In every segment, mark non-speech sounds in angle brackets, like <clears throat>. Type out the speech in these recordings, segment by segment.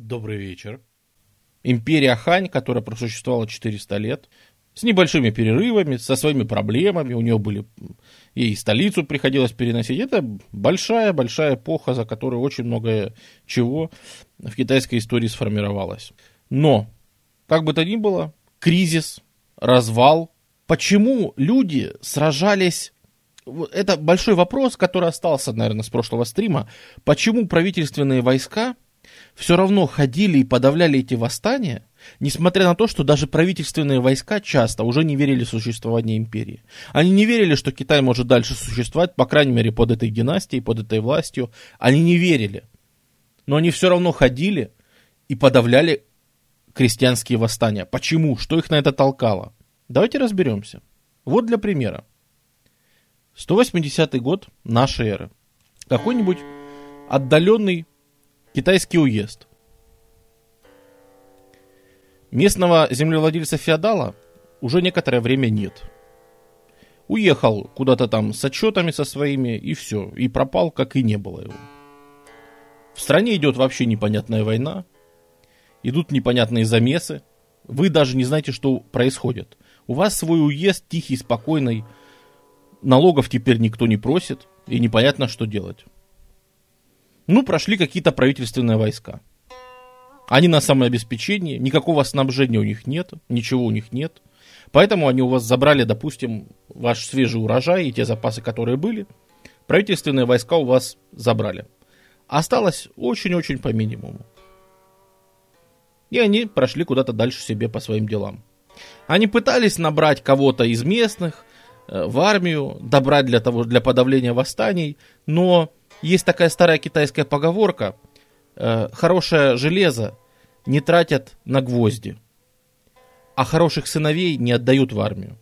Добрый вечер. Империя Хань, которая просуществовала 400 лет, с небольшими перерывами, со своими проблемами, у нее были, ей столицу приходилось переносить. Это большая-большая эпоха, за которой очень много чего в китайской истории сформировалось. Но, как бы то ни было, кризис, развал, почему люди сражались это большой вопрос, который остался, наверное, с прошлого стрима. Почему правительственные войска все равно ходили и подавляли эти восстания, несмотря на то, что даже правительственные войска часто уже не верили в существование империи. Они не верили, что Китай может дальше существовать, по крайней мере, под этой династией, под этой властью. Они не верили. Но они все равно ходили и подавляли крестьянские восстания. Почему? Что их на это толкало? Давайте разберемся. Вот для примера. 180 год нашей эры. Какой-нибудь отдаленный китайский уезд. Местного землевладельца-феодала уже некоторое время нет. Уехал куда-то там с отчетами со своими, и все. И пропал, как и не было его. В стране идет вообще непонятная война. Идут непонятные замесы. Вы даже не знаете, что происходит. У вас свой уезд тихий, спокойный. Налогов теперь никто не просит. И непонятно, что делать. Ну, прошли какие-то правительственные войска. Они на самообеспечении, никакого снабжения у них нет, ничего у них нет. Поэтому они у вас забрали, допустим, ваш свежий урожай и те запасы, которые были. Правительственные войска у вас забрали. Осталось очень-очень по минимуму. И они прошли куда-то дальше себе по своим делам. Они пытались набрать кого-то из местных э, в армию, добрать для, того, для подавления восстаний, но есть такая старая китайская поговорка, э, хорошее железо не тратят на гвозди, а хороших сыновей не отдают в армию.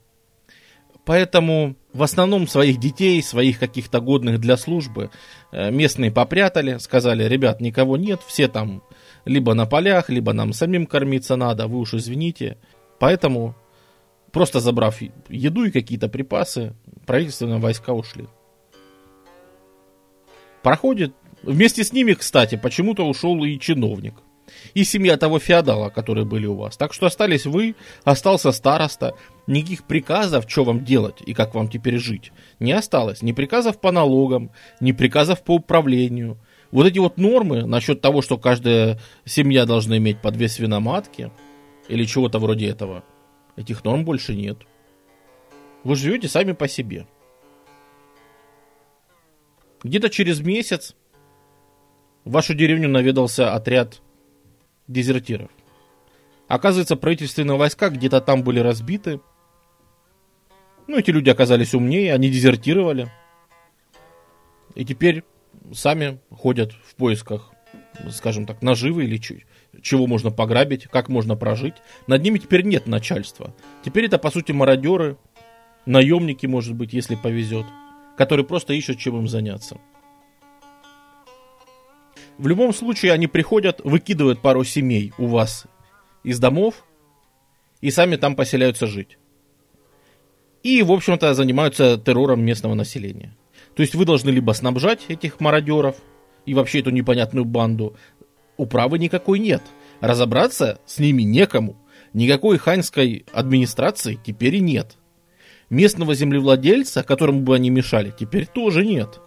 Поэтому в основном своих детей, своих каких-то годных для службы э, местные попрятали, сказали, ребят, никого нет, все там либо на полях, либо нам самим кормиться надо, вы уж извините. Поэтому, просто забрав еду и какие-то припасы, правительственные войска ушли. Проходит, вместе с ними, кстати, почему-то ушел и чиновник. И семья того феодала, которые были у вас. Так что остались вы, остался староста. Никаких приказов, что вам делать и как вам теперь жить, не осталось. Ни приказов по налогам, ни приказов по управлению. Вот эти вот нормы насчет того, что каждая семья должна иметь по две свиноматки или чего-то вроде этого, этих норм больше нет. Вы живете сами по себе. Где-то через месяц в вашу деревню наведался отряд дезертиров. Оказывается, правительственные войска где-то там были разбиты. Ну, эти люди оказались умнее, они дезертировали. И теперь сами ходят в поисках, скажем так, наживы или чего можно пограбить, как можно прожить. Над ними теперь нет начальства. Теперь это, по сути, мародеры, наемники, может быть, если повезет которые просто ищут, чем им заняться. В любом случае, они приходят, выкидывают пару семей у вас из домов и сами там поселяются жить. И, в общем-то, занимаются террором местного населения. То есть вы должны либо снабжать этих мародеров и вообще эту непонятную банду. Управы никакой нет. Разобраться с ними некому. Никакой ханьской администрации теперь и нет местного землевладельца, которому бы они мешали, теперь тоже нет.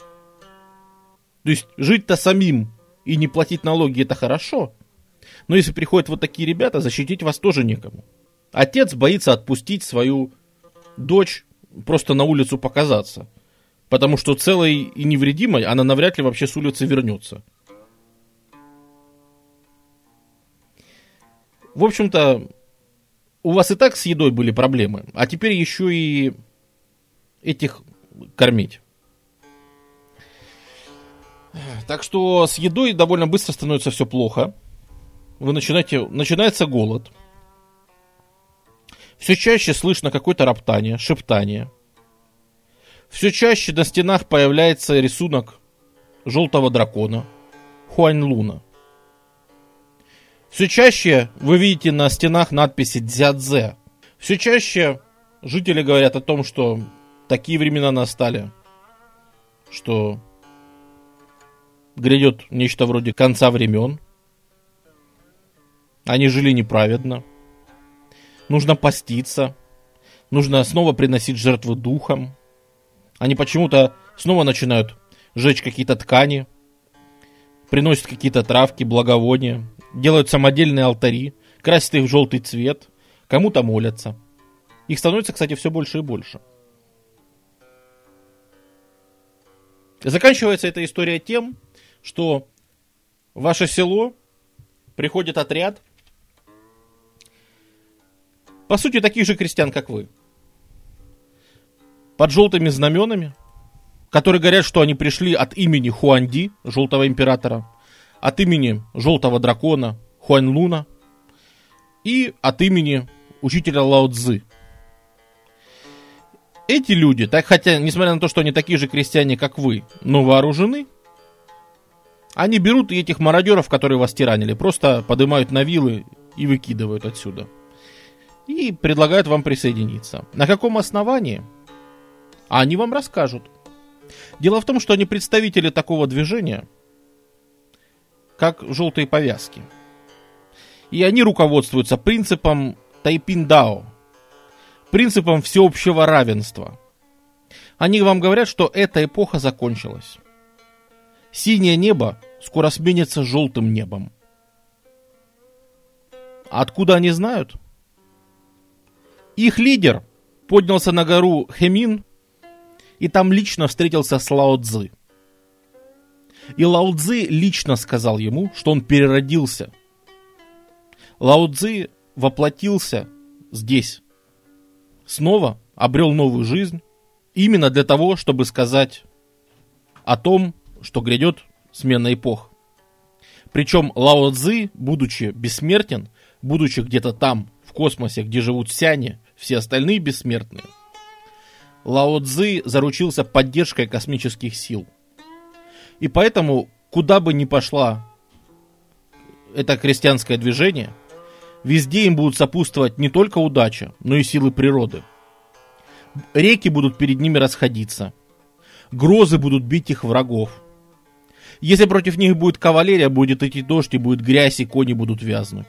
То есть жить-то самим и не платить налоги это хорошо. Но если приходят вот такие ребята, защитить вас тоже некому. Отец боится отпустить свою дочь просто на улицу показаться. Потому что целой и невредимой она навряд ли вообще с улицы вернется. В общем-то, у вас и так с едой были проблемы, а теперь еще и этих кормить. Так что с едой довольно быстро становится все плохо. Вы начинаете, начинается голод. Все чаще слышно какое-то роптание, шептание. Все чаще на стенах появляется рисунок желтого дракона, Хуань Луна. Все чаще вы видите на стенах надписи «Дзядзе». Все чаще жители говорят о том, что такие времена настали, что грядет нечто вроде конца времен. Они жили неправедно. Нужно поститься. Нужно снова приносить жертвы духам. Они почему-то снова начинают жечь какие-то ткани, приносят какие-то травки, благовония, делают самодельные алтари, красят их в желтый цвет, кому-то молятся. Их становится, кстати, все больше и больше. Заканчивается эта история тем, что в ваше село приходит отряд, по сути, таких же крестьян, как вы, под желтыми знаменами, которые говорят, что они пришли от имени Хуанди, желтого императора, от имени желтого дракона Хуань Луна и от имени учителя Лао Цзы. Эти люди, так хотя, несмотря на то, что они такие же крестьяне, как вы, но вооружены, они берут этих мародеров, которые вас тиранили, просто поднимают на вилы и выкидывают отсюда. И предлагают вам присоединиться. На каком основании? А они вам расскажут. Дело в том, что они представители такого движения, как желтые повязки. И они руководствуются принципом Тайпиндао, принципом всеобщего равенства. Они вам говорят, что эта эпоха закончилась. Синее небо скоро сменится желтым небом. Откуда они знают? Их лидер поднялся на гору Хемин и там лично встретился с Лао Цзы. И Лао Цзы лично сказал ему, что он переродился. Лао Цзы воплотился здесь. Снова обрел новую жизнь. Именно для того, чтобы сказать о том, что грядет смена эпох. Причем Лао Цзы, будучи бессмертен, будучи где-то там, в космосе, где живут сяне, все остальные бессмертные, Лао Цзы заручился поддержкой космических сил. И поэтому, куда бы ни пошла это крестьянское движение, везде им будут сопутствовать не только удача, но и силы природы. Реки будут перед ними расходиться. Грозы будут бить их врагов. Если против них будет кавалерия, будет идти дождь, и будет грязь, и кони будут вязнуть.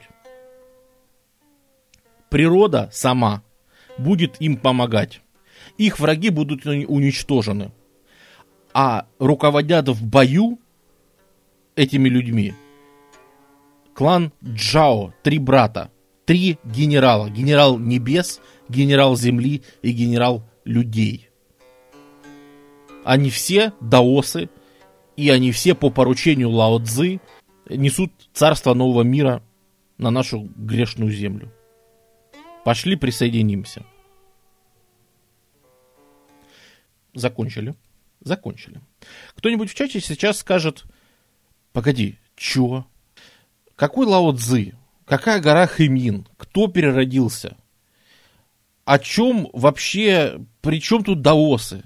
Природа сама будет им помогать. Их враги будут уничтожены. А руководят в бою этими людьми клан Джао, три брата, три генерала. Генерал небес, генерал земли и генерал людей. Они все даосы, и они все по поручению Лао Цзы несут царство нового мира на нашу грешную землю. Пошли присоединимся. Закончили. Закончили. Кто-нибудь в чате сейчас скажет, погоди, чё? Какой Лао Цзы? Какая гора Хэмин? Кто переродился? О чем вообще, при чем тут даосы?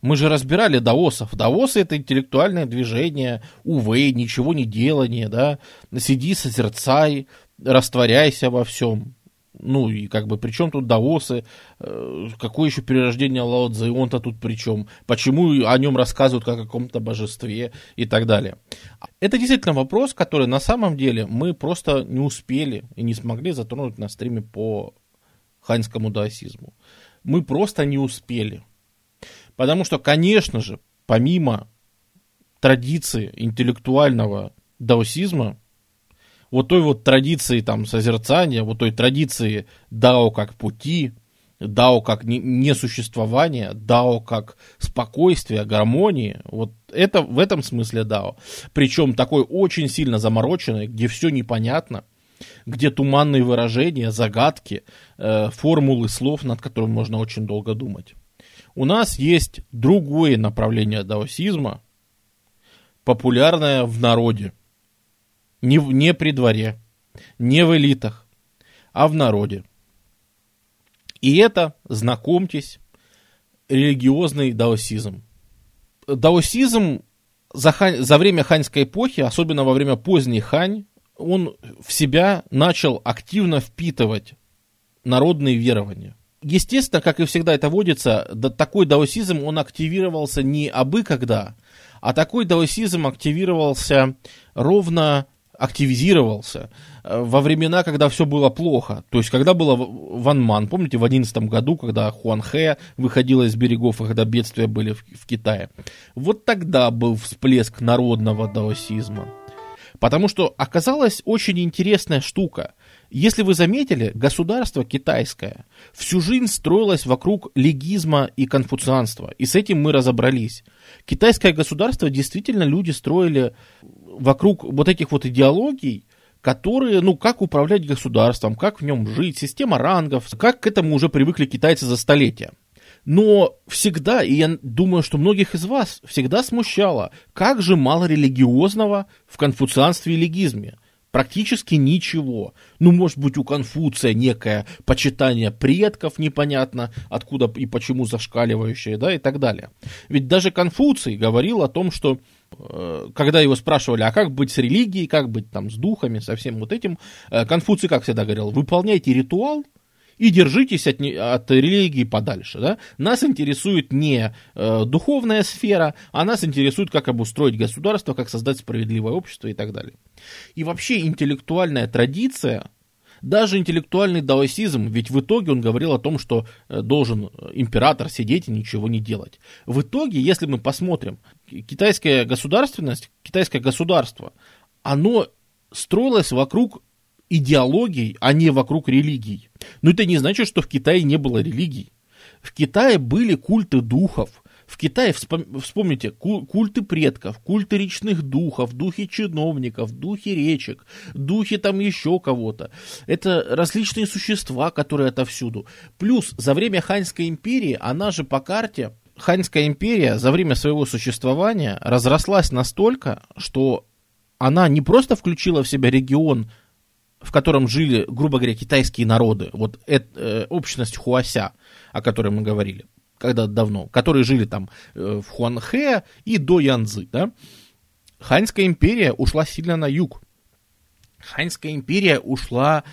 Мы же разбирали даосов. Даосы это интеллектуальное движение, увы, ничего не делание, да. Сиди, созерцай, растворяйся во всем. Ну и как бы при чем тут даосы, э, какое еще перерождение Лао Цзы, он-то тут при чем, почему о нем рассказывают как о каком-то божестве и так далее. Это действительно вопрос, который на самом деле мы просто не успели и не смогли затронуть на стриме по ханьскому даосизму. Мы просто не успели. Потому что, конечно же, помимо традиции интеллектуального даосизма, вот той вот традиции там созерцания, вот той традиции дао как пути, дао как несуществование, дао как спокойствие, гармонии, вот это в этом смысле дао. Причем такой очень сильно замороченный, где все непонятно, где туманные выражения, загадки, э, формулы слов, над которыми можно очень долго думать. У нас есть другое направление даосизма, популярное в народе. Не, не при дворе, не в элитах, а в народе. И это, знакомьтесь, религиозный даосизм. Даосизм за, хань, за время ханьской эпохи, особенно во время поздней хань, он в себя начал активно впитывать народные верования естественно, как и всегда это водится, да, такой даосизм, он активировался не абы когда, а такой даосизм активировался ровно активизировался э, во времена, когда все было плохо. То есть, когда было Ван Ман, помните, в 11 году, когда Хуан Хэ выходила из берегов, когда бедствия были в, в Китае. Вот тогда был всплеск народного даосизма. Потому что оказалась очень интересная штука. Если вы заметили, государство китайское всю жизнь строилось вокруг легизма и конфуцианства. И с этим мы разобрались. Китайское государство действительно люди строили вокруг вот этих вот идеологий, которые, ну, как управлять государством, как в нем жить, система рангов, как к этому уже привыкли китайцы за столетия. Но всегда, и я думаю, что многих из вас всегда смущало, как же мало религиозного в конфуцианстве и легизме. Практически ничего. Ну, может быть, у Конфуция некое почитание предков непонятно, откуда и почему зашкаливающее, да, и так далее. Ведь даже Конфуций говорил о том, что когда его спрашивали, а как быть с религией, как быть там с духами, со всем вот этим, э, Конфуций, как всегда говорил, выполняйте ритуал, и держитесь от, от религии подальше. Да? Нас интересует не э, духовная сфера, а нас интересует, как обустроить государство, как создать справедливое общество и так далее. И вообще интеллектуальная традиция, даже интеллектуальный даосизм, ведь в итоге он говорил о том, что э, должен император сидеть и ничего не делать. В итоге, если мы посмотрим, китайская государственность, китайское государство, оно строилось вокруг идеологий, а не вокруг религий. Но это не значит, что в Китае не было религий. В Китае были культы духов. В Китае, вспомните, культы предков, культы речных духов, духи чиновников, духи речек, духи там еще кого-то. Это различные существа, которые отовсюду. Плюс за время Ханьской империи, она же по карте, Ханьская империя за время своего существования разрослась настолько, что она не просто включила в себя регион в котором жили, грубо говоря, китайские народы, вот э, общность Хуася, о которой мы говорили когда давно, которые жили там э, в Хуанхэ и до Янзы, да, Ханьская империя ушла сильно на юг. Ханьская империя ушла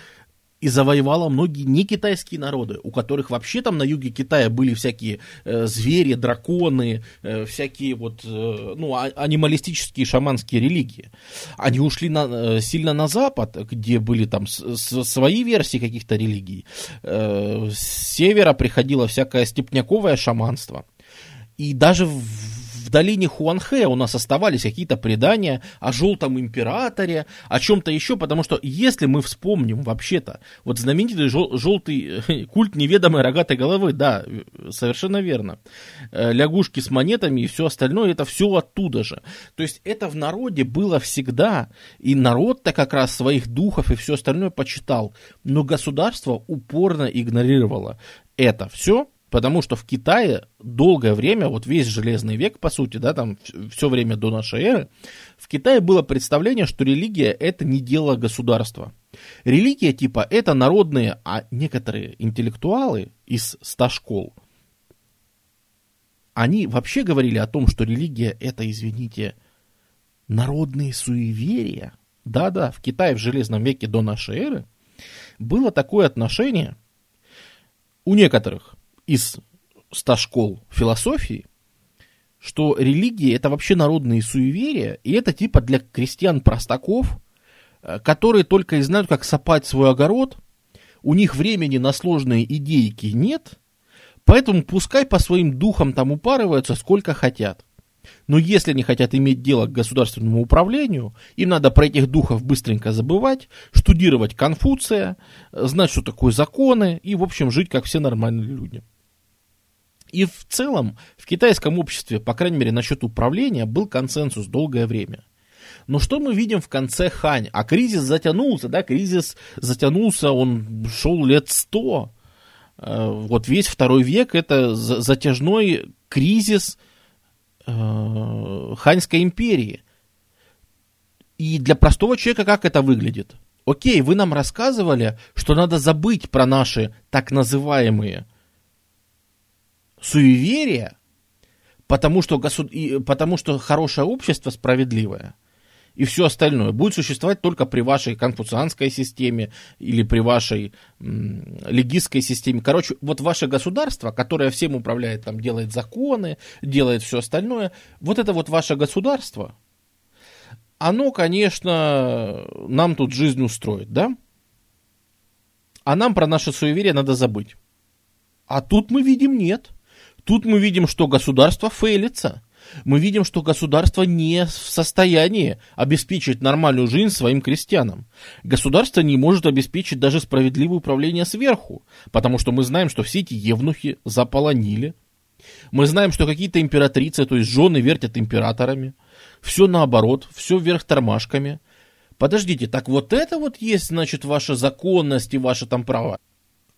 и завоевала многие не китайские народы, у которых вообще там на юге Китая были всякие э, звери, драконы, э, всякие вот, э, ну, а, анималистические шаманские религии. Они ушли на, э, сильно на запад, где были там с, с, свои версии каких-то религий. Э, с севера приходило всякое степняковое шаманство. И даже в долине Хуанхэ у нас оставались какие-то предания о желтом императоре, о чем-то еще, потому что если мы вспомним вообще-то, вот знаменитый жел- желтый <laughs> культ неведомой рогатой головы, да, совершенно верно, э, лягушки с монетами и все остальное, это все оттуда же. То есть это в народе было всегда, и народ-то как раз своих духов и все остальное почитал, но государство упорно игнорировало это все, Потому что в Китае долгое время, вот весь железный век, по сути, да, там все время до нашей эры, в Китае было представление, что религия это не дело государства. Религия типа это народные, а некоторые интеллектуалы из ста школ, они вообще говорили о том, что религия это, извините, народные суеверия. Да-да, в Китае в железном веке до нашей эры было такое отношение у некоторых – из ста школ философии, что религия это вообще народные суеверия, и это типа для крестьян-простаков, э, которые только и знают, как сопать свой огород, у них времени на сложные идейки нет, поэтому пускай по своим духам там упарываются сколько хотят. Но если они хотят иметь дело к государственному управлению, им надо про этих духов быстренько забывать, штудировать Конфуция, знать, что такое законы и, в общем, жить как все нормальные люди. И в целом в китайском обществе, по крайней мере насчет управления, был консенсус долгое время. Но что мы видим в конце Хань? А кризис затянулся, да, кризис затянулся, он шел лет сто. Э, вот весь второй век это затяжной кризис э, Ханьской империи. И для простого человека как это выглядит? Окей, вы нам рассказывали, что надо забыть про наши так называемые суеверия, потому что, госуд... потому что хорошее общество справедливое и все остальное будет существовать только при вашей конфуцианской системе или при вашей м, легистской системе. Короче, вот ваше государство, которое всем управляет, там делает законы, делает все остальное, вот это вот ваше государство, оно, конечно, нам тут жизнь устроит, да? А нам про наше суеверие надо забыть. А тут мы видим нет. Тут мы видим, что государство фейлится. Мы видим, что государство не в состоянии обеспечить нормальную жизнь своим крестьянам. Государство не может обеспечить даже справедливое управление сверху, потому что мы знаем, что все эти евнухи заполонили. Мы знаем, что какие-то императрицы, то есть жены, вертят императорами. Все наоборот, все вверх тормашками. Подождите, так вот это вот есть, значит, ваша законность и ваше там право.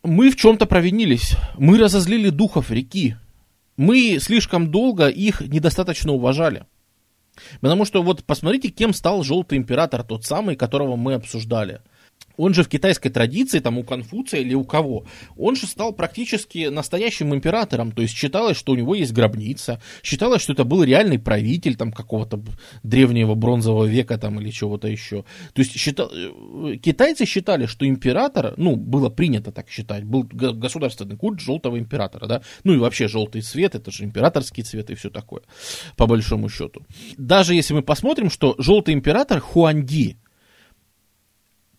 Мы в чем-то провинились. Мы разозлили духов реки. Мы слишком долго их недостаточно уважали. Потому что вот посмотрите, кем стал желтый император, тот самый, которого мы обсуждали – он же в китайской традиции, там у Конфуция или у кого, он же стал практически настоящим императором, то есть считалось, что у него есть гробница, считалось, что это был реальный правитель там какого-то древнего бронзового века там или чего-то еще. То есть считал, э, китайцы считали, что император, ну, было принято так считать, был государственный культ желтого императора, да, ну и вообще желтый цвет, это же императорский цвет и все такое, по большому счету. Даже если мы посмотрим, что желтый император Хуанди,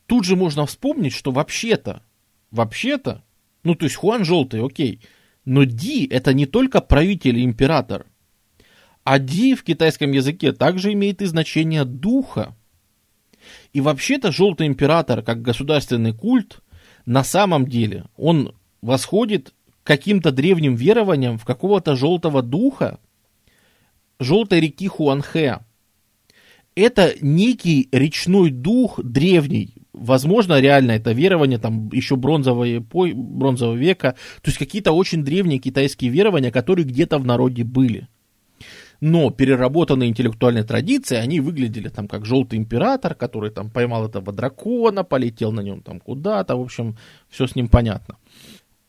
тут же можно вспомнить, что вообще-то, вообще-то, ну то есть Хуан желтый, окей, но Ди это не только правитель и император, а Ди в китайском языке также имеет и значение духа. И вообще-то желтый император, как государственный культ, на самом деле он восходит каким-то древним верованиям в какого-то желтого духа, желтой реки Хуанхэ. Это некий речной дух древний, возможно, реально это верование, там еще бронзового, бронзового века, то есть какие-то очень древние китайские верования, которые где-то в народе были. Но переработанные интеллектуальные традиции, они выглядели там как желтый император, который там поймал этого дракона, полетел на нем там куда-то, в общем, все с ним понятно.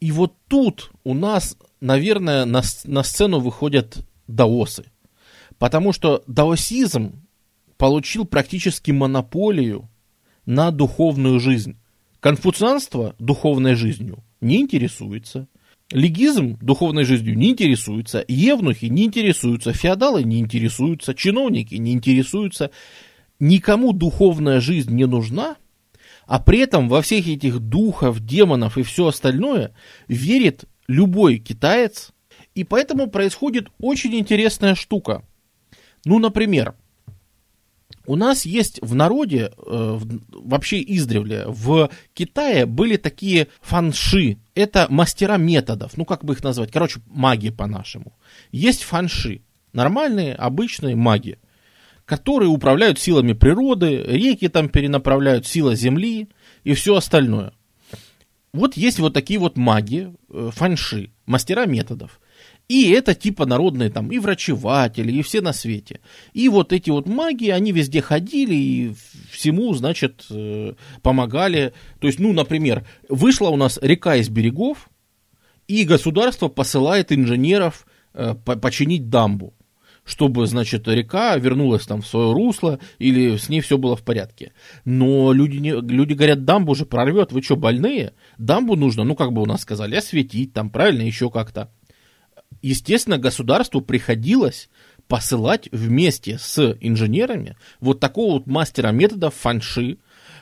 И вот тут у нас, наверное, на, на сцену выходят даосы. Потому что даосизм получил практически монополию на духовную жизнь. Конфуцианство духовной жизнью не интересуется. Легизм духовной жизнью не интересуется, евнухи не интересуются, феодалы не интересуются, чиновники не интересуются. Никому духовная жизнь не нужна, а при этом во всех этих духов, демонов и все остальное верит любой китаец, и поэтому происходит очень интересная штука. Ну, например, у нас есть в народе, э, вообще издревле, в Китае были такие фанши. Это мастера методов, ну как бы их назвать, короче, маги по-нашему. Есть фанши, нормальные, обычные маги, которые управляют силами природы, реки там перенаправляют, сила земли и все остальное. Вот есть вот такие вот маги, э, фанши, мастера методов. И это типа народные там и врачеватели, и все на свете. И вот эти вот маги, они везде ходили и всему, значит, э, помогали. То есть, ну, например, вышла у нас река из берегов, и государство посылает инженеров э, починить дамбу чтобы, значит, река вернулась там в свое русло, или с ней все было в порядке. Но люди, не, люди говорят, дамбу уже прорвет, вы что, больные? Дамбу нужно, ну, как бы у нас сказали, осветить там, правильно, еще как-то естественно, государству приходилось посылать вместе с инженерами вот такого вот мастера методов фанши,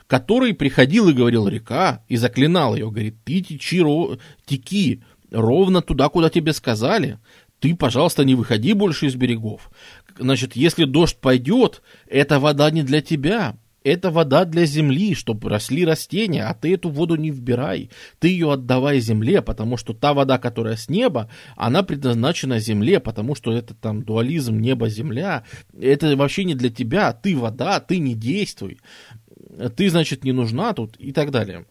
который приходил и говорил река, и заклинал ее, говорит, ты течи, ро... теки ровно туда, куда тебе сказали, ты, пожалуйста, не выходи больше из берегов. Значит, если дождь пойдет, эта вода не для тебя, это вода для земли, чтобы росли растения, а ты эту воду не вбирай. Ты ее отдавай земле, потому что та вода, которая с неба, она предназначена земле, потому что это там дуализм небо-земля. Это вообще не для тебя. Ты вода, ты не действуй. Ты, значит, не нужна тут и так далее.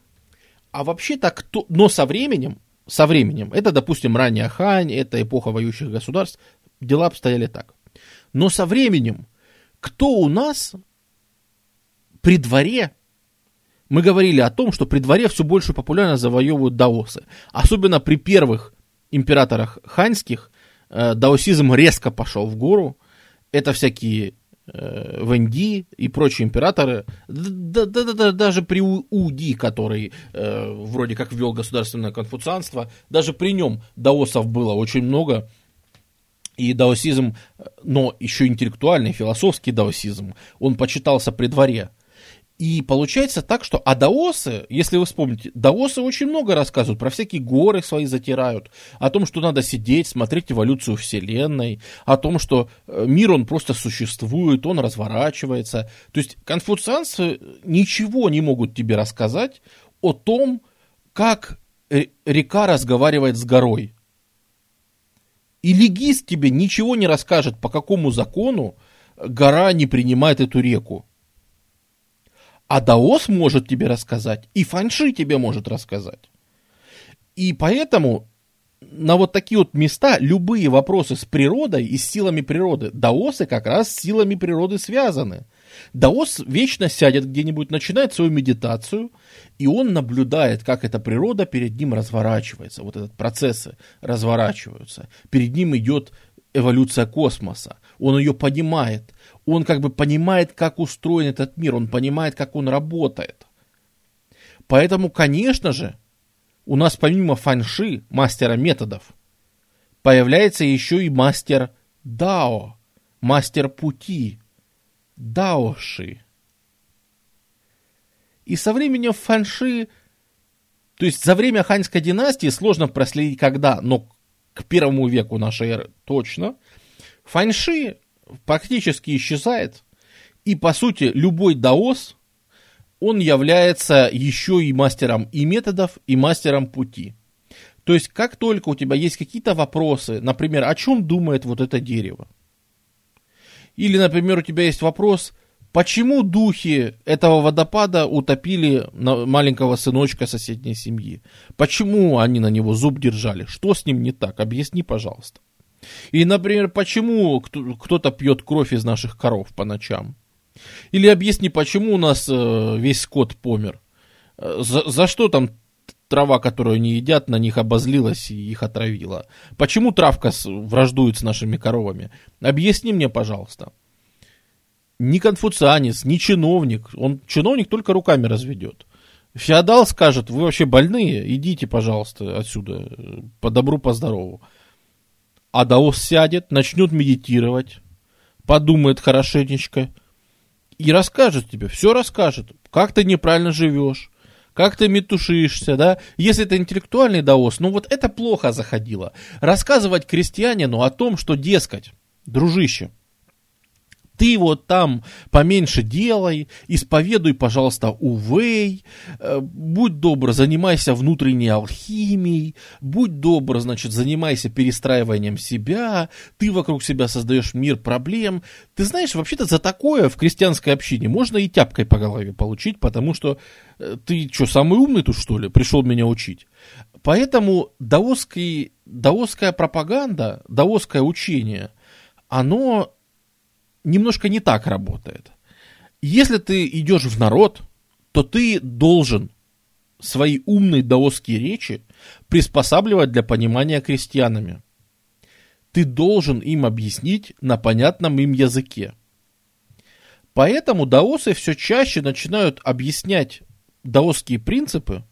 А вообще-то кто... Но со временем, со временем, это, допустим, ранняя Хань, это эпоха воюющих государств, дела обстояли так. Но со временем, кто у нас при дворе мы говорили о том, что при дворе все больше популярно завоевывают даосы. Особенно при первых императорах ханьских э, даосизм резко пошел в гору. Это всякие э, Венди и прочие императоры, да, да, да, да, даже при Уди, который э, вроде как ввел государственное конфуцианство, даже при нем даосов было очень много. И даосизм, но еще интеллектуальный, философский даосизм, он почитался при дворе. И получается так, что а даосы, если вы вспомните, даосы очень много рассказывают, про всякие горы свои затирают, о том, что надо сидеть, смотреть эволюцию Вселенной, о том, что э, мир, он просто существует, он разворачивается. То есть конфуцианцы ничего не могут тебе рассказать о том, как река разговаривает с горой. И легист тебе ничего не расскажет, по какому закону гора не принимает эту реку. А Даос может тебе рассказать, и Фанши тебе может рассказать. И поэтому на вот такие вот места любые вопросы с природой и с силами природы, даосы как раз с силами природы связаны. Даос вечно сядет где-нибудь, начинает свою медитацию, и он наблюдает, как эта природа перед ним разворачивается, вот этот процессы разворачиваются. Перед ним идет эволюция космоса. Он ее понимает. Он как бы понимает, как устроен этот мир. Он понимает, как он работает. Поэтому, конечно же, у нас помимо фанши, мастера методов, появляется еще и мастер дао, мастер пути, даоши. И со временем фанши, то есть за время ханьской династии сложно проследить когда, но к первому веку нашей эры точно, фанши практически исчезает, и по сути любой даос, он является еще и мастером и методов, и мастером пути. То есть как только у тебя есть какие-то вопросы, например, о чем думает вот это дерево, или, например, у тебя есть вопрос, почему духи этого водопада утопили маленького сыночка соседней семьи? Почему они на него зуб держали? Что с ним не так? Объясни, пожалуйста. И, например, почему кто-то пьет кровь из наших коров по ночам? Или объясни, почему у нас э, весь скот помер? Э, за, за что там трава, которую они едят, на них обозлилась и их отравила. Почему травка враждует с нашими коровами? Объясни мне, пожалуйста. Ни конфуцианец, ни чиновник. Он чиновник только руками разведет. Феодал скажет, вы вообще больные, идите, пожалуйста, отсюда, по добру, по здорову. А Даос сядет, начнет медитировать, подумает хорошенечко и расскажет тебе, все расскажет, как ты неправильно живешь, как ты метушишься, да? Если это интеллектуальный даос, ну вот это плохо заходило. Рассказывать крестьянину о том, что, дескать, дружище, ты вот там поменьше делай, исповедуй, пожалуйста, увей, э, будь добр, занимайся внутренней алхимией, будь добр, значит, занимайся перестраиванием себя, ты вокруг себя создаешь мир проблем. Ты знаешь, вообще-то за такое в крестьянской общине можно и тяпкой по голове получить, потому что э, ты что, самый умный тут, что ли, пришел меня учить? Поэтому даосский, даосская пропаганда, даосское учение, оно немножко не так работает. Если ты идешь в народ, то ты должен свои умные даосские речи приспосабливать для понимания крестьянами. Ты должен им объяснить на понятном им языке. Поэтому даосы все чаще начинают объяснять даосские принципы.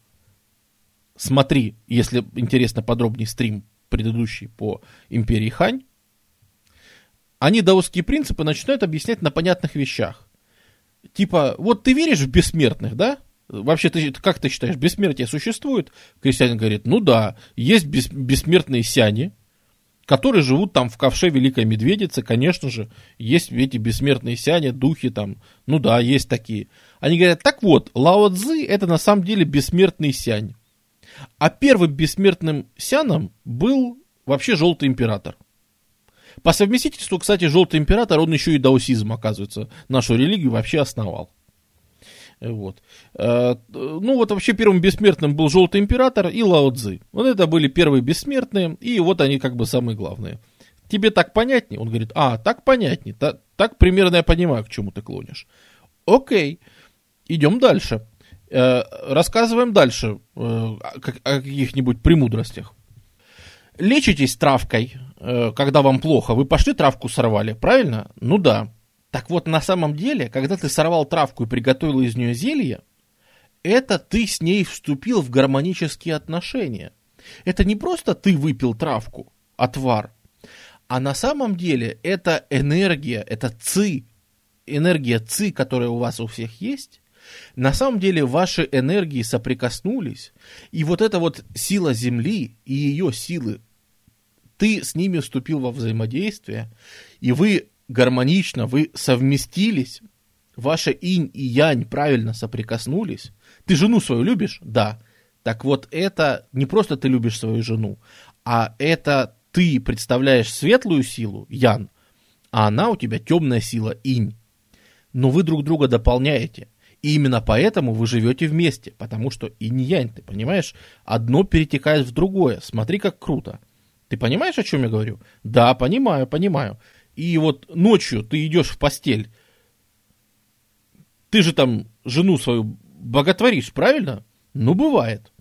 Смотри, если интересно подробнее стрим предыдущий по империи Хань, они даосские принципы начинают объяснять на понятных вещах. Типа, вот ты веришь в бессмертных, да? Вообще, ты, как ты считаешь, бессмертие существует? Крестьянин говорит, ну да, есть бес, бессмертные сяни, которые живут там в ковше Великой Медведицы, конечно же, есть эти бессмертные сяни, духи там, ну да, есть такие. Они говорят, так вот, Лао Цзы это на самом деле бессмертный сянь. А первым бессмертным сяном был вообще Желтый Император. По совместительству, кстати, Желтый Император, он еще и даосизм, оказывается, нашу религию вообще основал. Вот. Э, ну вот вообще первым бессмертным был Желтый Император и Лао Цзы. Вот это были первые бессмертные, и вот они как бы самые главные. Тебе так понятнее? Он говорит, а, так понятнее, так, так примерно я понимаю, к чему ты клонишь. Окей, идем дальше. Э, рассказываем дальше э, о каких-нибудь премудростях лечитесь травкой, э, когда вам плохо, вы пошли травку сорвали, правильно? Ну да. Так вот, на самом деле, когда ты сорвал травку и приготовил из нее зелье, это ты с ней вступил в гармонические отношения. Это не просто ты выпил травку, отвар, А на самом деле это энергия, это ци, энергия ци, которая у вас у всех есть, на самом деле ваши энергии соприкоснулись, и вот эта вот сила Земли и ее силы, ты с ними вступил во взаимодействие, и вы гармонично, вы совместились, ваша инь и янь правильно соприкоснулись. Ты жену свою любишь? Да. Так вот это не просто ты любишь свою жену, а это ты представляешь светлую силу, Ян, а она у тебя темная сила, Инь. Но вы друг друга дополняете. И именно поэтому вы живете вместе, потому что инь-янь, ты понимаешь, одно перетекает в другое. Смотри, как круто. Ты понимаешь, о чем я говорю? Да, понимаю, понимаю. И вот ночью ты идешь в постель, ты же там жену свою боготворишь, правильно? Ну, бывает.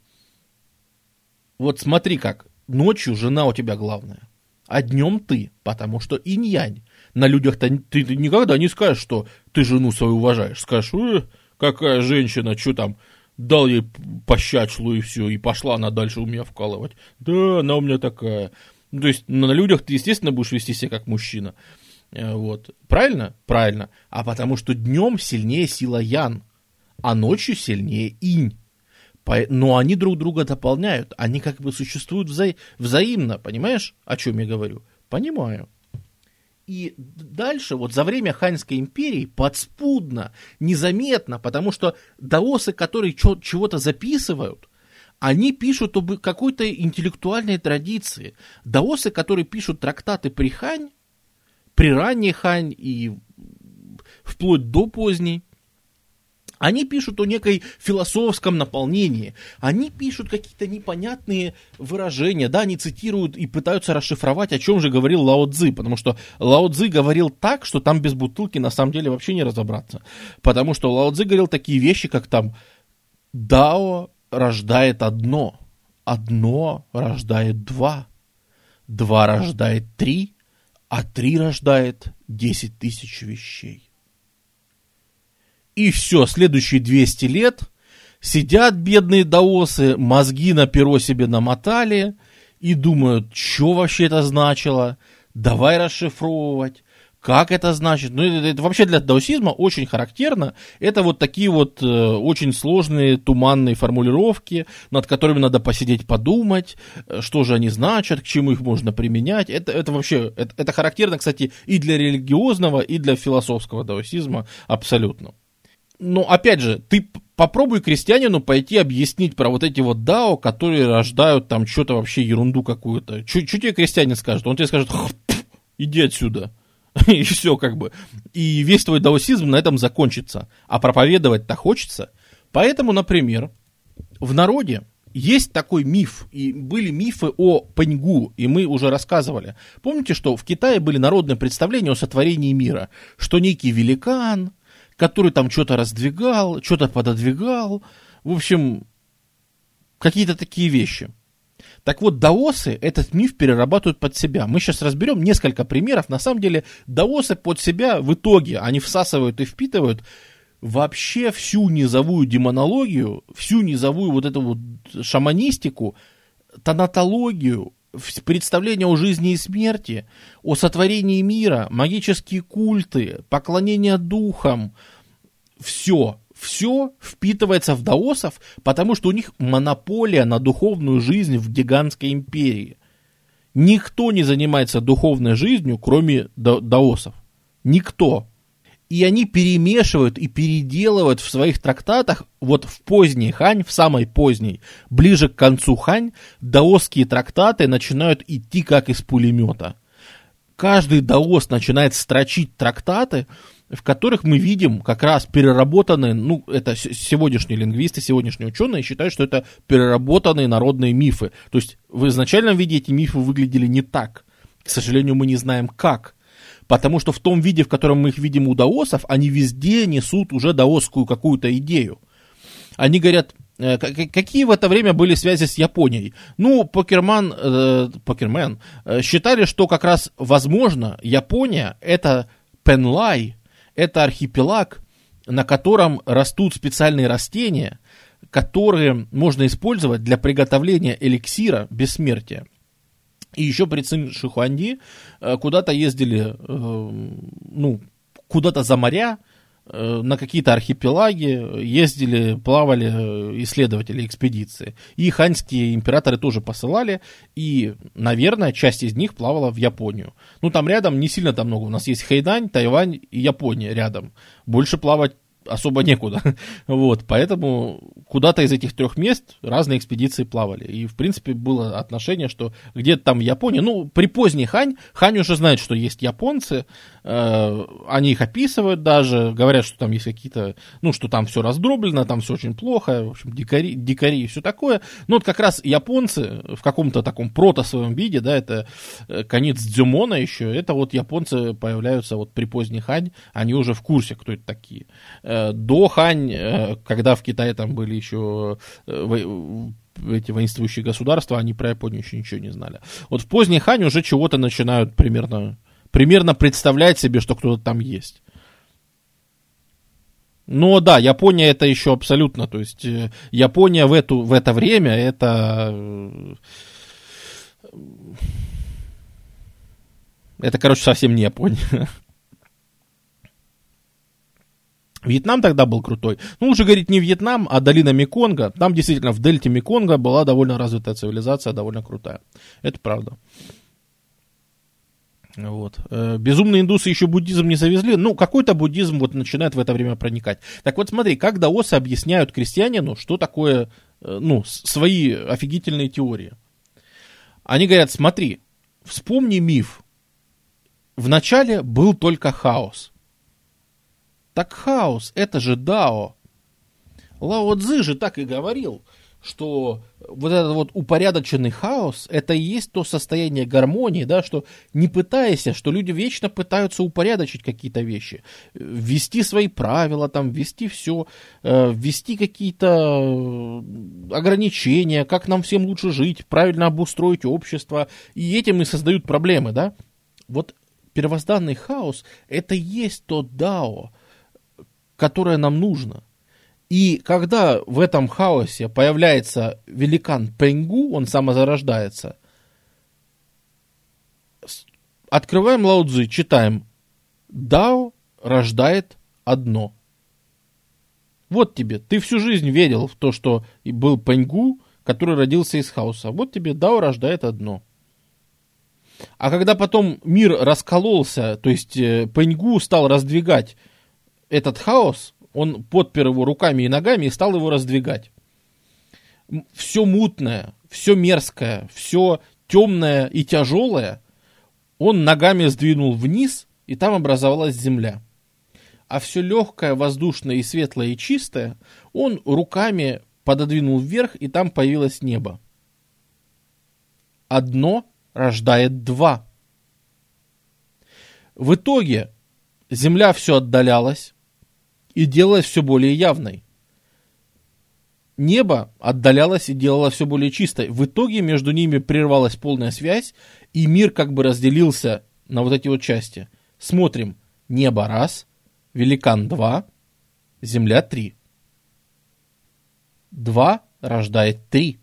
Вот смотри как, ночью жена у тебя главная, а днем ты, потому что инь-янь. На людях-то ты, никогда не скажешь, что ты жену свою уважаешь. Скажешь, какая женщина, что там, дал ей пощачлу и все, и пошла она дальше у меня вкалывать. Да, она у меня такая. То есть на людях ты, естественно, будешь вести себя как мужчина. Э, вот. Правильно? Правильно. А потому что днем сильнее сила Ян, а ночью сильнее Инь. Но они друг друга дополняют, они как бы существуют вза... взаимно, понимаешь, о чем я говорю? Понимаю. И дальше, вот за время Ханьской империи, подспудно, незаметно, потому что даосы, которые чего-то записывают, они пишут об какой-то интеллектуальной традиции. Даосы, которые пишут трактаты при Хань, при ранней Хань и вплоть до поздней, они пишут о некой философском наполнении. Они пишут какие-то непонятные выражения. Да, они цитируют и пытаются расшифровать, о чем же говорил Лао Цзи. Потому что Лао Цзи говорил так, что там без бутылки на самом деле вообще не разобраться. Потому что Лао Цзи говорил такие вещи, как там «Дао рождает одно, одно рождает два, два рождает три, а три рождает десять тысяч вещей». И все, следующие 200 лет сидят бедные даосы, мозги на перо себе намотали и думают, что вообще это значило, давай расшифровывать, как это значит? Ну, это, это вообще для даосизма очень характерно. Это вот такие вот э, очень сложные, туманные формулировки, над которыми надо посидеть, подумать, э, что же они значат, к чему их можно применять. Это, это вообще, это, это характерно, кстати, и для религиозного, и для философского даосизма абсолютно ну, опять же, ты попробуй крестьянину пойти объяснить про вот эти вот дао, которые рождают там что-то вообще ерунду какую-то. Что тебе крестьянин скажет? Он тебе скажет, иди отсюда. <laughs> И все как бы. И весь твой даосизм на этом закончится. А проповедовать-то хочется. Поэтому, например, в народе есть такой миф, и были мифы о Паньгу, и мы уже рассказывали. Помните, что в Китае были народные представления о сотворении мира, что некий великан, который там что-то раздвигал, что-то пододвигал. В общем, какие-то такие вещи. Так вот, даосы этот миф перерабатывают под себя. Мы сейчас разберем несколько примеров. На самом деле, даосы под себя в итоге, они всасывают и впитывают вообще всю низовую демонологию, всю низовую вот эту вот шаманистику, тонатологию, представления о жизни и смерти, о сотворении мира, магические культы, поклонение духам, все, все впитывается в даосов, потому что у них монополия на духовную жизнь в гигантской империи. Никто не занимается духовной жизнью, кроме даосов. Никто и они перемешивают и переделывают в своих трактатах, вот в поздней Хань, в самой поздней, ближе к концу Хань, даосские трактаты начинают идти как из пулемета. Каждый даос начинает строчить трактаты, в которых мы видим как раз переработанные, ну, это сегодняшние лингвисты, сегодняшние ученые считают, что это переработанные народные мифы. То есть в изначальном виде эти мифы выглядели не так. К сожалению, мы не знаем как. Потому что в том виде, в котором мы их видим у даосов, они везде несут уже даосскую какую-то идею. Они говорят, э, какие в это время были связи с Японией? Ну, Покерман, э, Покермен э, считали, что как раз возможно Япония это Пенлай, это архипелаг, на котором растут специальные растения, которые можно использовать для приготовления эликсира бессмертия. И еще при Цин Шихуанди э, куда-то ездили, э, ну, куда-то за моря, э, на какие-то архипелаги ездили, плавали исследователи экспедиции. И ханьские императоры тоже посылали, и, наверное, часть из них плавала в Японию. Ну, там рядом не сильно там много. У нас есть Хайдань, Тайвань и Япония рядом. Больше плавать особо некуда. <laughs> вот, поэтому куда-то из этих трех мест разные экспедиции плавали. И, в принципе, было отношение, что где-то там в Японии, ну, при поздней Хань, Хань уже знает, что есть японцы, они их описывают даже, говорят, что там есть какие-то, ну, что там все раздроблено, там все очень плохо, в общем, дикари, дикари и все такое. Но вот как раз японцы в каком-то таком прото своем виде, да, это э, конец Дзюмона еще, это вот японцы появляются вот при поздней Хань, они уже в курсе, кто это такие. Э, до Хань, э, когда в Китае там были еще э, эти воинствующие государства, они про Японию еще ничего не знали. Вот в поздней Хань уже чего-то начинают примерно, примерно представлять себе, что кто-то там есть. Но да, Япония это еще абсолютно, то есть Япония в, эту, в это время это... Это, короче, совсем не Япония. Вьетнам тогда был крутой. Ну, лучше говорить не Вьетнам, а долина Меконга. Там действительно в дельте Меконга была довольно развитая цивилизация, довольно крутая. Это правда. Вот. Э, безумные индусы еще буддизм не завезли. Ну, какой-то буддизм вот начинает в это время проникать. Так вот, смотри, как даосы объясняют крестьянину, что такое, э, ну, свои офигительные теории. Они говорят, смотри, вспомни миф. Вначале был только хаос. Так хаос, это же Дао. Лао Цзы же так и говорил, что вот этот вот упорядоченный хаос, это и есть то состояние гармонии, да, что не пытаясь, что люди вечно пытаются упорядочить какие-то вещи, ввести свои правила, там, ввести все, э, ввести какие-то ограничения, как нам всем лучше жить, правильно обустроить общество, и этим и создают проблемы, да. Вот первозданный хаос, это и есть то дао, которое нам нужно. И когда в этом хаосе появляется великан Пенгу, он самозарождается, открываем Лаудзы, читаем «Дао рождает одно». Вот тебе, ты всю жизнь верил в то, что был Пенгу, который родился из хаоса. Вот тебе Дао рождает одно. А когда потом мир раскололся, то есть э, Пенгу стал раздвигать этот хаос, он подпер его руками и ногами и стал его раздвигать. Все мутное, все мерзкое, все темное и тяжелое он ногами сдвинул вниз, и там образовалась земля. А все легкое, воздушное и светлое и чистое он руками пододвинул вверх, и там появилось небо. Одно рождает два. В итоге земля все отдалялась, и делалась все более явной. Небо отдалялось и делало все более чистой. В итоге между ними прервалась полная связь, и мир как бы разделился на вот эти вот части. Смотрим. Небо раз, великан два, земля три. Два рождает три.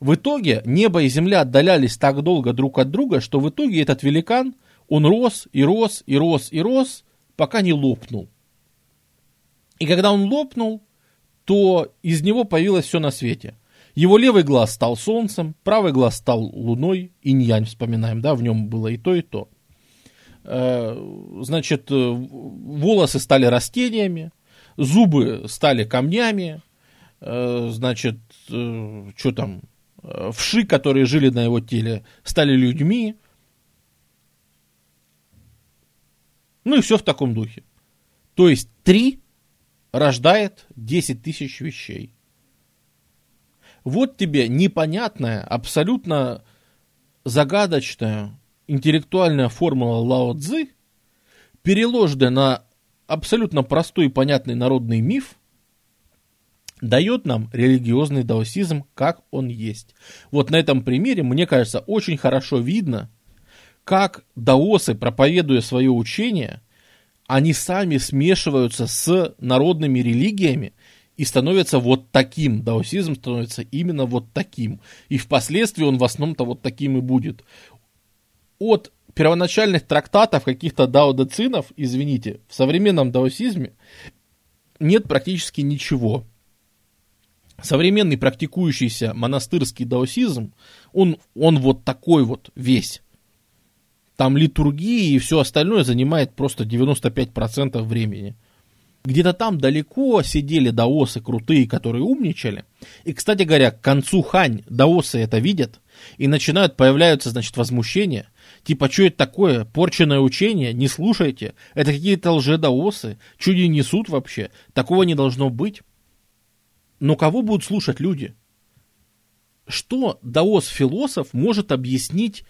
В итоге небо и земля отдалялись так долго друг от друга, что в итоге этот великан, он рос и рос и рос и рос, пока не лопнул. И когда он лопнул, то из него появилось все на свете. Его левый глаз стал солнцем, правый глаз стал луной, инь-янь вспоминаем, да, в нем было и то, и то. Э, значит, э, волосы стали растениями, зубы стали камнями, э, значит, что там, вши, которые жили на его теле, стали людьми, Ну и все в таком духе. То есть три рождает 10 тысяч вещей. Вот тебе непонятная, абсолютно загадочная интеллектуальная формула Лао Цзы, переложенная на абсолютно простой и понятный народный миф, дает нам религиозный даосизм, как он есть. Вот на этом примере, мне кажется, очень хорошо видно, как даосы, проповедуя свое учение, они сами смешиваются с народными религиями и становится вот таким. Даосизм становится именно вот таким. И впоследствии он в основном-то вот таким и будет. От первоначальных трактатов каких-то дао-децинов, извините, в современном даосизме нет практически ничего. Современный практикующийся монастырский даосизм, он, он вот такой вот весь. Там литургии и все остальное занимает просто 95% времени. Где-то там далеко сидели даосы крутые, которые умничали. И, кстати говоря, к концу хань даосы это видят и начинают появляются, значит, возмущения. Типа, что это такое? Порченное учение? Не слушайте. Это какие-то лжедаосы. Не несут вообще? Такого не должно быть. Но кого будут слушать люди? Что даос-философ может объяснить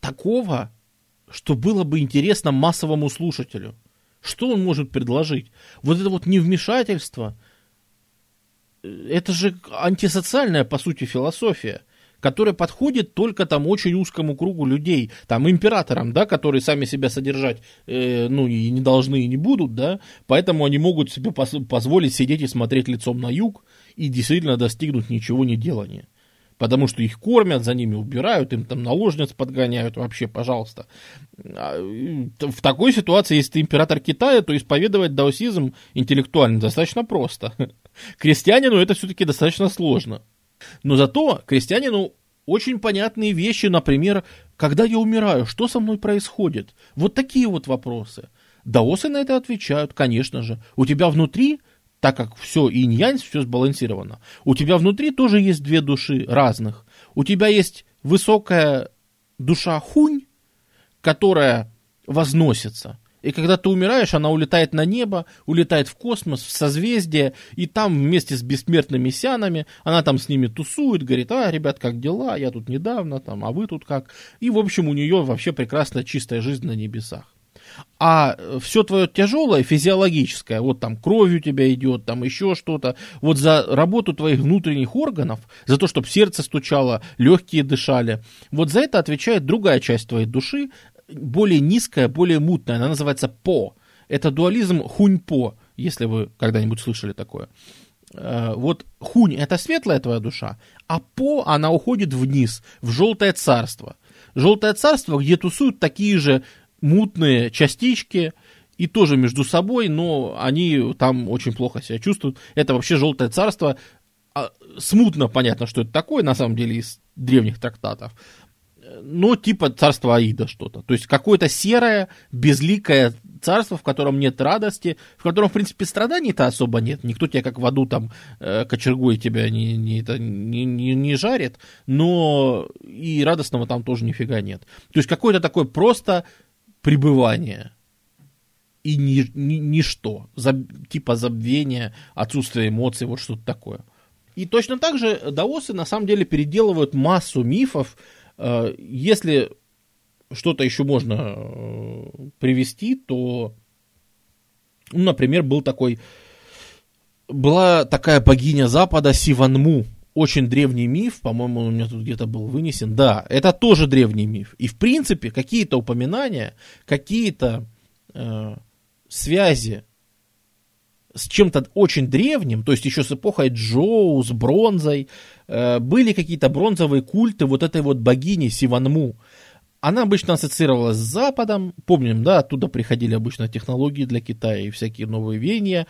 такого, что было бы интересно массовому слушателю. Что он может предложить? Вот это вот невмешательство, это же антисоциальная, по сути, философия, которая подходит только там очень узкому кругу людей, там императорам, да, которые сами себя содержать, э, ну, и не должны, и не будут, да, поэтому они могут себе позволить сидеть и смотреть лицом на юг и действительно достигнуть ничего не делания потому что их кормят, за ними убирают, им там наложниц подгоняют, вообще, пожалуйста. А, в такой ситуации, если ты император Китая, то исповедовать даосизм интеллектуально достаточно просто. <laughs> Крестьянину это все-таки достаточно сложно. Но зато крестьянину очень понятные вещи, например, когда я умираю, что со мной происходит? Вот такие вот вопросы. Даосы на это отвечают, конечно же. У тебя внутри так как все инь-янь, все сбалансировано, у тебя внутри тоже есть две души разных. У тебя есть высокая душа хунь, которая возносится. И когда ты умираешь, она улетает на небо, улетает в космос, в созвездие, и там вместе с бессмертными сянами, она там с ними тусует, говорит, а, ребят, как дела, я тут недавно, там, а вы тут как. И, в общем, у нее вообще прекрасная чистая жизнь на небесах. А все твое тяжелое, физиологическое, вот там кровь у тебя идет, там еще что-то, вот за работу твоих внутренних органов, за то, чтобы сердце стучало, легкие дышали, вот за это отвечает другая часть твоей души, более низкая, более мутная, она называется по. Это дуализм хунь-по, если вы когда-нибудь слышали такое. Э, вот хунь – это светлая твоя душа, а по она уходит вниз, в желтое царство. Желтое царство, где тусуют такие же мутные частички, и тоже между собой, но они там очень плохо себя чувствуют. Это вообще желтое царство. А, смутно понятно, что это такое, на самом деле, из древних трактатов. Но типа царство Аида что-то. То есть какое-то серое, безликое царство, в котором нет радости, в котором, в принципе, страданий-то особо нет. Никто тебя как в аду там э, кочергой тебя не, не, не, не, не жарит, но и радостного там тоже нифига нет. То есть какое-то такое просто пребывание и ни, ни, ничто, заб, типа забвения, отсутствие эмоций, вот что-то такое. И точно так же даосы на самом деле переделывают массу мифов. Э, если что-то еще можно э, привести, то, ну, например, был такой, была такая богиня Запада Сиванму, очень древний миф, по-моему, у меня тут где-то был вынесен. Да, это тоже древний миф. И в принципе какие-то упоминания, какие-то э, связи с чем-то очень древним, то есть еще с эпохой Джоу, с бронзой, э, были какие-то бронзовые культы вот этой вот богини Сиванму. Она обычно ассоциировалась с Западом, помним, да, оттуда приходили обычно технологии для Китая и всякие новые веяния.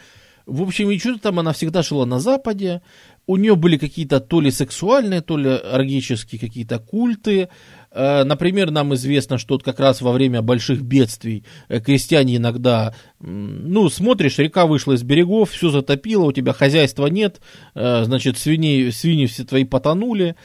В общем, и что-то там она всегда жила на Западе. У нее были какие-то то ли сексуальные, то ли оргические какие-то культы. Э, например, нам известно, что как раз во время больших бедствий э, крестьяне иногда, ну, смотришь, река вышла из берегов, все затопило, у тебя хозяйства нет, э, значит, свиней, свиньи все твои потонули,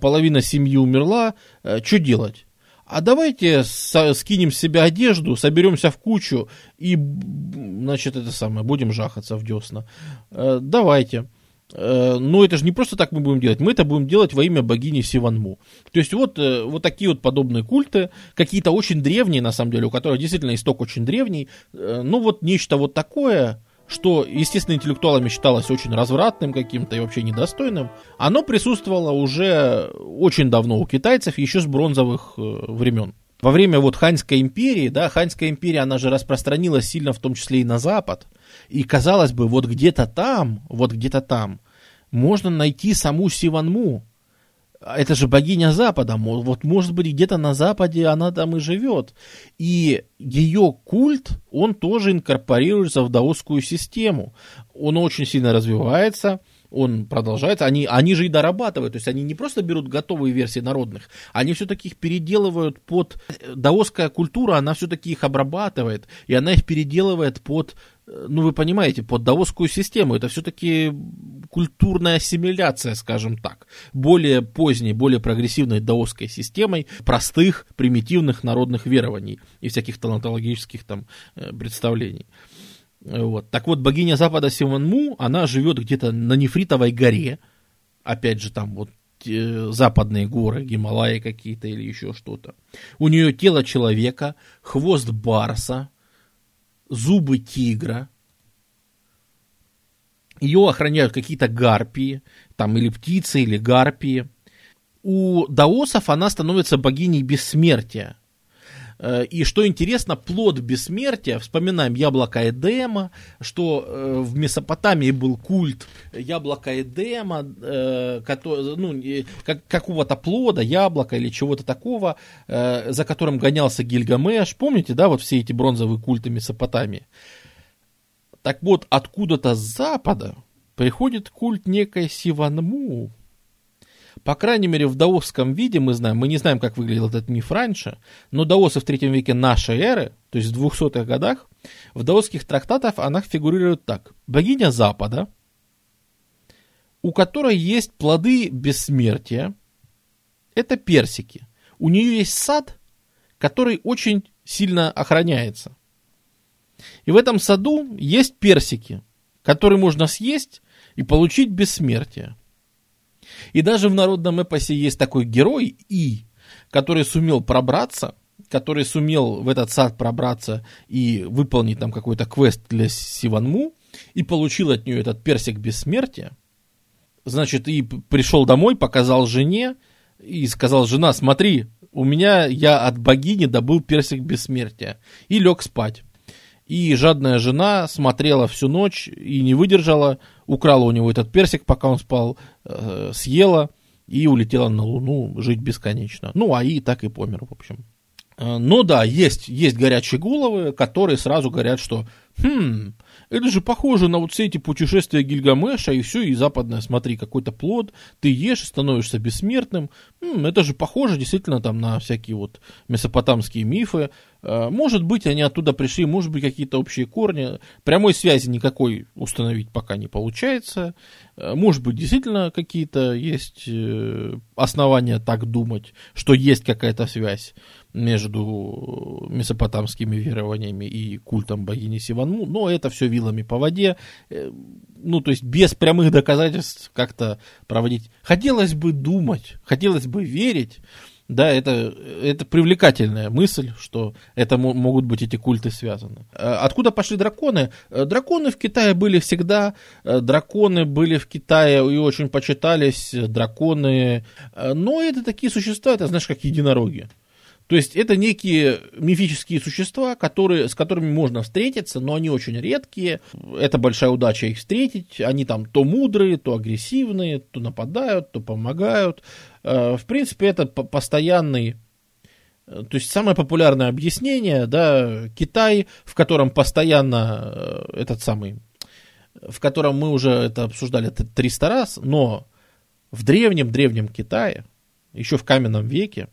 половина семьи умерла, что делать? а давайте скинем с себя одежду, соберемся в кучу и, значит, это самое, будем жахаться в десна. Давайте. Э, но это же не просто так мы будем делать, мы это будем делать во имя богини Сиванму. То есть вот, э, вот такие вот подобные культы, какие-то очень древние, на самом деле, у которых действительно исток очень древний, ну вот нечто вот такое, что, естественно, интеллектуалами считалось очень развратным каким-то и вообще недостойным, оно присутствовало уже очень давно у китайцев, еще с бронзовых э, времен. во время вот Ханьской империи, да, Ханьская империя, она же распространилась сильно в том числе и на Запад. И казалось бы, вот где-то там, вот где-то там можно найти саму Сиванму. Это же богиня Запада. Вот может быть где-то на Западе она там и живет. И ее культ, он тоже инкорпорируется в даосскую систему. Он очень сильно развивается он продолжается, они, они же и дорабатывают, то есть они не просто берут готовые версии народных, они все-таки их переделывают под... Даосская культура, она все-таки их обрабатывает, и она их переделывает под, ну вы понимаете, под даосскую систему. Это все-таки культурная ассимиляция, скажем так, более поздней, более прогрессивной даосской системой простых, примитивных народных верований и всяких талантологических там э, представлений. Вот. Так вот, богиня Запада Сиванму, она живет где-то на Нефритовой горе, опять же, там вот э, западные горы, Гималаи какие-то или еще что-то. У нее тело человека, хвост барса, зубы тигра. Ее охраняют какие-то гарпии, там или птицы, или гарпии. У даосов она становится богиней бессмертия. Э, и что интересно, плод бессмертия, вспоминаем яблоко Эдема, что э, в Месопотамии был культ яблока Эдема, э, ну, как, какого-то плода, яблока или чего-то такого, за которым гонялся Гильгамеш. Помните, да, вот все эти бронзовые культы Месопотамии? Так вот, откуда-то с запада приходит культ некой Сиванму, по крайней мере, в даосском виде мы знаем, мы не знаем, как выглядел этот миф раньше, но даосы в третьем веке нашей эры, то есть в 200-х годах, в даосских трактатах она фигурирует так. Богиня Запада, у которой есть плоды бессмертия, это персики. У нее есть сад, который очень сильно охраняется. И в этом саду есть персики, которые можно съесть и получить бессмертие. И даже в народном эпосе есть такой герой И, который сумел пробраться, который сумел в этот сад пробраться и выполнить там какой-то квест для Сиванму, и получил от нее этот персик бессмертия. Значит, и пришел домой, показал жене, и сказал, жена, смотри, у меня я от богини добыл персик бессмертия. И лег спать. И жадная жена смотрела всю ночь и не выдержала, украла у него этот персик, пока он спал, э, съела и улетела на Луну жить бесконечно. Ну, а и так и помер, в общем. Э, но да, есть, есть горячие головы, которые сразу говорят, что хм, это же похоже на вот все эти путешествия Гильгамеша, и все, и западное, смотри, какой-то плод, ты ешь, становишься бессмертным. Это же похоже действительно там на всякие вот месопотамские мифы. Э, может быть, они оттуда пришли, может быть, какие-то общие корни. Прямой связи никакой установить пока не получается. Э, может быть, действительно какие-то есть э, основания так думать, что есть какая-то связь между месопотамскими верованиями и культом богини Сиванму, но это все вилами по воде, ну, то есть без прямых доказательств как-то проводить. Хотелось бы думать, хотелось бы верить, да, это, это привлекательная мысль, что это могут быть эти культы связаны. Э, откуда пошли драконы? Э, драконы в Китае были всегда, э, драконы были в Китае и очень почитались, драконы, но это такие существа, это знаешь, как единороги. То есть это некие мифические существа, которые, с которыми можно встретиться, но они очень редкие. Это большая удача их встретить. Они там то мудрые, то агрессивные, то нападают, то помогают. Э, в принципе, это постоянный э, то есть самое популярное объяснение, да, Китай, в котором постоянно э, этот самый, в котором мы уже это обсуждали 300 раз, но в древнем-древнем Китае, еще в каменном веке,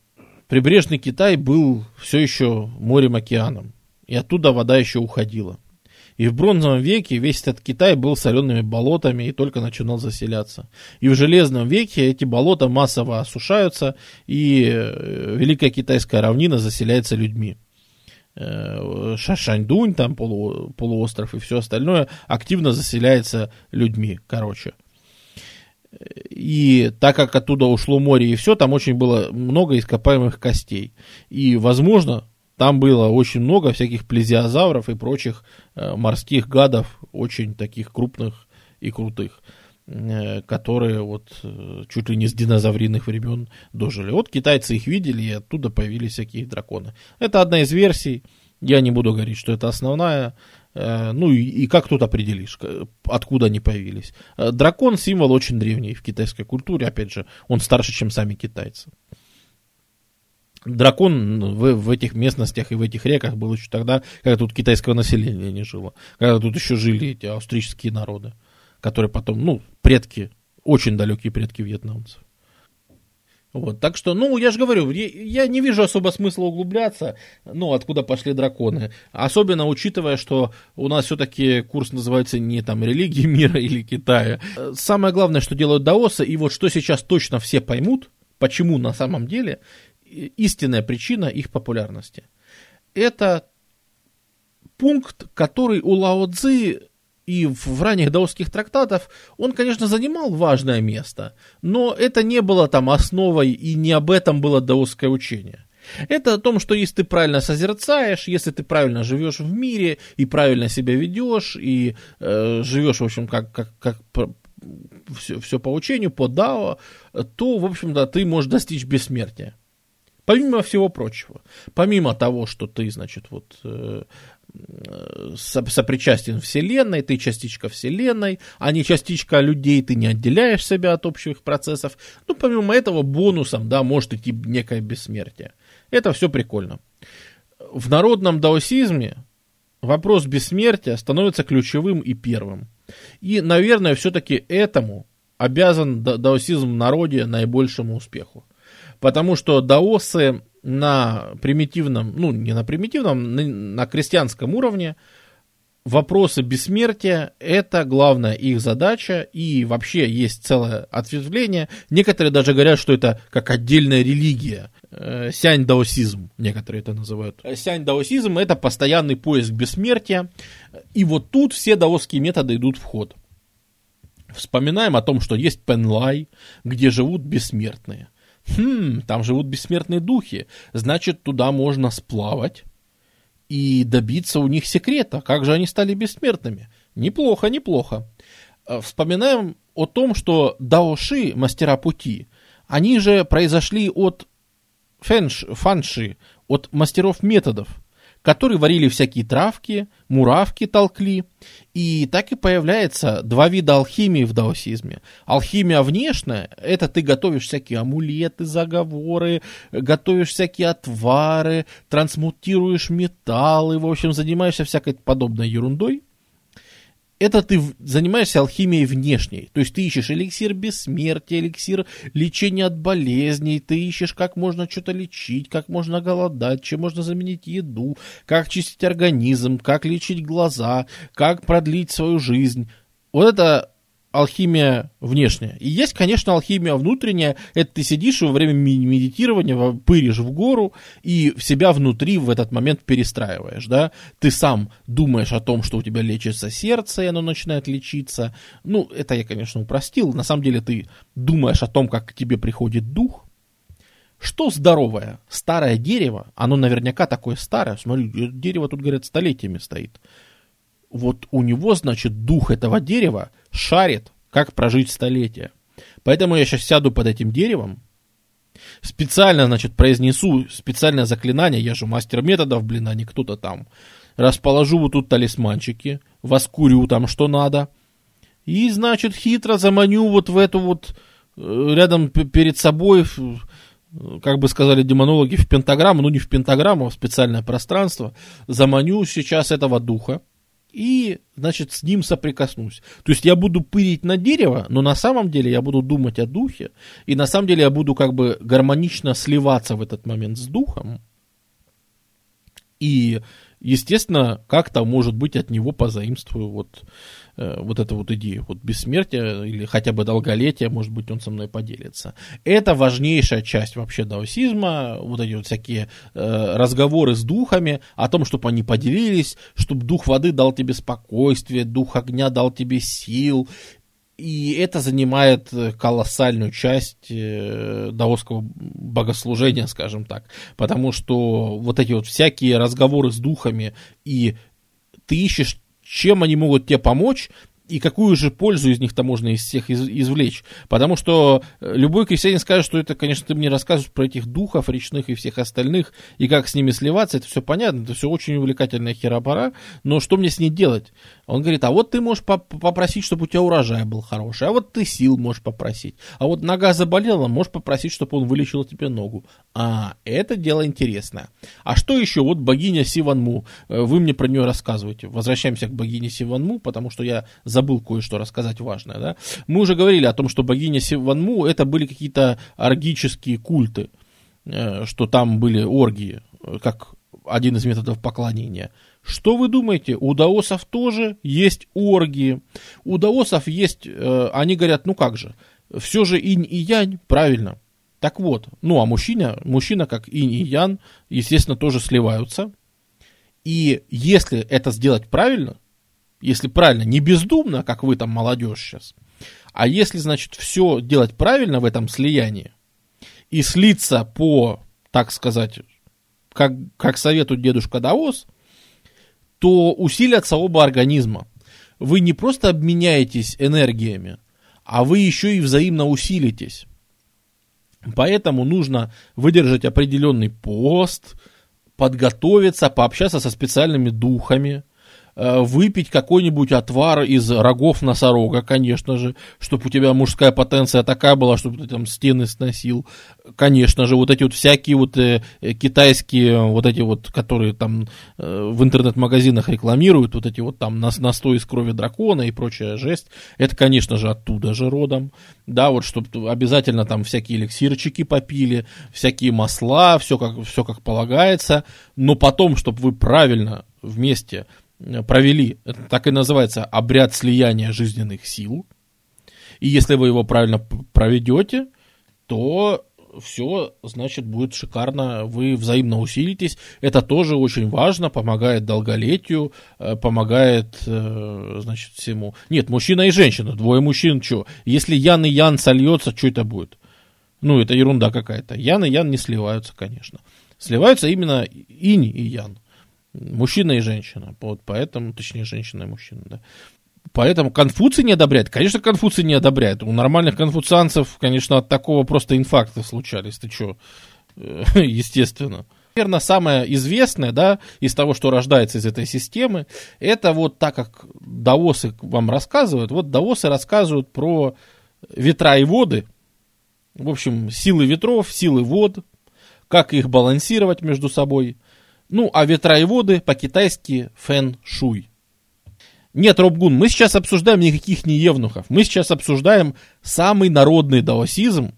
прибрежный Китай был все еще морем-океаном, и оттуда вода еще уходила. И в бронзовом веке весь этот Китай был солеными болотами и только начинал заселяться. И в железном веке эти болота массово осушаются, и э, Великая Китайская равнина заселяется людьми. Э, Шашаньдунь, там полу, полуостров и все остальное активно заселяется людьми, короче. И так как оттуда ушло море и все, там очень было много ископаемых костей. И, возможно, там было очень много всяких плезиозавров и прочих э, морских гадов, очень таких крупных и крутых. э, которые вот э, чуть ли не с динозаврийных времен дожили. Вот китайцы их видели, и оттуда появились всякие драконы. Это одна из версий. Я не буду говорить, что это основная. Ну и, и как тут определишь, откуда они появились. Дракон символ очень древний в китайской культуре. Опять же, он старше, чем сами китайцы дракон в, в этих местностях и в этих реках был еще тогда, когда тут китайского населения не жило. Когда тут еще жили эти австрийские народы, которые потом, ну, предки, очень далекие предки вьетнамцев. Вот, так что, ну, я же говорю, я, не вижу особо смысла углубляться, ну, откуда пошли драконы. Особенно учитывая, что у нас все-таки курс называется не там религии мира или Китая. Самое главное, что делают даосы, и вот что сейчас точно все поймут, почему на самом деле, истинная причина их популярности. Это пункт, который у Лао Цзи и в ранних даосских трактатах, он, конечно, занимал важное место, но это не было там основой, и не об этом было даосское учение. Это о том, что если ты правильно созерцаешь, если ты правильно живешь в мире и правильно себя ведешь, и э, живешь, в общем, как, как, как все, все по учению, по дао, то, в общем-то, ты можешь достичь бессмертия. Помимо всего прочего, помимо того, что ты, значит, вот э, сопричастен Вселенной, ты частичка Вселенной, а не частичка людей, ты не отделяешь себя от общих процессов. Ну, помимо этого, бонусом, да, может идти некое бессмертие. Это все прикольно. В народном даосизме вопрос бессмертия становится ключевым и первым. И, наверное, все-таки этому обязан даосизм в народе наибольшему успеху. Потому что даосы на примитивном, ну не на примитивном, на, крестьянском уровне вопросы бессмертия – это главная их задача, и вообще есть целое ответвление. Некоторые даже говорят, что это как отдельная религия. Э, сянь-даосизм, некоторые это называют. Сянь-даосизм – это постоянный поиск бессмертия, и вот тут все даосские методы идут в ход. Вспоминаем о том, что есть Пенлай, где живут бессмертные. Хм, там живут бессмертные духи. Значит, туда можно сплавать и добиться у них секрета. Как же они стали бессмертными? Неплохо, неплохо. Э, вспоминаем о том, что даоши, мастера пути, они же произошли от фэнш, фанши, от мастеров методов – которые варили всякие травки, муравки толкли. И так и появляется два вида алхимии в даосизме. Алхимия внешняя, это ты готовишь всякие амулеты, заговоры, готовишь всякие отвары, трансмутируешь металлы, в общем, занимаешься всякой подобной ерундой это ты занимаешься алхимией внешней. То есть ты ищешь эликсир бессмертия, эликсир лечения от болезней, ты ищешь, как можно что-то лечить, как можно голодать, чем можно заменить еду, как чистить организм, как лечить глаза, как продлить свою жизнь. Вот это алхимия внешняя. И есть, конечно, алхимия внутренняя. Это ты сидишь во время медитирования пыришь в гору и в себя внутри в этот момент перестраиваешь, да. Ты сам думаешь о том, что у тебя лечится сердце, и оно начинает лечиться. Ну, это я, конечно, упростил. На самом деле ты думаешь о том, как к тебе приходит дух, что здоровое? Старое дерево, оно наверняка такое старое, смотри, дерево тут, говорят, столетиями стоит вот у него, значит, дух этого дерева шарит, как прожить столетие. Поэтому я сейчас сяду под этим деревом, специально, значит, произнесу специальное заклинание, я же мастер методов, блин, а не кто-то там. Расположу вот тут талисманчики, воскурю там что надо. И, значит, хитро заманю вот в эту вот, э, рядом перед собой, как бы сказали демонологи, в пентаграмму, ну не в пентаграмму, а в специальное пространство, заманю сейчас этого духа и, значит, с ним соприкоснусь. То есть я буду пырить на дерево, но на самом деле я буду думать о духе, и на самом деле я буду как бы гармонично сливаться в этот момент с духом. И естественно, как-то, может быть, от него позаимствую вот, вот эту вот идею. Вот бессмертие или хотя бы долголетие, может быть, он со мной поделится. Это важнейшая часть вообще даосизма, вот эти вот всякие э, разговоры с духами о том, чтобы они поделились, чтобы дух воды дал тебе спокойствие, дух огня дал тебе сил, и это занимает э, колоссальную часть э, даосского богослужения, скажем так. Потому что вот эти вот всякие разговоры с духами, и ты ищешь, чем они могут тебе помочь, и какую же пользу из них-то можно из всех из, извлечь? Потому что э, любой крестьянин скажет, что это, конечно, ты мне рассказываешь про этих духов речных и всех остальных, и как с ними сливаться, это все понятно, это все очень увлекательная херобора, но что мне с ней делать? Он говорит, а вот ты можешь попросить, чтобы у тебя урожай был хороший, а вот ты сил можешь попросить, а вот нога заболела, можешь попросить, чтобы он вылечил тебе ногу. А, это дело интересное. А что еще? Вот богиня Сиванму, э, вы мне про нее рассказываете. Возвращаемся к богине Сиванму, потому что я забыл кое-что рассказать важное. Да? Мы уже говорили о том, что богиня Сиванму это были какие-то оргические культы, э, что там были оргии, э, как один из методов поклонения. Что вы думаете? У даосов тоже есть оргии. У даосов есть, э, они говорят, ну как же, все же инь и янь, правильно. Так вот, ну а мужчина, мужчина как инь и ян, естественно, тоже сливаются. И если это сделать правильно, если правильно, не бездумно, как вы там молодежь сейчас, а если, значит, все делать правильно в этом слиянии и слиться по, так сказать, как, как советует дедушка Даос, то усилятся оба организма. Вы не просто обменяетесь энергиями, а вы еще и взаимно усилитесь. Поэтому нужно выдержать определенный пост, подготовиться, пообщаться со специальными духами – выпить какой-нибудь отвар из рогов носорога, конечно же, чтобы у тебя мужская потенция такая была, чтобы ты там стены сносил. Конечно же, вот эти вот всякие вот э, китайские, вот эти вот, которые там э, в интернет-магазинах рекламируют, вот эти вот там нас, настой из крови дракона и прочая жесть, это, конечно же, оттуда же родом. Да, вот чтобы обязательно там всякие эликсирчики попили, всякие масла, все как, все как полагается, но потом, чтобы вы правильно вместе провели, это так и называется, обряд слияния жизненных сил. И если вы его правильно проведете, то все, значит, будет шикарно, вы взаимно усилитесь. Это тоже очень важно, помогает долголетию, э, помогает, э, значит, всему. Нет, мужчина и женщина, двое мужчин, что? Если Ян и Ян сольется, что это будет? Ну, это ерунда какая-то. Ян и Ян не сливаются, конечно. Сливаются именно инь и Ян. Мужчина и женщина. Вот поэтому, точнее, женщина и мужчина, да. Поэтому Конфуций не одобряет. Конечно, Конфуций не одобряет. У нормальных конфуцианцев, конечно, от такого просто инфаркты случались. Ты что? <laughs> Естественно. Наверное, самое известное, да, из того, что рождается из этой системы, это вот так как даосы вам рассказывают, вот даосы рассказывают про ветра и воды, в общем, силы ветров, силы вод, как их балансировать между собой, ну, а ветра и воды по-китайски фэн шуй. Нет, Робгун, мы сейчас обсуждаем никаких не евнухов. Мы сейчас обсуждаем самый народный даосизм,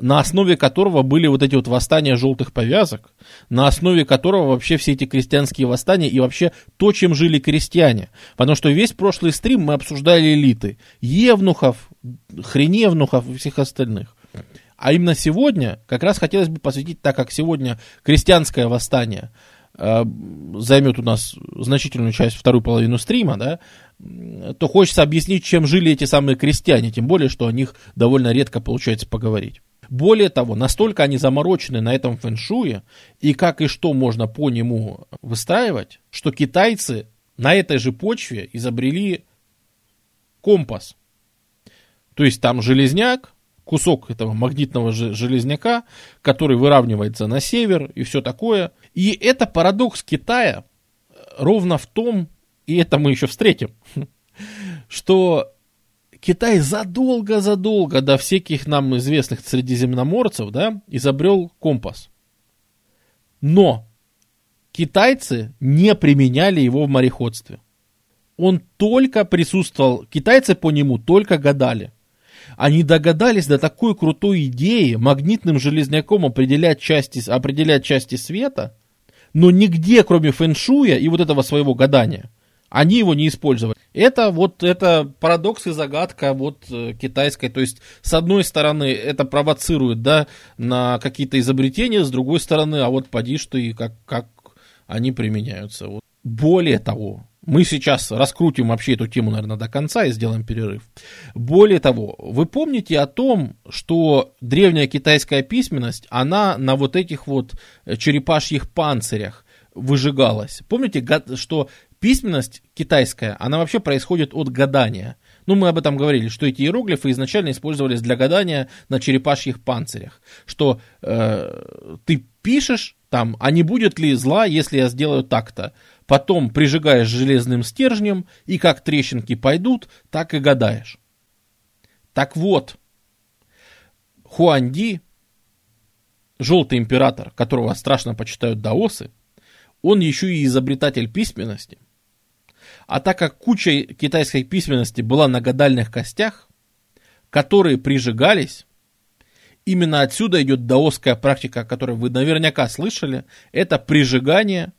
на основе которого были вот эти вот восстания желтых повязок, на основе которого вообще все эти крестьянские восстания и вообще то, чем жили крестьяне. Потому что весь прошлый стрим мы обсуждали элиты. Евнухов, хреневнухов и всех остальных. А именно сегодня как раз хотелось бы посвятить, так как сегодня крестьянское восстание – займет у нас значительную часть, вторую половину стрима, да, то хочется объяснить, чем жили эти самые крестьяне, тем более, что о них довольно редко получается поговорить. Более того, настолько они заморочены на этом фэншуе, и как и что можно по нему выстраивать, что китайцы на этой же почве изобрели компас. То есть там железняк, кусок этого магнитного железняка, который выравнивается на север и все такое. И это парадокс Китая ровно в том, и это мы еще встретим, <laughs> что Китай задолго-задолго до всяких нам известных средиземноморцев да, изобрел компас. Но китайцы не применяли его в мореходстве. Он только присутствовал, китайцы по нему только гадали – они догадались до такой крутой идеи магнитным железняком определять части, определять части света, но нигде, кроме фэншуя и вот этого своего гадания, они его не использовали. Это вот это парадокс и загадка вот э, китайской. То есть, с одной стороны, это провоцирует, да, на какие-то изобретения, с другой стороны, а вот поди что и как, как они применяются. Вот. Более того, мы сейчас раскрутим вообще эту тему, наверное, до конца и сделаем перерыв. Более того, вы помните о том, что древняя китайская письменность, она на вот этих вот черепашьих панцирях выжигалась. Помните, что Письменность китайская, она вообще происходит от гадания. Ну, мы об этом говорили, что эти иероглифы изначально использовались для гадания на черепашьих панцирях. Что э, ты пишешь там, а не будет ли зла, если я сделаю так-то. Потом прижигаешь железным стержнем, и как трещинки пойдут, так и гадаешь. Так вот, Хуанди, желтый император, которого страшно почитают даосы, он еще и изобретатель письменности. А так как куча китайской письменности была на гадальных костях, которые прижигались, именно отсюда идет даосская практика, о которой вы наверняка слышали, это прижигание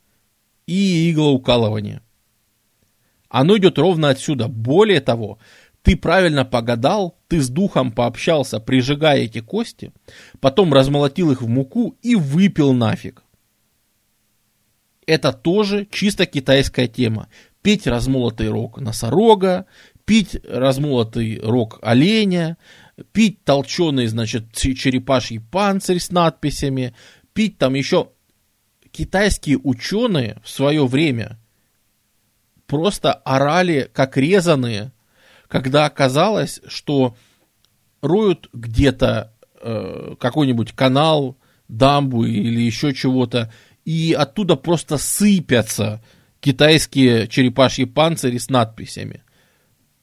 и иглоукалывание. Оно идет ровно отсюда. Более того, ты правильно погадал, ты с духом пообщался, прижигая эти кости, потом размолотил их в муку и выпил нафиг это тоже чисто китайская тема. Пить размолотый рог носорога, пить размолотый рог оленя, пить толченый, значит, черепаший панцирь с надписями, пить там еще... Китайские ученые в свое время просто орали как резаные, когда оказалось, что роют где-то э, какой-нибудь канал, дамбу или еще чего-то, и оттуда просто сыпятся китайские черепашьи панцири с надписями.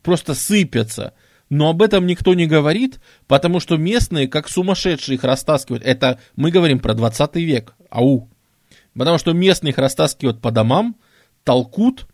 Просто сыпятся. Но об этом никто не говорит, потому что местные, как сумасшедшие, их растаскивают. Это мы говорим про 20 век. Ау. Потому что местные их растаскивают по домам, толкут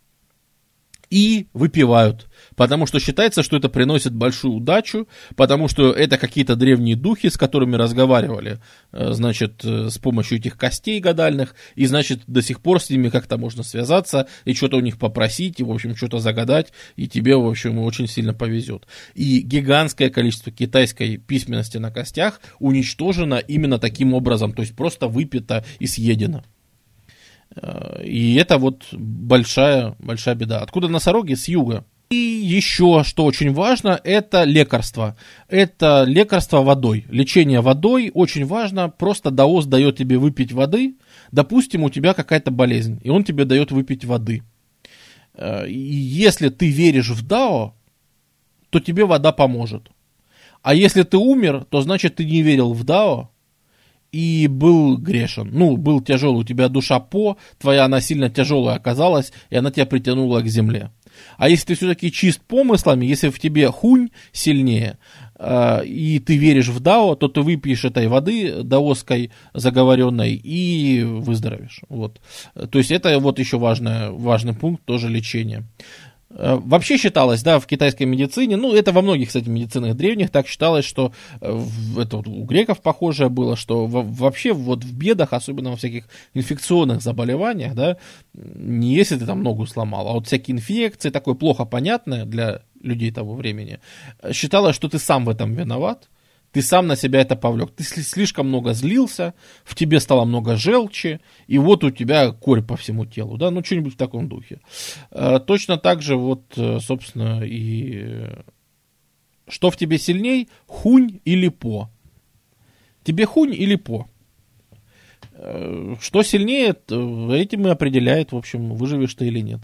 и выпивают потому что считается, что это приносит большую удачу, потому что это какие-то древние духи, с которыми разговаривали, э, значит, э, с помощью этих костей гадальных, и, значит, до сих пор с ними как-то можно связаться и что-то у них попросить, и, в общем, что-то загадать, и тебе, в общем, очень сильно повезет. И гигантское количество китайской письменности на костях уничтожено именно таким образом, то есть просто выпито и съедено. Э, и это вот большая, большая беда. Откуда носороги? С юга. И еще, что очень важно, это лекарство. Это лекарство водой. Лечение водой очень важно. Просто даос дает тебе выпить воды. Допустим, у тебя какая-то болезнь, и он тебе дает выпить воды. Э, и если ты веришь в дао, то тебе вода поможет. А если ты умер, то значит ты не верил в дао, и был грешен. Ну, был тяжелый у тебя душа по, твоя она сильно тяжелая оказалась, и она тебя притянула к земле. А если ты все-таки чист помыслами, если в тебе хунь сильнее, э, и ты веришь в Дао, то ты выпьешь этой воды даосской заговоренной и выздоровеешь. Вот. То есть это вот еще важный, важный пункт, тоже лечение. Э, вообще считалось, да, в китайской медицине, ну, это во многих, кстати, медицинах древних так считалось, что э, это вот у греков похожее было, что вообще вот в бедах, особенно во всяких инфекционных заболеваниях, да, не если ты там ногу сломал, а вот всякие инфекции, такое плохо понятное для людей того времени, э, считалось, что ты сам в этом виноват, ты сам на себя это повлек. Ты слишком много злился, в тебе стало много желчи, и вот у тебя корь по всему телу, да, ну что-нибудь в таком духе. Э, точно так же вот, э, собственно, и что в тебе сильней, хунь или по? Тебе хунь или по? Э, что сильнее, этим и определяет, в общем, выживешь ты или нет.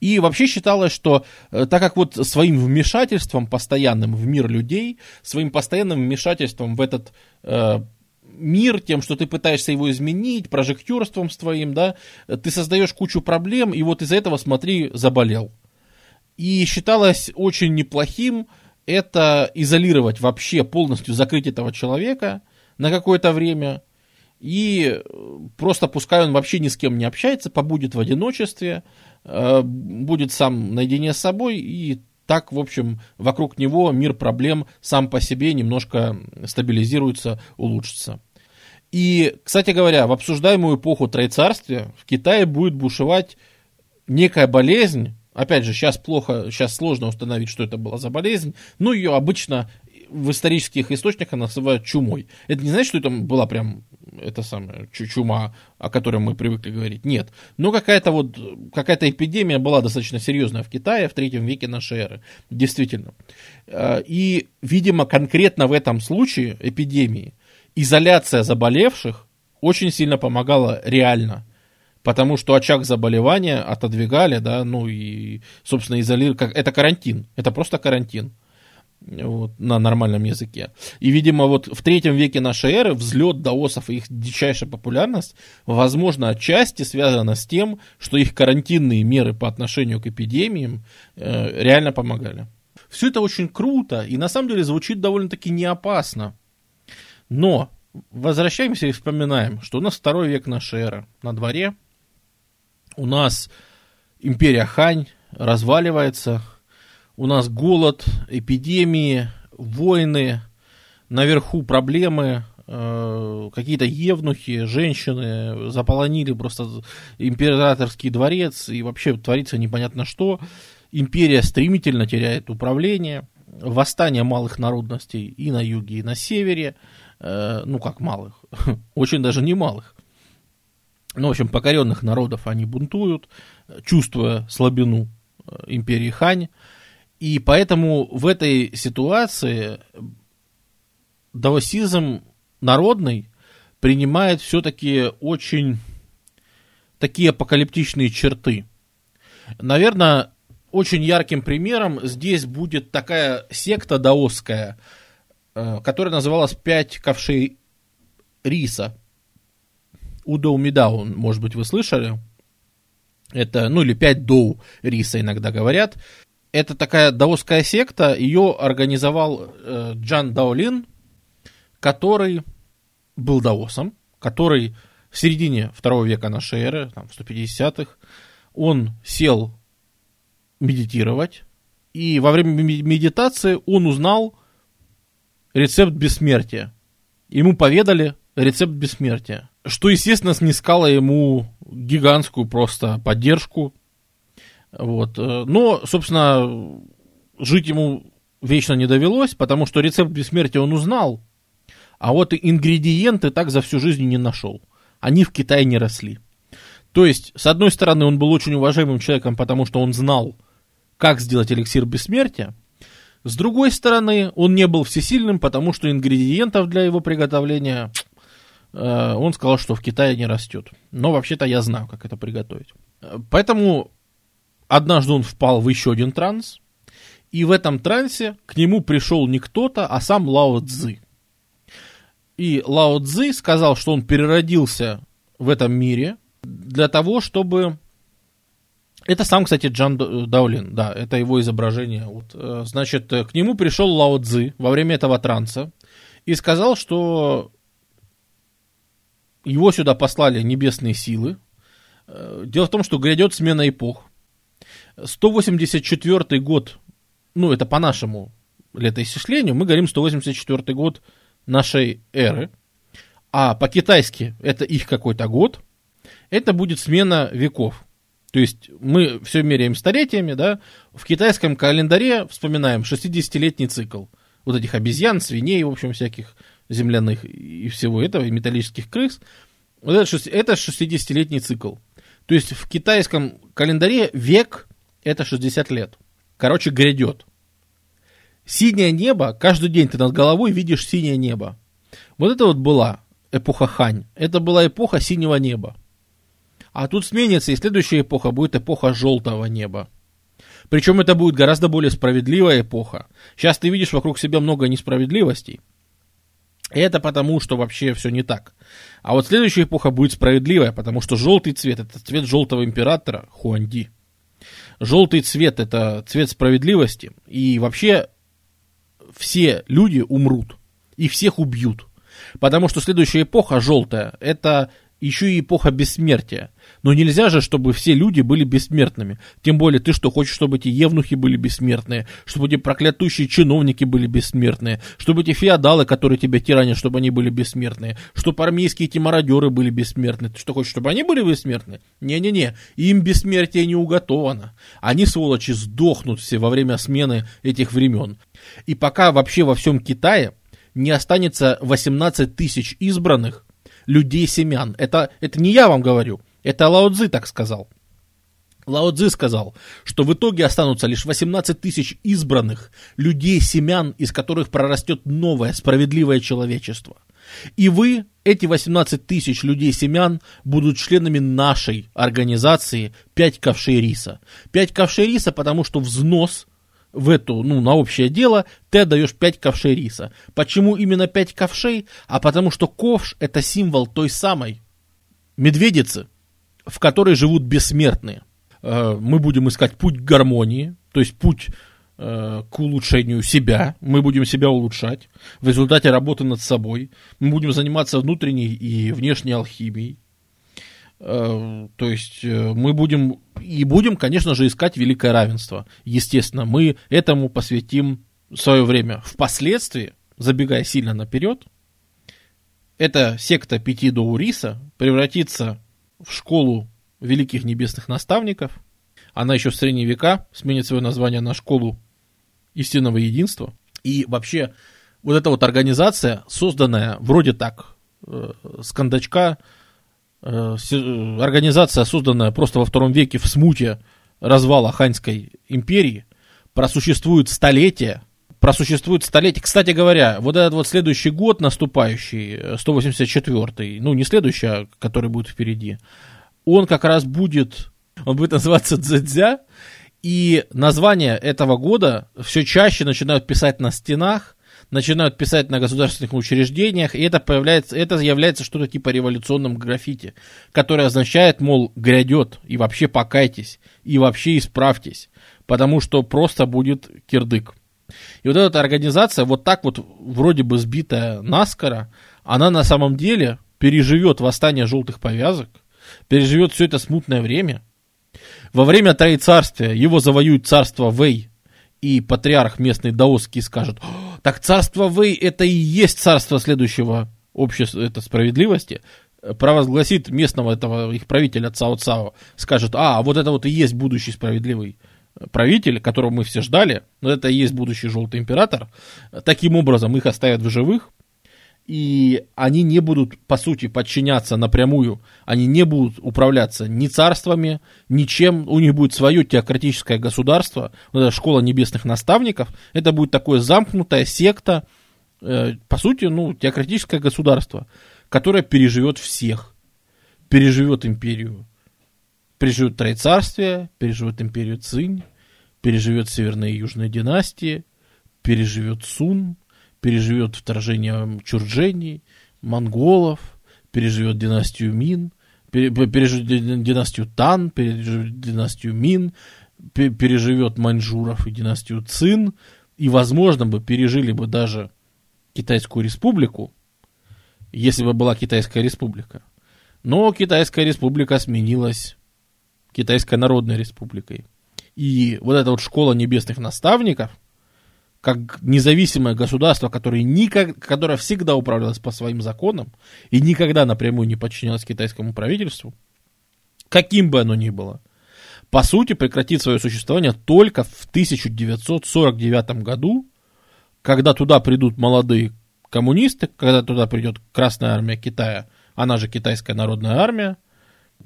И вообще считалось, что э, так как вот своим вмешательством постоянным в мир людей, своим постоянным вмешательством в этот э, мир, тем, что ты пытаешься его изменить, прожектерством своим, да, ты создаешь кучу проблем, и вот из-за этого, смотри, заболел. И считалось очень неплохим это изолировать вообще, полностью закрыть этого человека на какое-то время, и просто пускай он вообще ни с кем не общается, побудет в одиночестве, Э, будет сам наедине с собой, и так, в общем, вокруг него мир проблем сам по себе немножко стабилизируется, улучшится. И, кстати говоря, в обсуждаемую эпоху Троецарствия в Китае будет бушевать некая болезнь, Опять же, сейчас плохо, сейчас сложно установить, что это была за болезнь, но ее обычно в исторических источниках называют чумой. Это не значит, что это была прям это самая чума, о которой мы привыкли говорить. Нет. Но какая-то вот, какая-то эпидемия была достаточно серьезная в Китае в третьем веке нашей эры. Действительно. Э, и, видимо, конкретно в этом случае эпидемии изоляция заболевших очень сильно помогала реально. потому что очаг заболевания отодвигали, да, ну и, собственно, изолировали, это карантин, это просто карантин вот, на нормальном языке. И, видимо, вот в третьем веке нашей эры взлет даосов и их дичайшая популярность, возможно, отчасти связана с тем, что их карантинные меры по отношению к эпидемиям э, реально помогали. Все это очень круто и на самом деле звучит довольно-таки не опасно. Но возвращаемся и вспоминаем, что у нас второй век нашей эры на дворе. У нас империя Хань разваливается, у нас голод, эпидемии, войны, наверху проблемы, э, какие-то евнухи, женщины заполонили просто императорский дворец, и вообще творится непонятно что. Империя стремительно теряет управление, восстание малых народностей и на юге, и на севере, э, ну как малых, <laughs> очень даже не малых. Ну, в общем, покоренных народов они бунтуют, чувствуя слабину э, империи Хань. И поэтому в этой ситуации даосизм народный принимает все-таки очень такие апокалиптичные черты. Наверное, очень ярким примером здесь будет такая секта даосская, э, которая называлась «Пять ковшей риса». Удоу Мидаун, может быть, вы слышали? Это, ну, или «Пять доу риса» иногда говорят это такая даосская секта, ее организовал э, Джан Даолин, который был даосом, который в середине второго века нашей эры, там, в 150-х, он сел медитировать, и во время медитации он узнал рецепт бессмертия. Ему поведали рецепт бессмертия, что, естественно, снискало ему гигантскую просто поддержку вот. Э, но, собственно, жить ему вечно не довелось, потому что рецепт бессмертия он узнал, а вот ингредиенты так за всю жизнь не нашел. Они в Китае не росли. То есть, с одной стороны, он был очень уважаемым человеком, потому что он знал, как сделать эликсир бессмертия. С другой стороны, он не был всесильным, потому что ингредиентов для его приготовления э, он сказал, что в Китае не растет. Но вообще-то я знаю, как это приготовить. Э, поэтому однажды он впал в еще один транс, и в этом трансе к нему пришел не кто-то, а сам Лао Цзы. И Лао Цзы сказал, что он переродился в этом мире для того, чтобы... Это сам, кстати, Джан Даулин, да, это его изображение. Вот, э, значит, к нему пришел Лао Цзы во время этого транса и сказал, что его сюда послали небесные силы. Э, дело в том, что грядет смена эпох. 184 год, ну, это по нашему летоисчислению, мы говорим 184 год нашей эры, а по-китайски это их какой-то год, это будет смена веков. То есть мы все меряем столетиями, да, в китайском календаре вспоминаем 60-летний цикл вот этих обезьян, свиней, в общем, всяких земляных и всего этого, и металлических крыс. Вот это, это 60-летний цикл. То есть в китайском календаре век это 60 лет. Короче, грядет. Синее небо, каждый день ты над головой видишь синее небо. Вот это вот была эпоха Хань. Это была эпоха синего неба. А тут сменится, и следующая эпоха будет эпоха желтого неба. Причем это будет гораздо более справедливая эпоха. Сейчас ты видишь вокруг себя много несправедливостей. Это потому, что вообще все не так. А вот следующая эпоха будет справедливая, потому что желтый цвет это цвет желтого императора Хуанди. Желтый цвет это цвет справедливости. И вообще все люди умрут. И всех убьют. Потому что следующая эпоха желтая, это еще и эпоха бессмертия. Но нельзя же, чтобы все люди были бессмертными. Тем более ты что, хочешь, чтобы эти евнухи были бессмертные, чтобы эти проклятущие чиновники были бессмертные, чтобы эти феодалы, которые тебя тиранят, чтобы они были бессмертные, чтобы армейские эти мародеры были бессмертные. Ты что, хочешь, чтобы они были бессмертные? Не-не-не, им бессмертие не уготовано. Они, сволочи, сдохнут все во время смены этих времен. И пока вообще во всем Китае не останется 18 тысяч избранных, людей семян. Это, это не я вам говорю, это Лао Цзы так сказал. Лао Цзы сказал, что в итоге останутся лишь 18 тысяч избранных людей семян, из которых прорастет новое справедливое человечество. И вы, эти 18 тысяч людей-семян, будут членами нашей организации 5 ковшей риса. 5 ковшей риса, потому что взнос в эту, ну, на общее дело, ты отдаешь 5 ковшей риса. Почему именно 5 ковшей? А потому что ковш это символ той самой медведицы, в которой живут бессмертные. Э, мы будем искать путь к гармонии, то есть путь э, к улучшению себя, мы будем себя улучшать в результате работы над собой, мы будем заниматься внутренней и внешней алхимией, э, то есть мы будем и будем, конечно же, искать великое равенство. Естественно, мы этому посвятим свое время. Впоследствии, забегая сильно наперед, эта секта пяти Доуриса превратится в школу великих небесных наставников. Она еще в средние века сменит свое название на школу истинного единства. И вообще вот эта вот организация, созданная вроде так, э, с кондачка, э, организация, созданная просто во втором веке в смуте развала Ханьской империи, просуществует столетия, просуществует столетия. Кстати говоря, вот этот вот следующий год наступающий, 184-й, ну не следующий, а который будет впереди, он как раз будет, он будет называться Дзэдзя, и название этого года все чаще начинают писать на стенах, начинают писать на государственных учреждениях, и это появляется, это является что-то типа революционным граффити, которое означает, мол, грядет, и вообще покайтесь, и вообще исправьтесь, потому что просто будет кирдык. И вот эта организация, вот так вот вроде бы сбитая наскоро, она на самом деле переживет восстание желтых повязок, переживет все это смутное время. Во время Троецарствия его завоюет царство Вэй, и патриарх местный даосский скажет, так царство Вэй это и есть царство следующего общества, это справедливости, провозгласит местного этого их правителя Цао Цао, скажет, а, вот это вот и есть будущий справедливый правитель, которого мы все ждали, но это и есть будущий желтый император. Таким образом их оставят в живых, и они не будут, по сути, подчиняться напрямую, они не будут управляться ни царствами, ничем, у них будет свое теократическое государство, вот эта школа небесных наставников, это будет такое замкнутая секта, э, по сути, ну, теократическое государство, которое переживет всех, переживет империю, переживет Троецарствие, переживет империю Цинь, переживет Северные и Южные династии, переживет Сун, переживет вторжение Чурджени, монголов, переживет династию Мин, переживет династию Тан, переживет династию Мин, переживет маньчжуров и династию Цин, и, возможно, бы пережили бы даже Китайскую республику, если бы была Китайская республика. Но Китайская республика сменилась Китайской Народной Республикой. И вот эта вот школа небесных наставников – как независимое государство, которое, никак, которое всегда управлялось по своим законам и никогда напрямую не подчинялось китайскому правительству, каким бы оно ни было, по сути прекратит свое существование только в 1949 году, когда туда придут молодые коммунисты, когда туда придет Красная армия Китая, она же Китайская народная армия,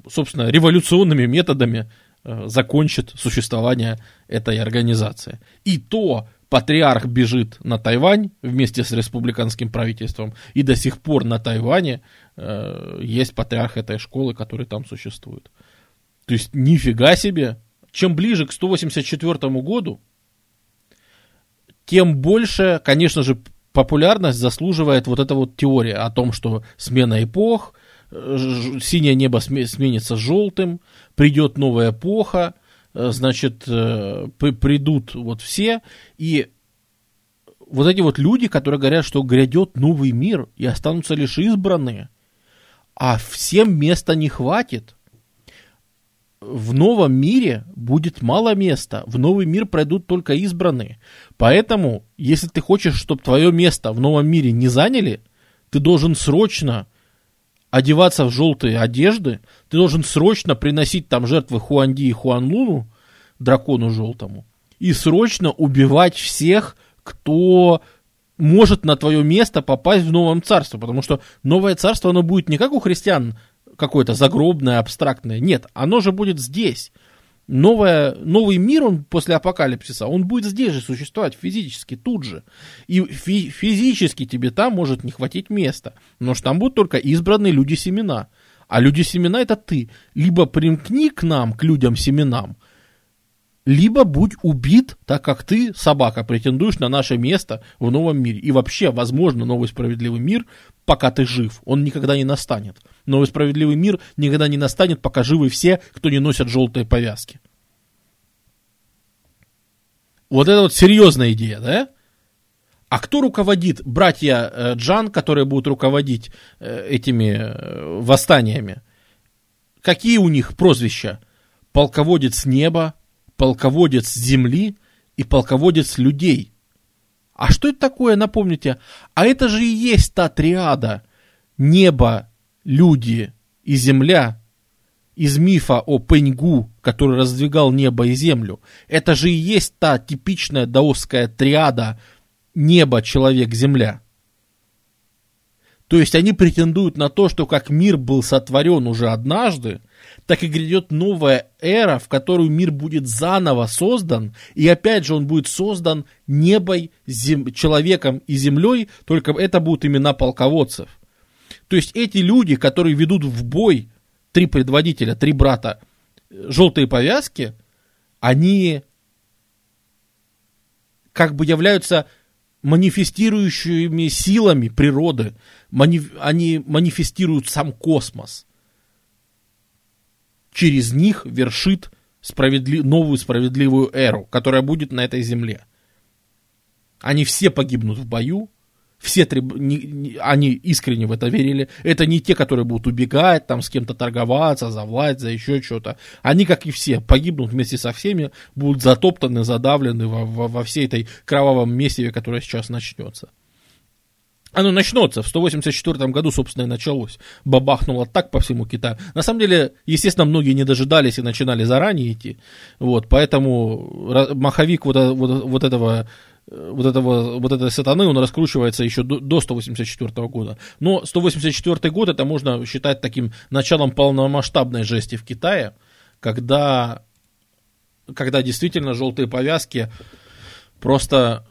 собственно, революционными методами э, закончит существование этой организации. И то патриарх бежит на Тайвань вместе с республиканским правительством, и до сих пор на Тайване э, есть патриарх этой школы, который там существует. То есть нифига себе. Чем ближе к 184 году, тем больше, конечно же, популярность заслуживает вот эта вот теория о том, что смена эпох, синее небо сменится желтым, придет новая эпоха, Э, значит, э, придут вот все, и вот эти вот люди, которые говорят, что грядет новый мир, и останутся лишь избранные, а всем места не хватит. В новом мире будет мало места, в новый мир пройдут только избранные. Поэтому, если ты хочешь, чтобы твое место в новом мире не заняли, ты должен срочно одеваться в желтые одежды, ты должен срочно приносить там жертвы Хуанди и Хуанлуну, дракону желтому, и срочно убивать всех, кто может на твое место попасть в новом царство, потому что новое царство, оно будет не как у христиан какое-то загробное, абстрактное, нет, оно же будет здесь. Новое, новый мир, он после апокалипсиса, он будет здесь же существовать физически, тут же. И фи- физически тебе там может не хватить места. Потому что там будут только избранные люди-семена. А люди-семена это ты. Либо примкни к нам, к людям-семенам, либо будь убит, так как ты, собака, претендуешь на наше место в новом мире. И вообще, возможно, новый справедливый мир, пока ты жив, он никогда не настанет. Новый справедливый мир никогда не настанет, пока живы все, кто не носят желтые повязки. Вот это вот серьезная идея, да? А кто руководит? Братья э, Джан, которые будут руководить э, этими э, восстаниями. Какие у них прозвища? Полководец неба, полководец земли и полководец людей. А что это такое, напомните? А это же и есть та триада. Небо, люди и земля из мифа о Пеньгу, который раздвигал небо и землю. Это же и есть та типичная даосская триада небо, человек, земля. То есть они претендуют на то, что как мир был сотворен уже однажды, так и грядет новая эра, в которую мир будет заново создан, и опять же он будет создан небой, зем... человеком и землей, только это будут имена полководцев. То есть эти люди, которые ведут в бой три предводителя, три брата, желтые повязки, они как бы являются манифестирующими силами природы. Мани... Они манифестируют сам космос через них вершит справедли... новую справедливую эру, которая будет на этой земле. Они все погибнут в бою, все три, не, не, они искренне в это верили. Это не те, которые будут убегать, там с кем-то торговаться, за власть, за еще что-то. Они, как и все, погибнут вместе со всеми, будут затоптаны, задавлены во, во, во всей этой кровавом месиве, которое сейчас начнется. Оно начнется. В 184 году, собственно, и началось. Бабахнуло так по всему Китаю. На самом деле, естественно, многие не дожидались и начинали заранее идти. Вот, поэтому маховик вот, вот, вот этого вот этого, вот этой сатаны, он раскручивается еще до, до 184 года. Но 184 год это можно считать таким началом полномасштабной жести в Китае, когда, когда действительно желтые повязки просто,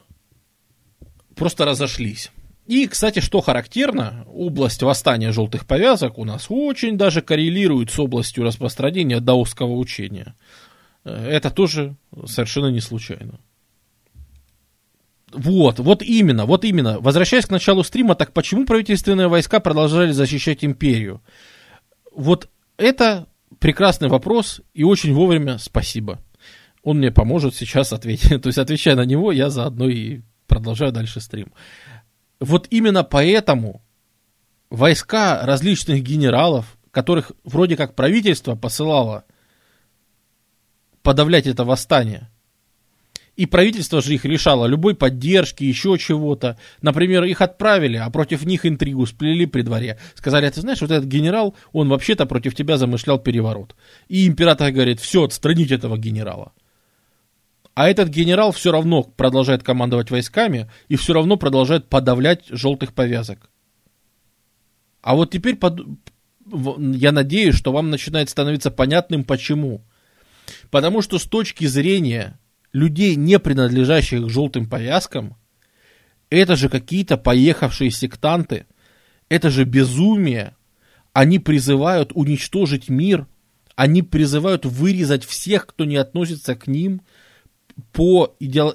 просто разошлись. И, кстати, что характерно, область восстания желтых повязок у нас очень даже коррелирует с областью распространения даосского учения. Э, это тоже совершенно не случайно. Вот, вот именно, вот именно. Возвращаясь к началу стрима, так почему правительственные войска продолжали защищать империю? Вот это прекрасный вопрос, и очень вовремя спасибо. Он мне поможет сейчас ответить. <laughs> То есть, отвечая на него, я заодно и продолжаю дальше стрим. Вот именно поэтому войска различных генералов, которых вроде как правительство посылало подавлять это восстание, и правительство же их лишало любой поддержки, еще чего-то. Например, их отправили, а против них интригу сплели при дворе. Сказали, а ты знаешь, вот этот генерал, он вообще-то против тебя замышлял переворот. И император говорит, все, отстранить этого генерала. А этот генерал все равно продолжает командовать войсками и все равно продолжает подавлять желтых повязок. А вот теперь под... я надеюсь, что вам начинает становиться понятным почему. Потому что с точки зрения людей, не принадлежащих к желтым повязкам, это же какие-то поехавшие сектанты, это же безумие. Они призывают уничтожить мир, они призывают вырезать всех, кто не относится к ним – по идеал...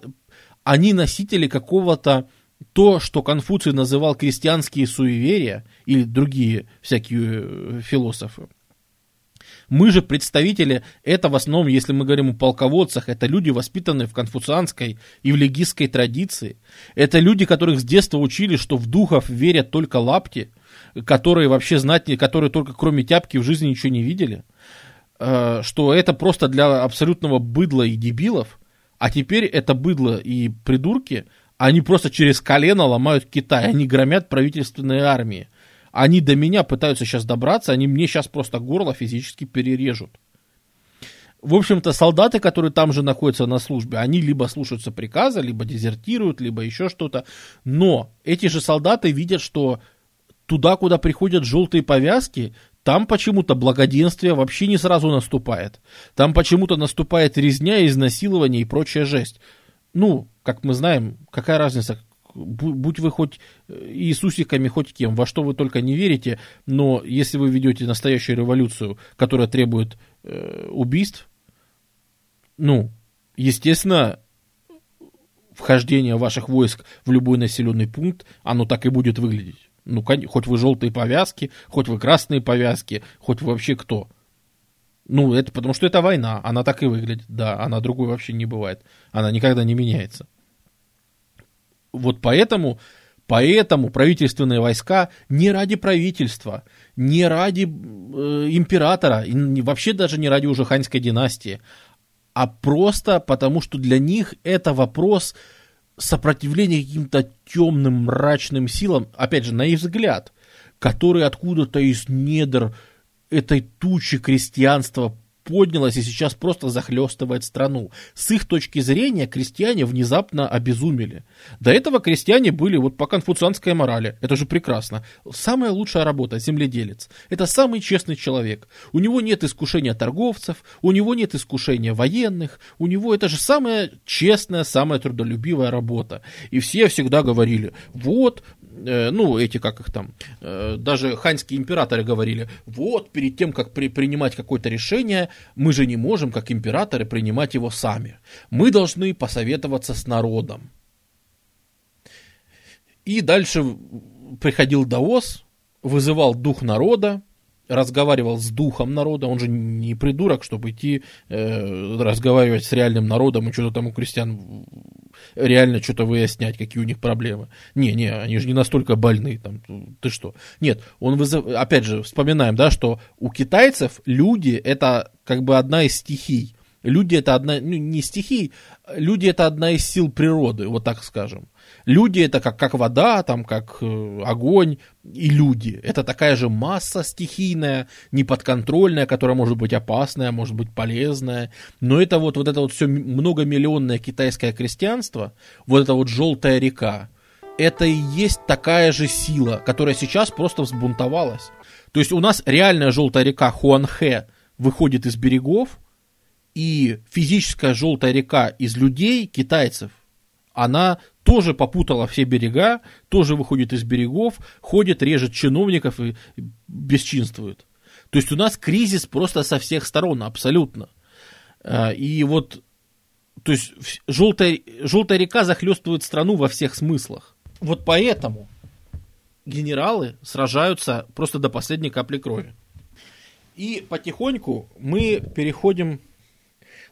они носители какого-то то, что Конфуций называл крестьянские суеверия или другие всякие э, философы. Мы же представители, это в основном, если мы говорим о полководцах, это люди, воспитанные в конфуцианской и в легистской традиции. Это люди, которых с детства учили, что в духов верят только лапти, которые вообще знать, которые только кроме тяпки в жизни ничего не видели. Э, что это просто для абсолютного быдла и дебилов. А теперь это быдло и придурки, они просто через колено ломают Китай, они громят правительственные армии. Они до меня пытаются сейчас добраться, они мне сейчас просто горло физически перережут. В общем-то, солдаты, которые там же находятся на службе, они либо слушаются приказа, либо дезертируют, либо еще что-то. Но эти же солдаты видят, что туда, куда приходят желтые повязки, там почему-то благоденствие вообще не сразу наступает. Там почему-то наступает резня, изнасилование и прочая жесть. Ну, как мы знаем, какая разница, будь вы хоть Иисусиками, хоть кем, во что вы только не верите, но если вы ведете настоящую революцию, которая требует э, убийств, ну, естественно, вхождение ваших войск в любой населенный пункт, оно так и будет выглядеть. Ну, хоть вы желтые повязки, хоть вы красные повязки, хоть вы вообще кто. Ну, это потому что это война, она так и выглядит, да, она другой вообще не бывает, она никогда не меняется. Вот поэтому, поэтому правительственные войска не ради правительства, не ради э, императора, и вообще даже не ради уже ханьской династии, а просто потому, что для них это вопрос сопротивления каким-то темным, мрачным силам, опять же, на их взгляд, которые откуда-то из недр этой тучи крестьянства поднялась и сейчас просто захлестывает страну. С их точки зрения крестьяне внезапно обезумели. До этого крестьяне были вот по конфуцианской морали. Это же прекрасно. Самая лучшая работа – земледелец. Это самый честный человек. У него нет искушения торговцев, у него нет искушения военных, у него это же самая честная, самая трудолюбивая работа. И все всегда говорили, вот, ну, эти, как их там, э, даже ханьские императоры говорили, вот, перед тем, как при, принимать какое-то решение, мы же не можем, как императоры, принимать его сами. Мы должны посоветоваться с народом. И дальше приходил Даос, вызывал дух народа, разговаривал с духом народа, он же не придурок, чтобы идти э, разговаривать с реальным народом и что-то там у крестьян реально что-то выяснять, какие у них проблемы. Не, не, они же не настолько больны, там, ты что. Нет, он вызов... опять же, вспоминаем, да, что у китайцев люди это как бы одна из стихий. Люди это одна, ну, не стихий, люди это одна из сил природы, вот так скажем. Люди это как, как вода, там, как э, огонь и люди. Это такая же масса стихийная, неподконтрольная, которая может быть опасная, может быть полезная. Но это вот, вот это вот все многомиллионное китайское крестьянство, вот эта вот желтая река, это и есть такая же сила, которая сейчас просто взбунтовалась. То есть у нас реальная желтая река Хуанхэ выходит из берегов, и физическая желтая река из людей, китайцев, она тоже попутала все берега, тоже выходит из берегов, ходит, режет чиновников и бесчинствует. То есть у нас кризис просто со всех сторон, абсолютно. А, и вот, то есть желтая, желтая река захлестывает страну во всех смыслах. Вот поэтому генералы сражаются просто до последней капли крови. И потихоньку мы переходим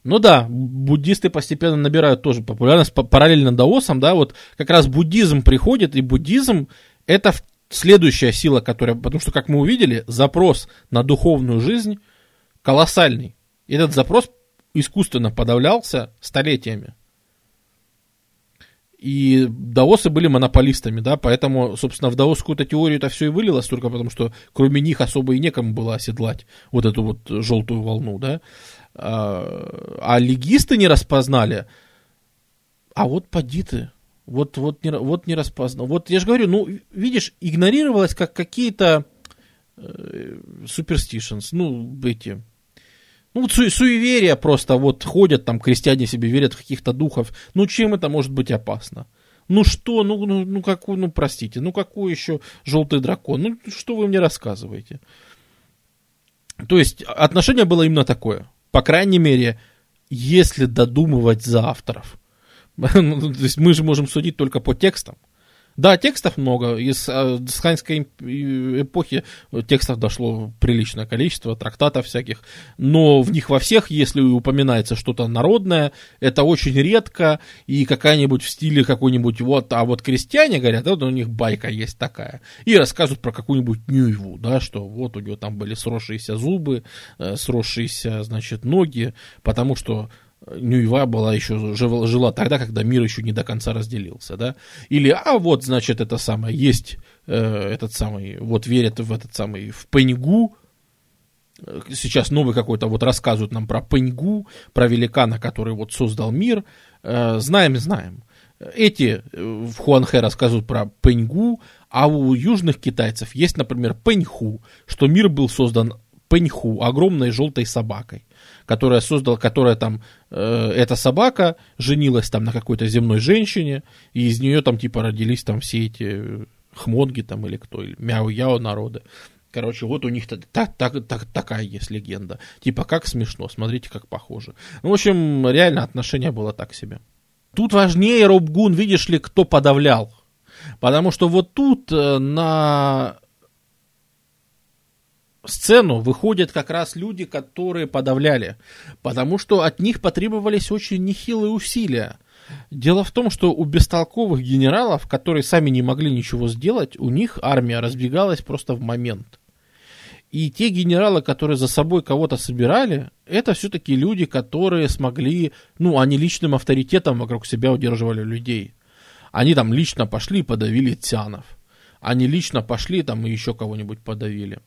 ну да, буддисты постепенно набирают тоже популярность параллельно даосам, да, вот как раз буддизм приходит, и буддизм это следующая сила, которая, потому что, как мы увидели, запрос на духовную жизнь колоссальный. Этот запрос искусственно подавлялся столетиями. И даосы были монополистами, да, поэтому, собственно, в даосскую-то теорию это все и вылилось, только потому что кроме них особо и некому было оседлать вот эту вот желтую волну, да. А, а легисты не распознали. А вот поди ты. Вот, вот, не, вот не распознал. Вот я же говорю, ну, видишь, игнорировалось как какие-то э, superstitions, ну, эти, ну, су- суеверия просто, вот ходят там, крестьяне себе верят в каких-то духов. Ну, чем это может быть опасно? Ну что, ну, ну, ну какой, ну простите, ну какой еще желтый дракон? Ну что вы мне рассказываете? То есть отношение было именно такое. По крайней мере, если додумывать за авторов. <laughs> Ну, то есть мы же можем судить только по текстам. Да, текстов много. Из э, ханьской эпохи текстов дошло приличное количество, трактатов всяких. Но в них во всех, если упоминается что-то народное, это очень редко. И какая-нибудь в стиле какой-нибудь вот, а вот крестьяне говорят, вот у них байка есть такая. И рассказывают про какую-нибудь Нюйву, да, что вот у него там были сросшиеся зубы, э, сросшиеся, значит, ноги, потому что Нюева была еще жила, жила тогда, когда мир еще не до конца разделился, да? Или, а вот, значит, это самое, есть э, этот самый, вот верят в этот самый, в Пеньгу, сейчас новый какой-то вот рассказывают нам про Пеньгу, про великана, который вот создал мир, э, знаем, знаем. Эти э, в Хуанхэ рассказывают про Пэньгу, а у южных китайцев есть, например, Пэньху, что мир был создан Пэньху, огромной желтой собакой, которая создала, которая там, э, эта собака женилась там на какой-то земной женщине, и из нее там типа родились там все эти хмонги там или кто, или мяу-яо народы. Короче, вот у них так, так, так, такая есть легенда. Типа, как смешно, смотрите, как похоже. Ну, в общем, реально отношение было так себе. Тут важнее, Робгун, видишь ли, кто подавлял. Потому что вот тут э, на сцену выходят как раз люди, которые подавляли. Потому что от них потребовались очень нехилые усилия. Дело в том, что у бестолковых генералов, которые сами не могли ничего сделать, у них армия разбегалась просто в момент. И те генералы, которые за собой кого-то собирали, это все-таки люди, которые смогли, ну, они личным авторитетом вокруг себя удерживали людей. Они там лично пошли и подавили тянов. Они лично пошли там и еще кого-нибудь подавили.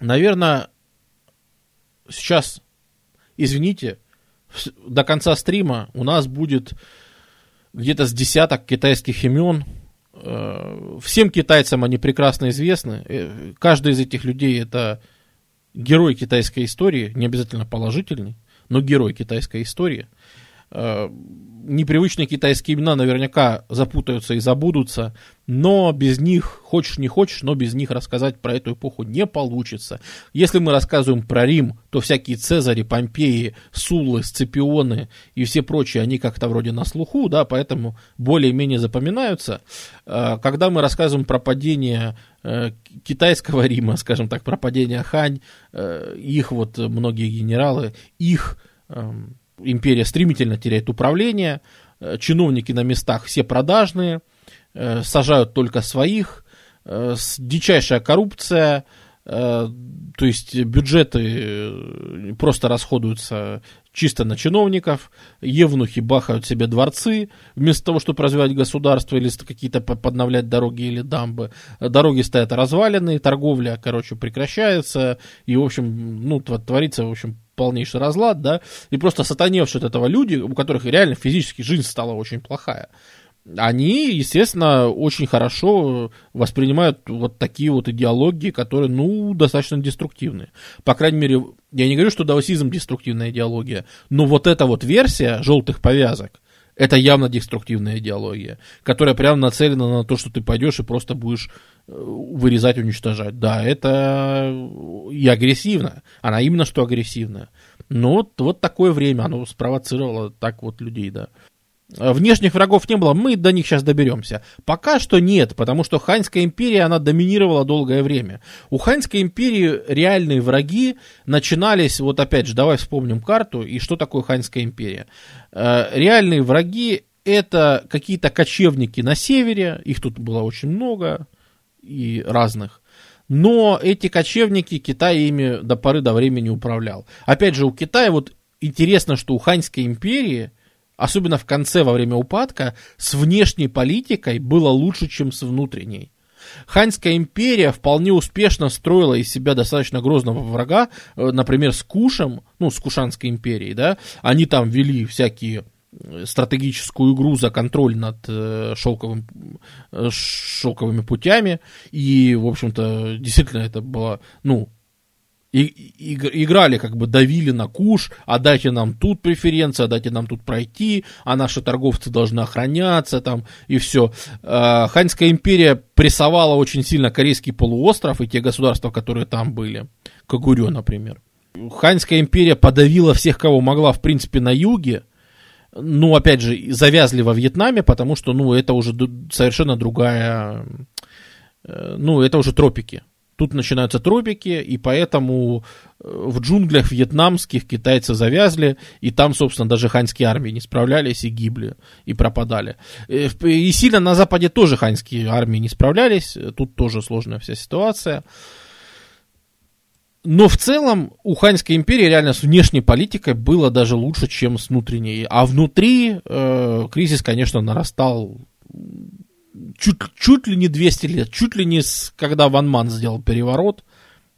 Наверное, сейчас, извините, до конца стрима у нас будет где-то с десяток китайских имен. Э, всем китайцам они прекрасно известны. Э, каждый из этих людей это герой китайской истории, не обязательно положительный, но герой китайской истории. Э, непривычные китайские имена наверняка запутаются и забудутся, но без них, хочешь не хочешь, но без них рассказать про эту эпоху не получится. Если мы рассказываем про Рим, то всякие Цезари, Помпеи, Суллы, Сципионы и все прочие, они как-то вроде на слуху, да, поэтому более-менее запоминаются. Э, когда мы рассказываем про падение э, китайского Рима, <laughs> скажем так, про падение Хань, их вот многие генералы, их эм, империя стремительно теряет управление, э, чиновники на местах все продажные, э, сажают только своих, э, дичайшая коррупция, то есть бюджеты просто расходуются чисто на чиновников, евнухи бахают себе дворцы, вместо того, чтобы развивать государство или какие-то подновлять дороги или дамбы. Дороги стоят разваленные, торговля, короче, прекращается, и, в общем, ну, творится, в общем, полнейший разлад, да, и просто сатаневшие от этого люди, у которых реально физически жизнь стала очень плохая, они, естественно, очень хорошо воспринимают вот такие вот идеологии, которые, ну, достаточно деструктивные. По крайней мере, я не говорю, что даосизм деструктивная идеология, но вот эта вот версия желтых повязок, это явно деструктивная идеология, которая прямо нацелена на то, что ты пойдешь и просто будешь вырезать, уничтожать. Да, это и агрессивно. Она именно что агрессивная. Но вот, вот такое время оно спровоцировало так вот людей, да. Э, внешних врагов не было, мы до них сейчас доберемся. Пока что нет, потому что Ханьская империя, она доминировала долгое время. У Ханьской империи реальные враги начинались, вот опять же, давай вспомним карту, и что такое Ханьская империя. Э, реальные враги это какие-то кочевники на севере, их тут было очень много и разных. Но эти кочевники Китай ими до поры до времени управлял. Опять же, у Китая вот интересно, что у Ханьской империи – особенно в конце, во время упадка, с внешней политикой было лучше, чем с внутренней. Ханьская империя вполне успешно строила из себя достаточно грозного врага, э, например, с Кушем, ну, с Кушанской империей, да, они там вели всякие стратегическую игру за контроль над э, шелковым, э, шелковыми путями, и, в общем-то, действительно это было, ну, и, и, играли, как бы давили на куш, а дайте нам тут преференции, а дайте нам тут пройти, а наши торговцы должны охраняться там, и все. А, Ханьская империя прессовала очень сильно Корейский полуостров и те государства, которые там были. Кагурё, например. Ханьская империя подавила всех, кого могла, в принципе, на юге, ну, опять же, завязли во Вьетнаме, потому что, ну, это уже совершенно другая, э, ну, это уже тропики. Тут начинаются тропики, и поэтому э, в джунглях вьетнамских китайцы завязли, и там, собственно, даже ханьские армии не справлялись и гибли, и пропадали. Э, и сильно на Западе тоже ханьские армии не справлялись, тут тоже сложная вся ситуация. Но в целом у Ханьской империи реально с внешней политикой было даже лучше, чем с внутренней. А внутри э, кризис, конечно, нарастал чуть, чуть ли не 200 лет, чуть ли не с, когда Ван Ман сделал переворот,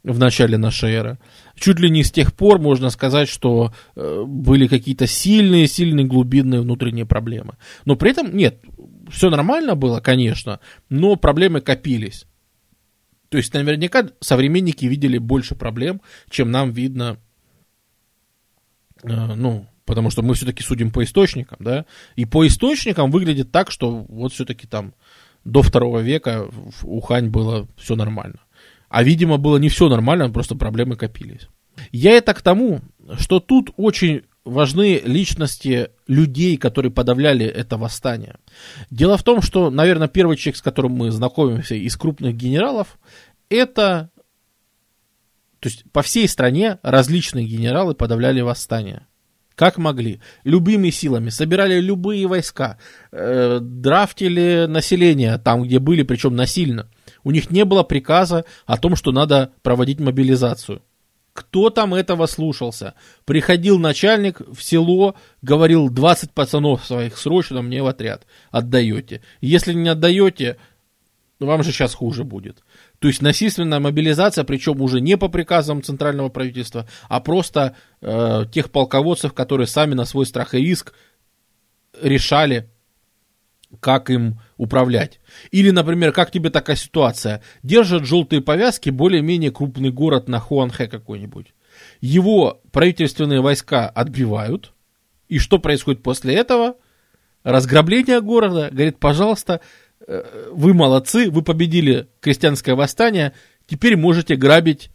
в начале нашей эры. Чуть ли не с тех пор можно сказать, что э, были какие-то сильные, сильные глубинные внутренние проблемы. Но при этом, нет, все нормально было, конечно, но проблемы копились. То есть наверняка современники видели больше проблем, чем нам видно, э, ну, потому что мы все-таки судим по источникам, да, и по источникам выглядит так, что вот все-таки там до второго века в Ухань было все нормально. А, видимо, было не все нормально, просто проблемы копились. Я это к тому, что тут очень важны личности людей, которые подавляли это восстание. Дело в том, что, наверное, первый человек, с которым мы знакомимся из крупных генералов, это... То есть по всей стране различные генералы подавляли восстание. Как могли. Любыми силами. Собирали любые войска. Э, драфтили население там, где были, причем насильно. У них не было приказа о том, что надо проводить мобилизацию. Кто там этого слушался? Приходил начальник в село, говорил 20 пацанов своих срочно мне в отряд отдаете. Если не отдаете, вам же сейчас хуже будет. То есть насильственная мобилизация, причем уже не по приказам центрального правительства, а просто э, тех полководцев, которые сами на свой страх и риск решали, как им управлять. Или, например, как тебе такая ситуация? Держат желтые повязки более-менее крупный город на Хуанхэ какой-нибудь. Его правительственные войска отбивают. И что происходит после этого? Разграбление города. Говорит, пожалуйста, э, вы молодцы, вы победили крестьянское восстание, теперь можете грабить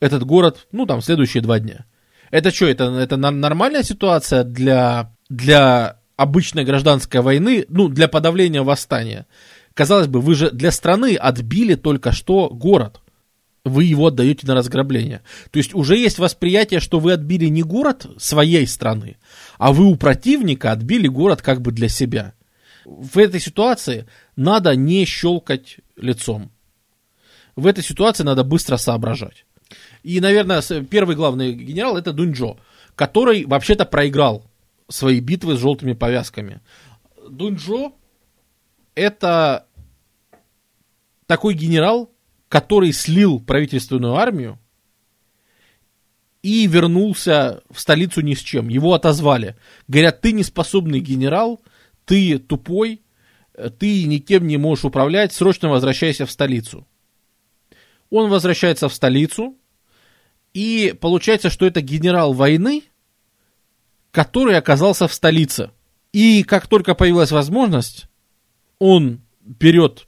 этот город, ну, там, следующие два дня. Это что, это, это нормальная ситуация для, для обычной гражданской войны, ну, для подавления восстания. Казалось бы, вы же для страны отбили только что город. Вы его отдаете на разграбление. То есть уже есть восприятие, что вы отбили не город своей страны, а вы у противника отбили город как бы для себя. В этой ситуации надо не щелкать лицом. В этой ситуации надо быстро соображать. И, наверное, первый главный генерал это Дуньчжо, который вообще-то проиграл свои битвы с желтыми повязками. Дуньчжо это такой генерал, который слил правительственную армию и вернулся в столицу ни с чем. Его отозвали. Говорят, ты неспособный генерал, ты тупой, ты никем не можешь управлять, срочно возвращайся в столицу. Он возвращается в столицу, и получается, что это генерал войны, который оказался в столице. И как только появилась возможность, он берет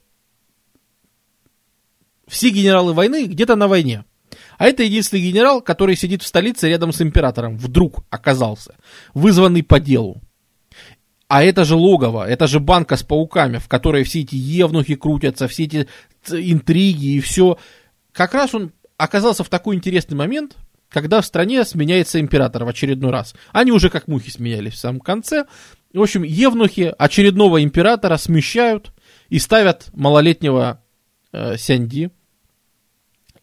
все генералы войны где-то на войне. А это единственный генерал, который сидит в столице рядом с императором. Вдруг оказался. Вызванный по делу. А это же логово, это же банка с пауками, в которой все эти евнухи крутятся, все эти интриги и все. Как раз он оказался в такой интересный момент, когда в стране сменяется император в очередной раз. Они уже как мухи сменялись в самом конце. В общем, евнухи очередного императора смещают и ставят малолетнего э, Сянди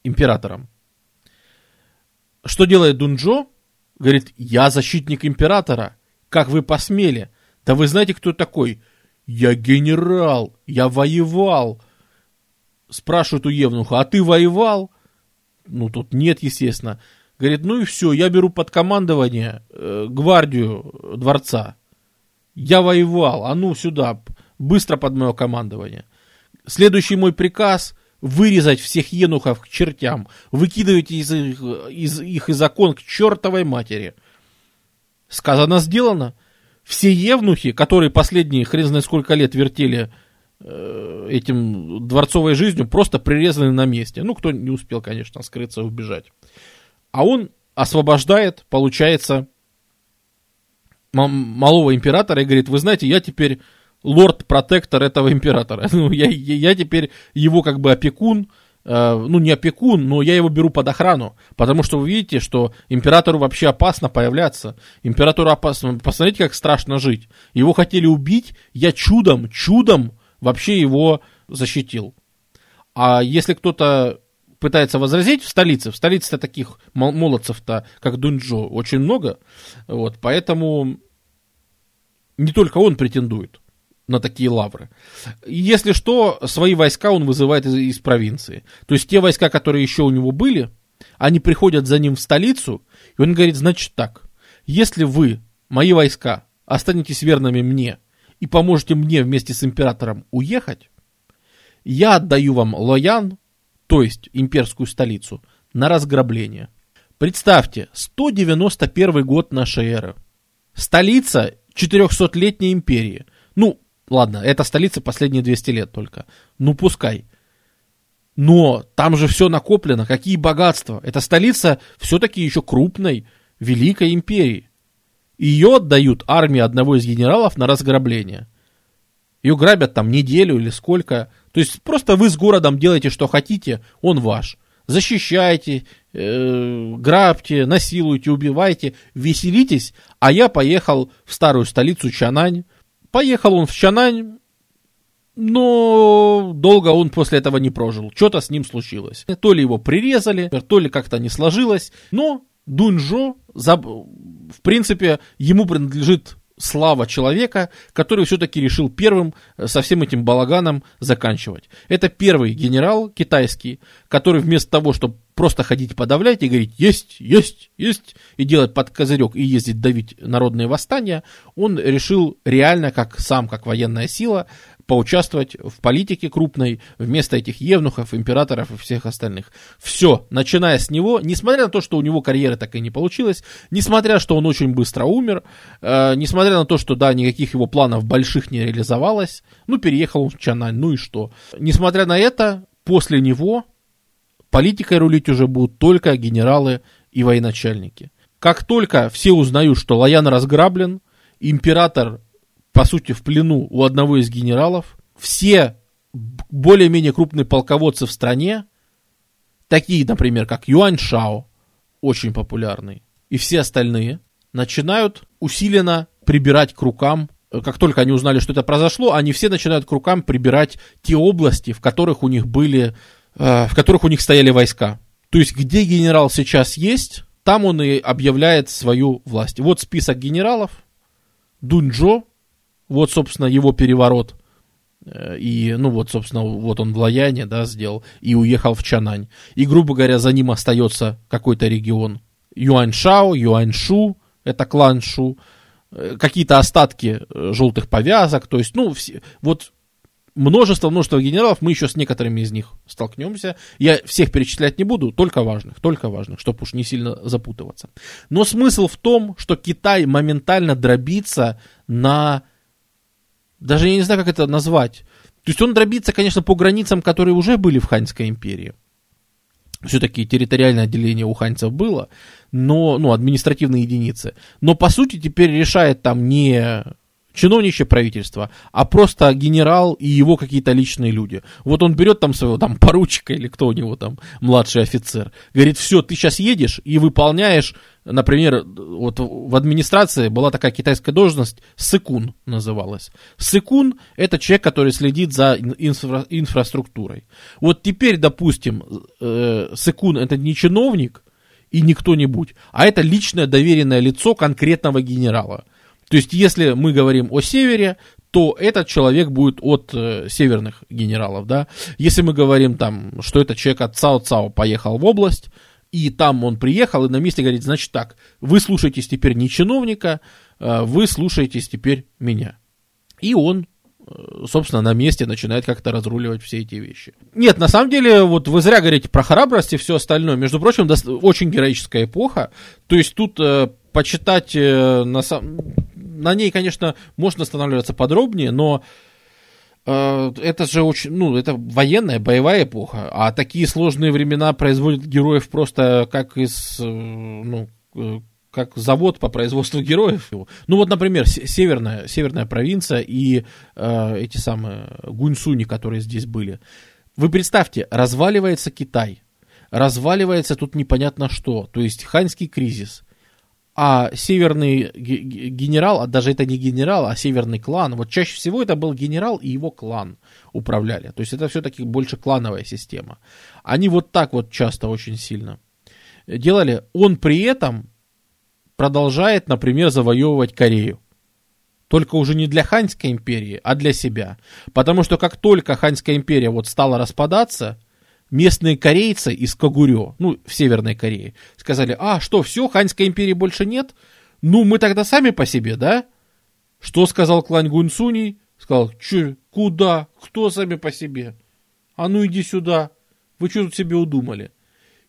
императором. Что делает Дунджо? Говорит, я защитник императора. Как вы посмели? Да вы знаете, кто такой? Я генерал, я воевал. Спрашивают у Евнуха, а ты воевал? Ну, тут нет, естественно. Говорит, ну и все, я беру под командование э, гвардию дворца. Я воевал, а ну сюда, быстро под мое командование. Следующий мой приказ вырезать всех енухов к чертям, выкидывать из их, из их из окон к чертовой матери. Сказано, сделано. Все евнухи, которые последние хрен знает сколько лет вертели э, этим дворцовой жизнью, просто прирезаны на месте. Ну, кто не успел, конечно, скрыться и убежать а он освобождает, получается, малого императора и говорит, вы знаете, я теперь лорд-протектор этого императора. <laughs> Ну, я, я, теперь его как бы опекун, э, ну, не опекун, но я его беру под охрану, потому что вы видите, что императору вообще опасно появляться, императору опасно, посмотрите, как страшно жить. Его хотели убить, я чудом, чудом вообще его защитил. А если кто-то пытается возразить в столице. В столице-то таких молодцев-то, как Дунджо, очень много. Вот, поэтому не только он претендует на такие лавры. Если что, свои войска он вызывает из, из провинции. То есть те войска, которые еще у него были, Они приходят за ним в столицу, и он говорит, значит так, если вы, мои войска, останетесь верными мне и поможете мне вместе с императором уехать, я отдаю вам Лоян, то есть имперскую столицу, на разграбление. Представьте, 191 год нашей эры. Столица 400-летней империи. Ну, ладно, это столица последние 200 лет только. Ну, пускай. Но там же все накоплено, какие богатства. Это столица все-таки еще крупной, великой империи. Ее отдают армии одного из генералов на разграбление. Ее грабят там неделю или сколько. То есть просто вы с городом делаете, что хотите, он ваш. Защищайте, э, грабьте, насилуйте, убивайте, веселитесь. А я поехал в старую столицу Чанань. Поехал он в Чанань, но долго он после этого не прожил. Что-то с ним случилось. То ли его прирезали, то ли как-то не сложилось. Но Дуньжо, в принципе, ему принадлежит слава человека, который все-таки решил первым э, со всем этим балаганом заканчивать. Это первый генерал китайский, который вместо того, чтобы просто ходить подавлять и говорить «есть, есть, есть» и делать под козырек и ездить давить народные восстания, он решил реально, как сам, как военная сила, поучаствовать в политике крупной вместо этих евнухов, императоров и всех остальных. Все, начиная с него, несмотря на то, что у него карьера так и не получилась, несмотря, что он очень быстро умер, э, несмотря на то, что, да, никаких его планов больших не реализовалось, ну, переехал он в Чанань, ну и что. Несмотря на это, после него политикой рулить уже будут только генералы и военачальники. Как только все узнают, что Лоян разграблен, император по сути, в плену у одного из генералов. Все более-менее крупные полководцы в стране, такие, например, как Юань Шао, очень популярный, и все остальные, начинают усиленно прибирать к рукам как только они узнали, что это произошло, они все начинают к рукам прибирать те области, в которых у них были, э, в которых у них стояли войска. То есть, где генерал сейчас есть, там он и объявляет свою власть. Вот список генералов. Дуньчжо, вот, собственно, его переворот. Э, и, ну вот, собственно, вот он в Лаяне, да, сделал, и уехал в Чанань. И, грубо говоря, за ним остается какой-то регион. Юаньшао, Юаньшу, это клан Шу, э, какие-то остатки э, желтых повязок, то есть, ну, все, вот множество, множество генералов, мы еще с некоторыми из них столкнемся. Я всех перечислять не буду, только важных, только важных, чтобы уж не сильно запутываться. Но смысл в том, что Китай моментально дробится на даже я не знаю, как это назвать. То есть он дробится, конечно, по границам, которые уже были в Ханьской империи. Все-таки территориальное отделение у ханьцев было, но, ну, административные единицы. Но, по сути, теперь решает там не чиновничье правительство, а просто генерал и его какие-то личные люди. Вот он берет там своего там поручика или кто у него там младший офицер, говорит, все, ты сейчас едешь и выполняешь, например, вот в администрации была такая китайская должность, сыкун называлась. Сыкун это человек, который следит за инфра- инфраструктурой. Вот теперь, допустим, э, сыкун это не чиновник и не кто-нибудь, а это личное доверенное лицо конкретного генерала. То есть, если мы говорим о севере, то этот человек будет от э, северных генералов, да. Если мы говорим там, что этот человек от Цао-Цао поехал в область, и там он приехал, и на месте говорит, значит так, вы слушаетесь теперь не чиновника, э, вы слушаетесь теперь меня. И он э, собственно, на месте начинает как-то разруливать все эти вещи. Нет, на самом деле, вот вы зря говорите про храбрость и все остальное. Между прочим, очень героическая эпоха. То есть тут э, почитать э, на самом на ней, конечно, можно останавливаться подробнее, но э, это же очень, ну, это военная, боевая эпоха, а такие сложные времена производят героев просто как из, э, ну, э, как завод по производству <laughs> героев. Ну вот, например, северная, северная провинция и э, эти самые гуньсуни, которые здесь были. Вы представьте, разваливается Китай, разваливается тут непонятно что, то есть ханьский кризис, а северный генерал, а даже это не генерал, а северный клан, вот чаще всего это был генерал и его клан управляли. То есть это все-таки больше клановая система. Они вот так вот часто очень сильно делали. Он при этом продолжает, например, завоевывать Корею. Только уже не для Ханьской империи, а для себя. Потому что как только Ханьская империя вот стала распадаться, местные корейцы из Кагурё, ну, в Северной Корее, сказали, а, что, все, Ханьской империи больше нет? Ну, мы тогда сами по себе, да? Что сказал Клань Гунсуний? Сказал, че, куда, кто сами по себе? А ну иди сюда, вы что тут себе удумали?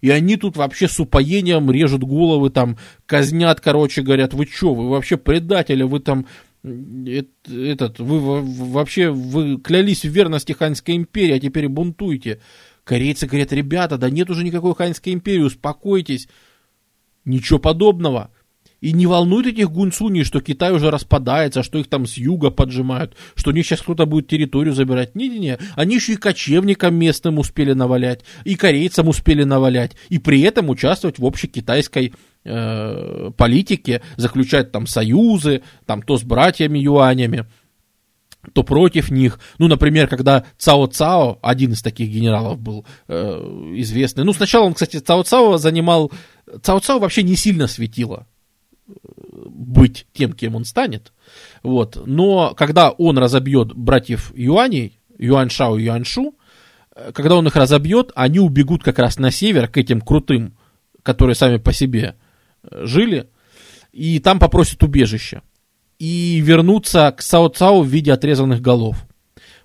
И они тут вообще с упоением режут головы, там, казнят, короче, говорят, вы что, вы вообще предатели, вы там, этот, вы вообще, вы клялись в верности Ханьской империи, а теперь бунтуете. Корейцы говорят, ребята, да нет уже никакой Ханьской империи, успокойтесь. Ничего подобного. И не волнует этих гунцуней, что Китай уже распадается, что их там с юга поджимают, что у них сейчас кто-то будет территорию забирать. Не-не-не, они еще и кочевникам местным успели навалять, и корейцам успели навалять, и при этом участвовать в общей китайской э, политике, заключать там союзы, там то с братьями юанями то против них. Ну, например, когда Цао Цао, один из таких генералов был э, известный. Ну, сначала он, кстати, Цао Цао занимал... Цао Цао вообще не сильно светило э, быть тем, кем он станет. Вот. Но когда он разобьет братьев Юаней, Юань Шао и Юань Шу, э, когда он их разобьет, они убегут как раз на север к этим крутым, которые сами по себе э, жили, и там попросят убежище и вернуться к Сао-Цао в виде отрезанных голов.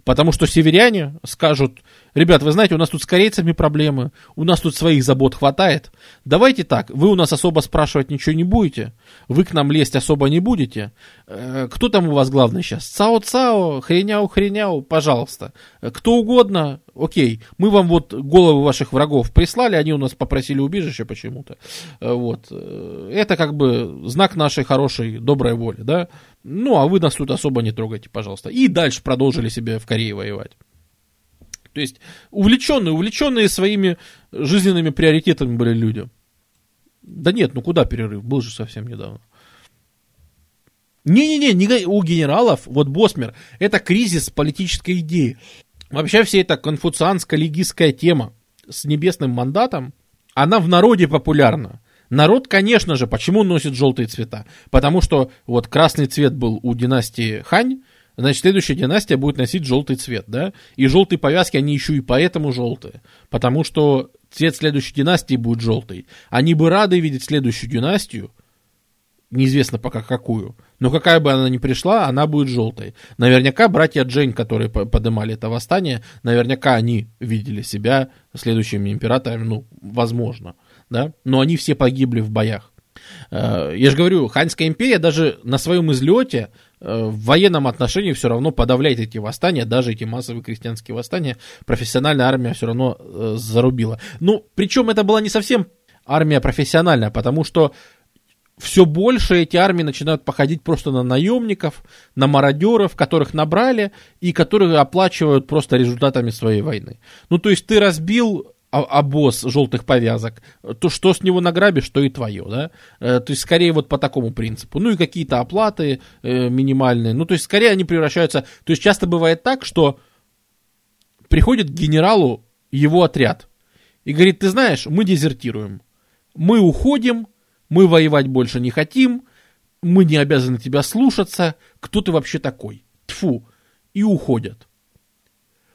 Потому что северяне скажут, ребят, вы знаете, у нас тут с корейцами проблемы, у нас тут своих забот хватает. Давайте так, вы у нас особо спрашивать ничего не будете, вы к нам лезть особо не будете. Э, кто там у вас главный сейчас? Цао-цао, хреняу-хреняу, пожалуйста. Э, кто угодно, окей. Мы вам вот головы ваших врагов прислали, они у нас попросили убежище почему-то. Э, вот. Это как бы знак нашей хорошей, доброй воли, да? Ну, а вы нас тут особо не трогайте, пожалуйста. И дальше продолжили себе в Корее воевать. То есть увлеченные, увлеченные своими жизненными приоритетами были люди. Да нет, ну куда перерыв? Был же совсем недавно. Не-не-не, не, у генералов, вот Босмер, это кризис политической идеи. Вообще вся эта конфуцианско-легистская тема с небесным мандатом, она в народе популярна. Народ, конечно же, почему носит желтые цвета? Потому что вот красный цвет был у династии Хань, значит, следующая династия будет носить желтый цвет, да? И желтые повязки, они еще и поэтому желтые. Потому что цвет следующей династии будет желтый. Они бы рады видеть следующую династию, неизвестно пока какую, но какая бы она ни пришла, она будет желтой. Наверняка братья Джейн, которые поднимали это восстание, наверняка они видели себя следующими императорами, ну, возможно да, но они все погибли в боях. Э, я же говорю, Ханьская империя даже на своем излете в военном отношении все равно подавляет эти восстания, даже эти массовые крестьянские восстания, профессиональная армия все равно э, зарубила. Ну, причем это была не совсем армия профессиональная, потому что все больше эти армии начинают походить просто на наемников, на мародеров, которых набрали и которые оплачивают просто результатами своей войны. Ну, то есть ты разбил обоз желтых повязок, то что с него награбишь, то и твое, да? Э, то есть скорее вот по такому принципу. Ну и какие-то оплаты э, минимальные. Ну то есть скорее они превращаются... То есть часто бывает так, что приходит к генералу его отряд и говорит, ты знаешь, мы дезертируем. Мы уходим, мы воевать больше не хотим, мы не обязаны тебя слушаться, кто ты вообще такой? Тфу. И уходят.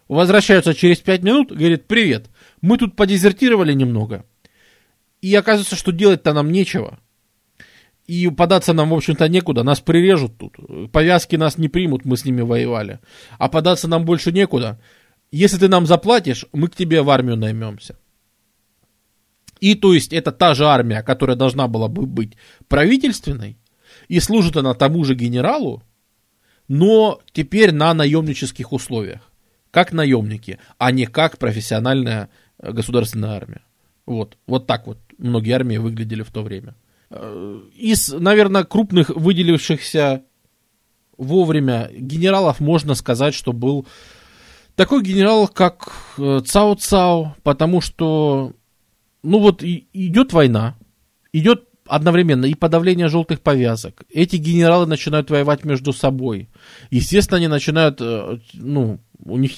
Возвращаются через пять минут, говорит, привет, мы тут подезертировали немного. И оказывается, что делать-то нам нечего. И податься нам, в общем-то, некуда. Нас прирежут тут. Повязки нас не примут, мы с ними воевали. А податься нам больше некуда. Если ты нам заплатишь, мы к тебе в армию наймемся. И то есть это та же армия, которая должна была бы быть правительственной, и служит она тому же генералу, но теперь на наемнических условиях. Как наемники, а не как профессиональная государственная армия. Вот, вот так вот многие армии выглядели в то время. Э, из, наверное, крупных выделившихся вовремя генералов можно сказать, что был такой генерал, как э, Цао Цао, потому что, ну вот, идет война, идет одновременно и подавление желтых повязок. Эти генералы начинают воевать между собой. Естественно, они начинают, э, ну, у них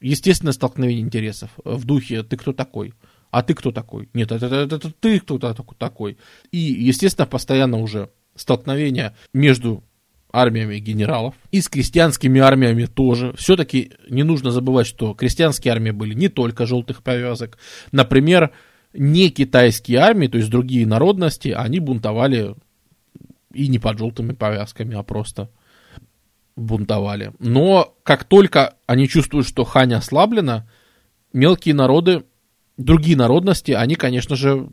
естественное столкновение интересов в духе «ты кто такой?», а ты кто такой? Нет, это, это, это ты кто такой. И, естественно, постоянно уже столкновение между армиями генералов и с крестьянскими армиями тоже. Все-таки не нужно забывать, что крестьянские армии были не только желтых повязок. Например, не китайские армии, то есть другие народности, они бунтовали и не под желтыми повязками, а просто бунтовали. Но как только они чувствуют, что Хань ослаблена, мелкие народы, другие народности, они, конечно же,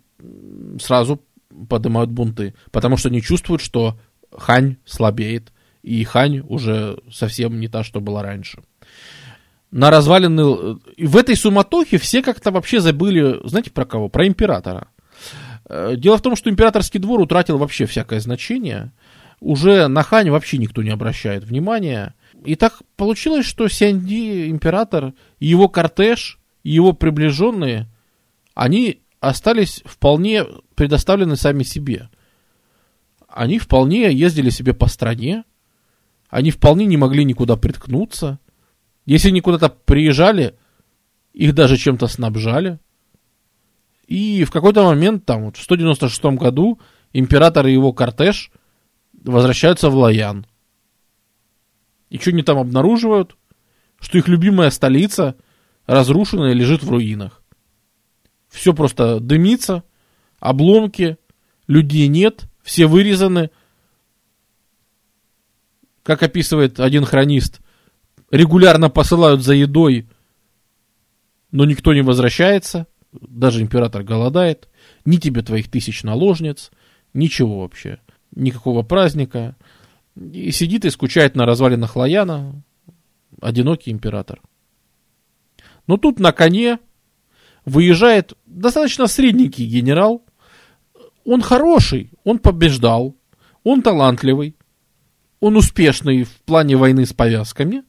сразу поднимают бунты, потому что они чувствуют, что Хань слабеет, и Хань уже совсем не та, что была раньше. На развалины... В этой суматохе все как-то вообще забыли, знаете, про кого? Про императора. Э, дело в том, что императорский двор утратил вообще всякое значение. Уже на Хань вообще никто не обращает внимания. И так получилось, что Сянди, император, его кортеж, его приближенные, они остались вполне предоставлены сами себе. Они вполне ездили себе по стране, они вполне не могли никуда приткнуться. Если они куда-то приезжали, их даже чем-то снабжали. И в какой-то момент, там, вот в 196 году, император и его кортеж возвращаются в Лаян. И что они там обнаруживают? Что их любимая столица разрушена и лежит в руинах. Все просто дымится, обломки, людей нет, все вырезаны. Как описывает один хронист, регулярно посылают за едой, но никто не возвращается, даже император голодает, ни тебе твоих тысяч наложниц, ничего вообще, никакого праздника. И сидит и скучает на развалинах Лаяна одинокий император. Но тут на коне выезжает достаточно средненький генерал. Он хороший, он побеждал, он талантливый, он успешный в плане войны с повязками,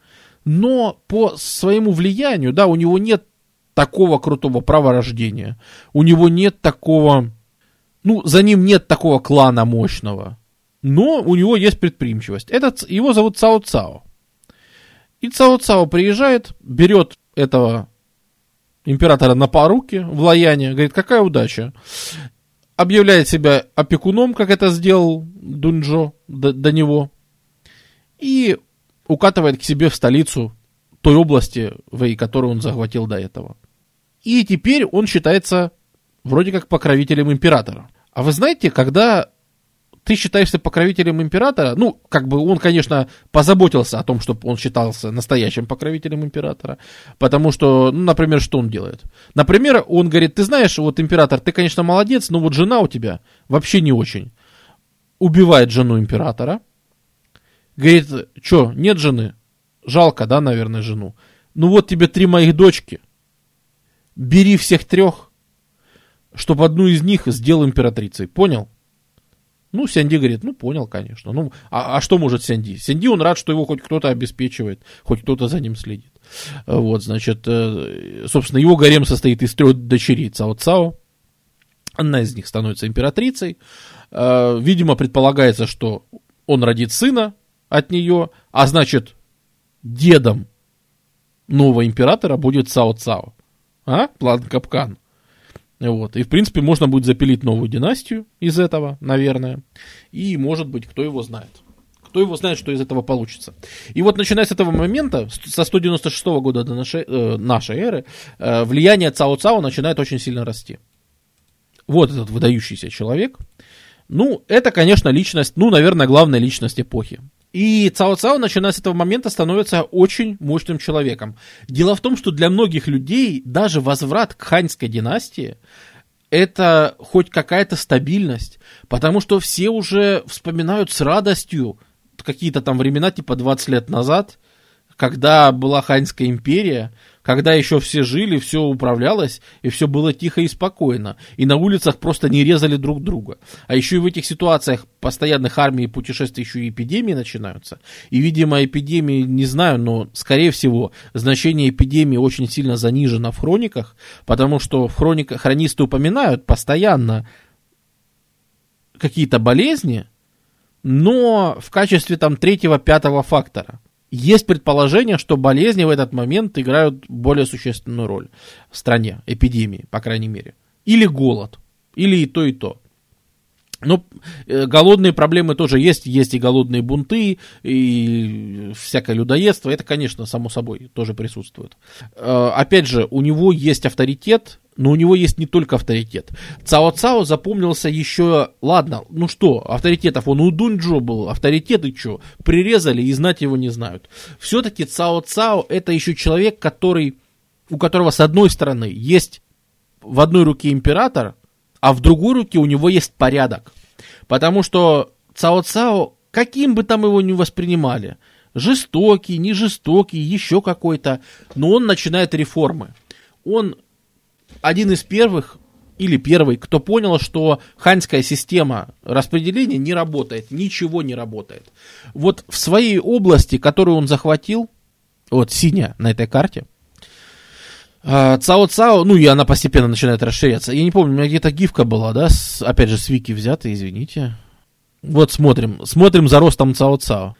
но по своему влиянию, да, у него нет такого крутого права рождения, у него нет такого, ну, за ним нет такого клана мощного, но у него есть предприимчивость. Этот, его зовут Цао Цао. И Цао Цао приезжает, берет этого императора на поруки в Лаяне, говорит, какая удача. Объявляет себя опекуном, как это сделал Дунджо до, до него. И укатывает к себе в столицу той области, которую он захватил до этого. И теперь он считается вроде как покровителем императора. А вы знаете, когда ты считаешься покровителем императора, ну, как бы он, конечно, позаботился о том, чтобы он считался настоящим покровителем императора, потому что, ну, например, что он делает? Например, он говорит, ты знаешь, вот император, ты, конечно, молодец, но вот жена у тебя вообще не очень. Убивает жену императора, говорит, что, нет жены? Жалко, да, наверное, жену. Ну вот тебе три моих дочки. Бери всех трех, чтобы одну из них сделал императрицей. Понял? Ну, Сянди говорит, ну, понял, конечно. Ну, а, а что может Сянди? Сянди, он рад, что его хоть кто-то обеспечивает, хоть кто-то за ним следит. Вот, значит, э, собственно, его гарем состоит из трех дочерей Цао Цао. Одна из них становится императрицей. Э, видимо, предполагается, что он родит сына от нее, а значит, дедом нового императора будет Цао Цао. А? План капкан. Вот. И, в принципе, можно будет запилить новую династию из этого, наверное. И, может быть, кто его знает. Кто его знает, что из этого получится. И вот, начиная с этого момента, со 196 года до нашей, э, нашей эры, э, влияние Цао Цао начинает очень сильно расти. Вот этот выдающийся человек. Ну, это, конечно, личность, ну, наверное, главная личность эпохи. И Цао Цао, начиная с этого момента, становится очень мощным человеком. Дело в том, что для многих людей даже возврат к ханьской династии это хоть какая-то стабильность, потому что все уже вспоминают с радостью какие-то там времена, типа 20 лет назад, когда была Ханьская империя, когда еще все жили, все управлялось, и все было тихо и спокойно, и на улицах просто не резали друг друга. А еще и в этих ситуациях постоянных армий и путешествий еще и эпидемии начинаются. И, видимо, эпидемии, не знаю, но, скорее всего, значение эпидемии очень сильно занижено в хрониках, потому что в хрониках хронисты упоминают постоянно какие-то болезни, но в качестве там третьего-пятого фактора – есть предположение, что болезни в этот момент играют более существенную роль в стране, эпидемии, по крайней мере. Или голод, или и то, и то. Но э, голодные проблемы тоже есть, есть и голодные бунты, и всякое людоедство, это, конечно, само собой тоже присутствует. Э, опять же, у него есть авторитет, но у него есть не только авторитет. Цао Цао запомнился еще, ладно, ну что, авторитетов, он у Дуньчжо был, авторитеты что, прирезали и знать его не знают. Все-таки Цао Цао это еще человек, который, у которого с одной стороны есть в одной руке император, а в другой руке у него есть порядок. Потому что Цао Цао, каким бы там его ни воспринимали, жестокий, не жестокий, еще какой-то, но он начинает реформы. Он один из первых, или первый, кто понял, что ханьская система распределения не работает, ничего не работает. Вот в своей области, которую он захватил, вот синяя на этой карте, а, Цао Цао, ну и она постепенно начинает расширяться. Я не помню, у меня где-то гифка была, да, с, опять же, с Вики взята, извините. Вот смотрим, смотрим за ростом Цао Цао.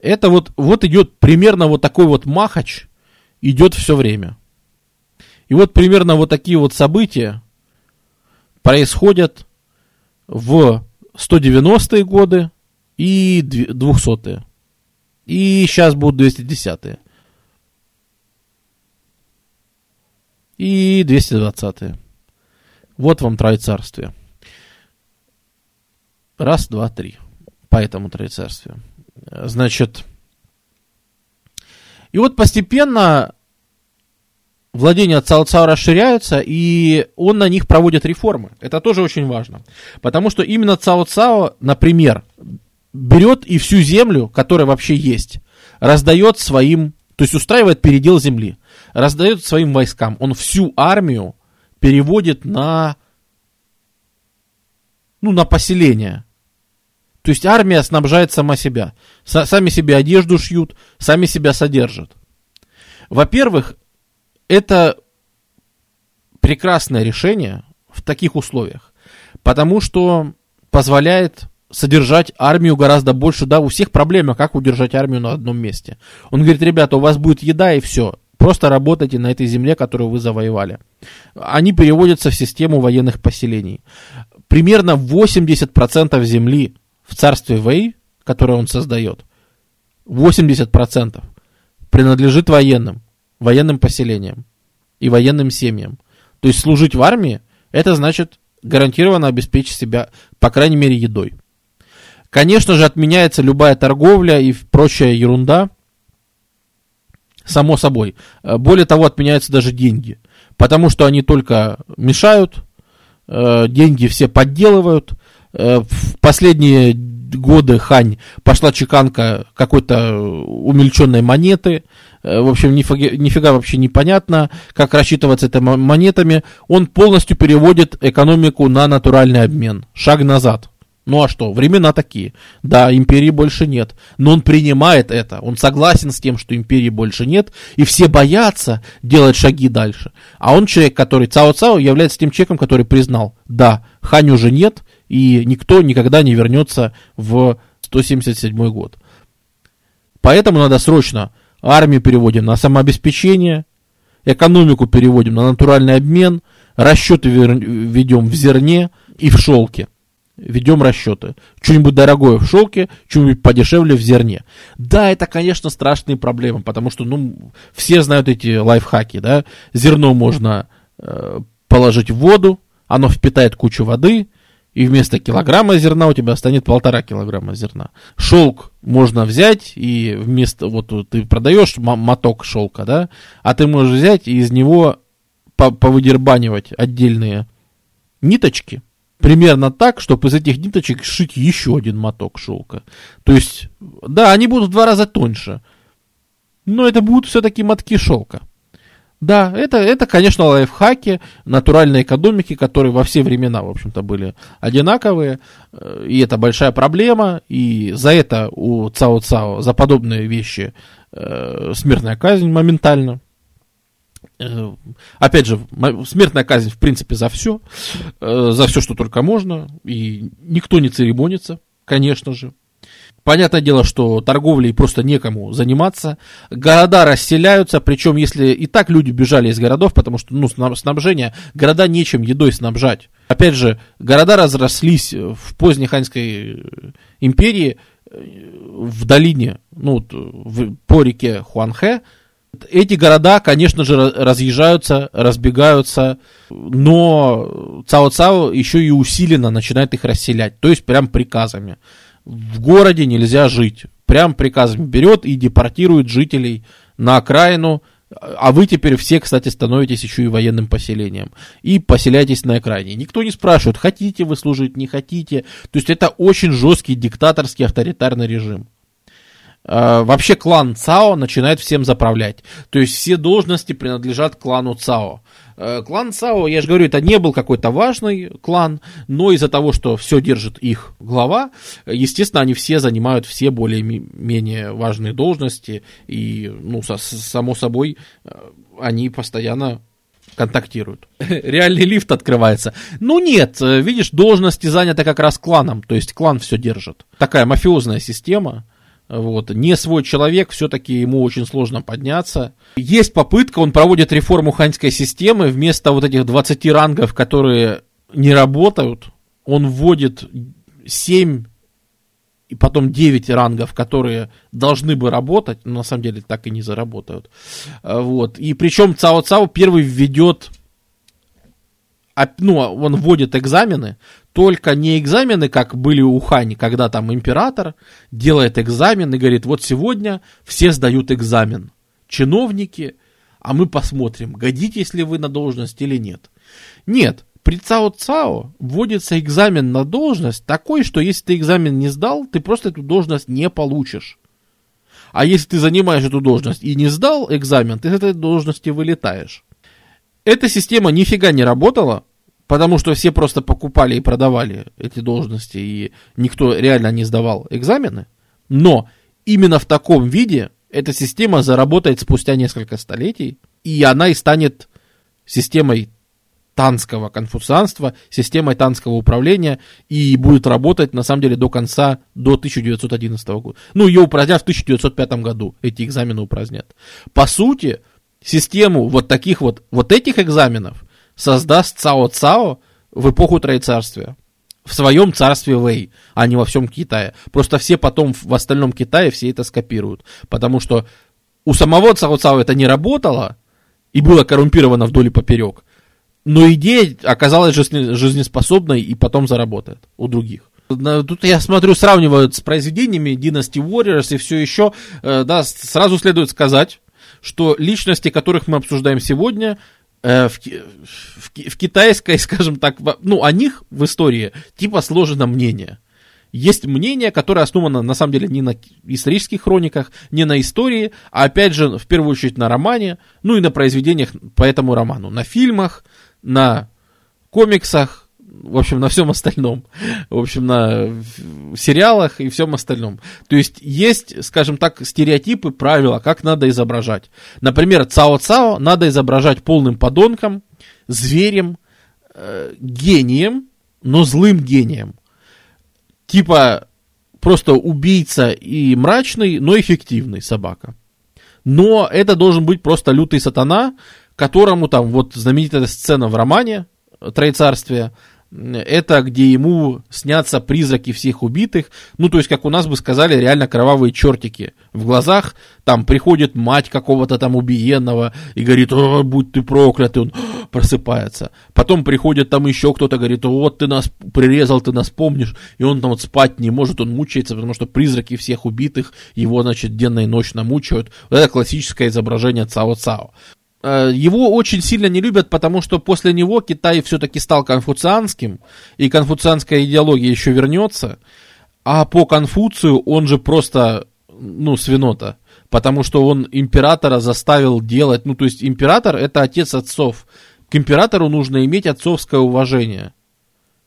Это вот, вот идет примерно вот такой вот махач, идет все время. И вот примерно вот такие вот события происходят в 190-е годы и 200-е. И сейчас будут 210-е. и 220. Вот вам троецарствие. Раз, два, три. По этому троецарствию. Значит, и вот постепенно владения Цао Цао расширяются, и он на них проводит реформы. Это тоже очень важно. Потому что именно Цао Цао, например, берет и всю землю, которая вообще есть, раздает своим, то есть устраивает передел земли раздает своим войскам. Он всю армию переводит на, ну, на поселение. То есть армия снабжает сама себя. С сами себе одежду шьют, сами себя содержат. Во-первых, это прекрасное решение в таких условиях, потому что позволяет содержать армию гораздо больше, да, у всех проблема, как удержать армию на одном месте. Он говорит, ребята, у вас будет еда и все, Просто работайте на этой земле, которую вы завоевали. Они переводятся в систему военных поселений. Примерно 80% земли в царстве Вэй, которое он создает, 80% принадлежит военным, военным поселениям и военным семьям. То есть служить в армии, это значит гарантированно обеспечить себя, по крайней мере, едой. Конечно же, отменяется любая торговля и прочая ерунда – Само собой. Более того, отменяются даже деньги. Потому что они только мешают, э, деньги все подделывают. Э, в последние годы Хань пошла чеканка какой-то умельченной монеты. В общем, нифига, нифига вообще непонятно, как рассчитываться этими монетами. Он полностью переводит экономику на натуральный обмен. Шаг назад. Ну а что, времена такие. Да, империи больше нет. Но он принимает это. Он согласен с тем, что империи больше нет. И все боятся делать шаги дальше. А он человек, который Цао Цао является тем человеком, который признал, да, Хань уже нет, и никто никогда не вернется в 177 год. Поэтому надо срочно армию переводим на самообеспечение, экономику переводим на натуральный обмен, расчеты ведем в зерне и в шелке ведем расчеты. Что-нибудь дорогое в шелке, что-нибудь подешевле в зерне. Да, это, конечно, страшные проблемы, потому что, ну, все знают эти лайфхаки, да. Зерно можно э, положить в воду, оно впитает кучу воды, и вместо килограмма зерна у тебя станет полтора килограмма зерна. Шелк можно взять, и вместо, вот ты продаешь моток шелка, да, а ты можешь взять и из него повыдербанивать отдельные ниточки, примерно так, чтобы из этих ниточек сшить еще один моток шелка. То есть, да, они будут в два раза тоньше, но это будут все-таки мотки шелка. Да, это, это, конечно, лайфхаки натуральной экономики, которые во все времена, в общем-то, были одинаковые. И это большая проблема. И за это у Цао Цао, за подобные вещи, э, смертная казнь моментально. Э, опять же, смертная казнь, в принципе, за все, э, за все, что только можно, и никто не церемонится, конечно же. Понятное дело, что торговлей просто некому заниматься. Города расселяются, причем если и так люди бежали из городов, потому что, ну, снабжение, города нечем едой снабжать. Опять же, города разрослись в поздней Ханьской империи э, в долине, ну, в, по реке Хуанхэ. Эти города, конечно же, разъезжаются, разбегаются, но Цао-Цао еще и усиленно начинает их расселять, то есть прям приказами в городе нельзя жить. Прям приказом берет и депортирует жителей на окраину, а вы теперь все, кстати, становитесь еще и военным поселением. И поселяйтесь на окраине. Никто не спрашивает, хотите вы служить, не хотите. То есть это очень жесткий диктаторский авторитарный режим. А, вообще клан Цао начинает всем заправлять. То есть все должности принадлежат клану Цао. Э, клан Цао, я же говорю, это не был какой-то важный клан, но из-за того, что все держит их глава, естественно, они все занимают все более-менее важные должности, и, ну, само собой, э, они постоянно контактируют. <laughs> Реальный лифт открывается. Ну нет, э, видишь, должности заняты как раз кланом, то есть клан все держит. Такая мафиозная система. Вот. Не свой человек, все-таки ему очень сложно подняться. Есть попытка, он проводит реформу ханьской системы, вместо вот этих 20 рангов, которые не работают, он вводит 7 и потом 9 рангов, которые должны бы работать, но на самом деле так и не заработают. Вот. И причем Цао Цао первый введет ну, он вводит экзамены, только не экзамены, как были у Хани, когда там император делает экзамен и говорит, вот сегодня все сдают экзамен. Чиновники, а мы посмотрим, годитесь ли вы на должность или нет. Нет, при Цао Цао вводится экзамен на должность такой, что если ты экзамен не сдал, ты просто эту должность не получишь. А если ты занимаешь эту должность и не сдал экзамен, ты с этой должности вылетаешь. Эта система нифига не работала, потому что все просто покупали и продавали эти должности, и никто реально не сдавал экзамены. Но именно в таком виде эта система заработает спустя несколько столетий, и она и станет системой танского конфуцианства, системой танского управления, и будет работать, на самом деле, до конца, до 1911 года. Ну, ее упразднят в 1905 году, эти экзамены упразднят. По сути, систему вот таких вот, вот этих экзаменов создаст Цао Цао в эпоху Троецарствия. В своем царстве Вэй, а не во всем Китае. Просто все потом в остальном Китае все это скопируют. Потому что у самого Цао Цао это не работало и было коррумпировано вдоль и поперек. Но идея оказалась жизнеспособной и потом заработает у других. Тут я смотрю, сравнивают с произведениями Dynasty Warriors и все еще. Э, да, сразу следует сказать, что личности, которых мы обсуждаем сегодня, э, в, в, в китайской, <laughs> скажем так, ну, о них в истории типа сложено мнение. Есть мнение, которое основано, на самом деле, не на исторических хрониках, не на истории, а опять же, в первую очередь, на романе, ну и на произведениях по этому роману, на фильмах, на комиксах, в общем, на всем остальном. В общем, на сериалах и всем остальном. То есть есть, скажем так, стереотипы, правила, как надо изображать. Например, Цао-Цао надо изображать полным подонком, зверем, э, гением, но злым гением. Типа просто убийца и мрачный, но эффективный собака. Но это должен быть просто лютый сатана, которому там вот знаменитая сцена в романе Троецарствия, это где ему снятся призраки всех убитых, ну, то есть, как у нас бы сказали, реально кровавые чертики в глазах, там приходит мать какого-то там убиенного и говорит, о, будь ты проклят, и он <gasps> просыпается. Потом приходит там еще кто-то, говорит, вот ты нас прирезал, ты нас помнишь, и он там вот спать не может, он мучается, потому что призраки всех убитых его, значит, денно и ночно мучают. Вот это классическое изображение Цао-Цао. Э, его очень сильно не любят, потому что после него Китай все-таки стал конфуцианским, и конфуцианская идеология еще вернется. А по Конфуцию он же просто, ну, свинота. Потому что он императора заставил делать, ну, то есть император это отец отцов. К императору нужно иметь отцовское уважение.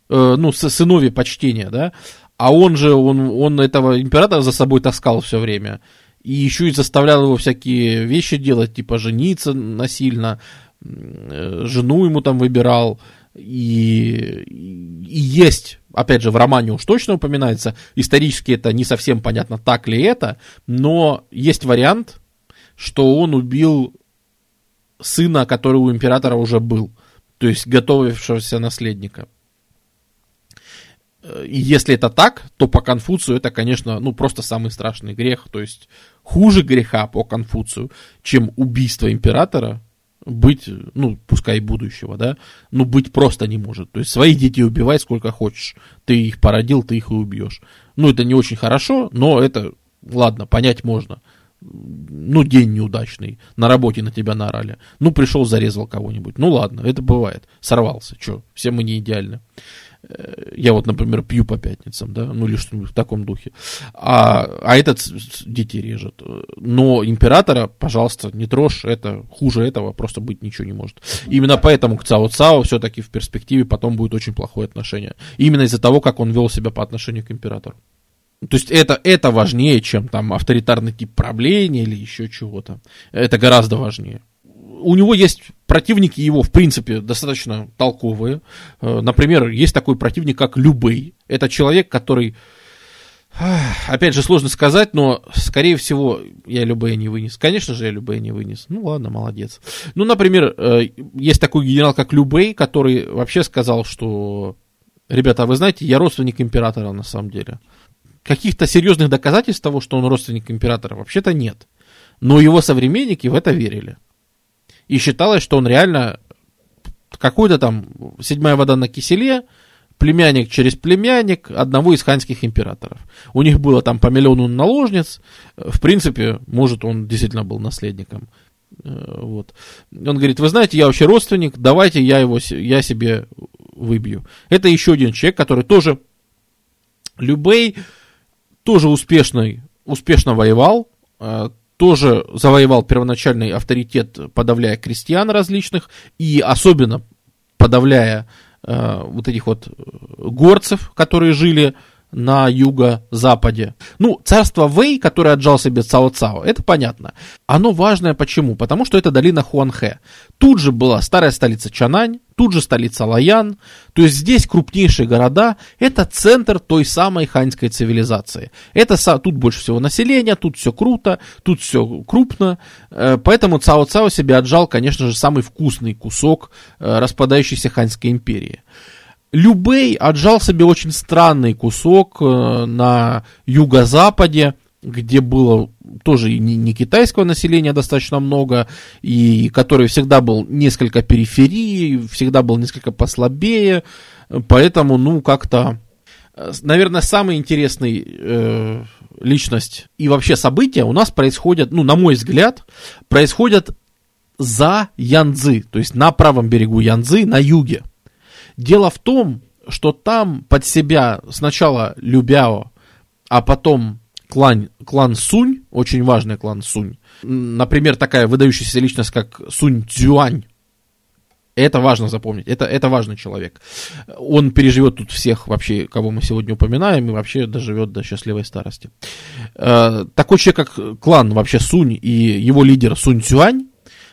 Э, ну, сыновье почтение, да. А он же, он, он этого императора за собой таскал все время и еще и заставлял его всякие вещи делать, типа жениться насильно, э, жену ему там выбирал, И, и есть, опять же, в романе уж точно упоминается, исторически это не совсем понятно, так ли это, но есть вариант, что он убил сына, который у императора уже был, то есть готовившегося наследника. И если это так, то по Конфуцию это, конечно, ну просто самый страшный грех. То есть хуже греха по Конфуцию, чем убийство императора, быть, ну, пускай будущего, да, ну, быть просто не может. То есть своих детей убивай сколько хочешь. Ты их породил, ты их и убьешь. Ну, это не очень хорошо, но это, ладно, понять можно. Ну, день неудачный, на работе на тебя наорали. Ну, пришел, зарезал кого-нибудь. Ну, ладно, это бывает. Сорвался, что, все мы не идеальны. Э, я вот, например, пью по пятницам, да, ну или что-нибудь в таком духе. А, а этот детей режет. Но императора, пожалуйста, не трожь, это хуже этого просто быть ничего не может. Именно поэтому к Цао Цао все-таки в перспективе потом будет очень плохое отношение. Именно из-за того, как он вел себя по отношению к императору. То есть это, это важнее, чем там авторитарный тип правления или еще чего-то. Это гораздо важнее у него есть противники его, в принципе, достаточно толковые. Э, например, есть такой противник, как Любей. Это человек, который, опять же, сложно сказать, но, скорее всего, я Любея не вынес. Конечно же, я Любея не вынес. Ну, ладно, молодец. Ну, например, э, есть такой генерал, как Любей, который вообще сказал, что, ребята, а вы знаете, я родственник императора на самом деле. Каких-то серьезных доказательств того, что он родственник императора, вообще-то нет. Но его современники в это верили. И считалось, что он реально какой-то там седьмая вода на киселе, племянник через племянник одного из ханьских императоров. У них было там по миллиону наложниц. В принципе, может, он действительно был наследником. Э, вот. Он говорит, вы знаете, я вообще родственник, давайте я его я себе выбью. Это еще один человек, который тоже Любей тоже успешный, успешно воевал, э, тоже завоевал первоначальный авторитет, подавляя крестьян различных и особенно подавляя э, вот этих вот горцев, которые жили на юго-западе. Ну, царство Вэй, которое отжал себе Цао Цао, это понятно. Оно важное почему? Потому что это долина Хуанхэ. Тут же была старая столица Чанань, тут же столица Лаян. То есть здесь крупнейшие города, это центр той самой ханьской цивилизации. Это тут больше всего населения, тут все круто, тут все крупно. Э, поэтому Цао Цао себе отжал, конечно же, самый вкусный кусок э, распадающейся ханьской империи. Любей отжал себе очень странный кусок э, на юго-западе, где было тоже и не, китайского населения достаточно много, и который всегда был несколько периферии, всегда был несколько послабее, поэтому, ну, как-то, э, наверное, самый интересный э, личность и вообще события у нас происходят, ну, на мой взгляд, происходят за Янцзы, то есть на правом берегу Янцзы, на юге. Дело в том, что там под себя сначала Любяо, а потом клан, клан Сунь, очень важный клан Сунь. Например, такая выдающаяся личность, как Сунь Цюань. Это важно запомнить, это, это важный человек. Он переживет тут всех вообще, кого мы сегодня упоминаем, и вообще доживет до счастливой старости. Э, такой человек, как клан вообще Сунь и его лидер Сунь Цюань,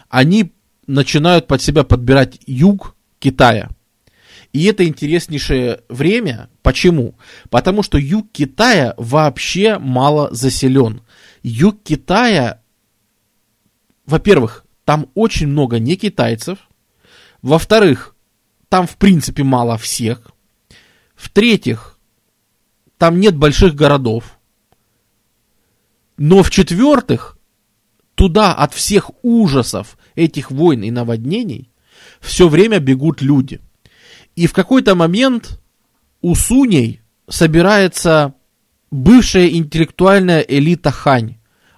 они начинают под себя подбирать юг Китая – и это интереснейшее время. Почему? Потому что юг Китая вообще мало заселен. Юг Китая, во-первых, там очень много не китайцев. Во-вторых, там в принципе мало всех. В-третьих, там нет больших городов. Но в-четвертых, туда от всех ужасов этих войн и наводнений все время бегут люди – и в какой-то момент у Суней собирается бывшая интеллектуальная элита Хань.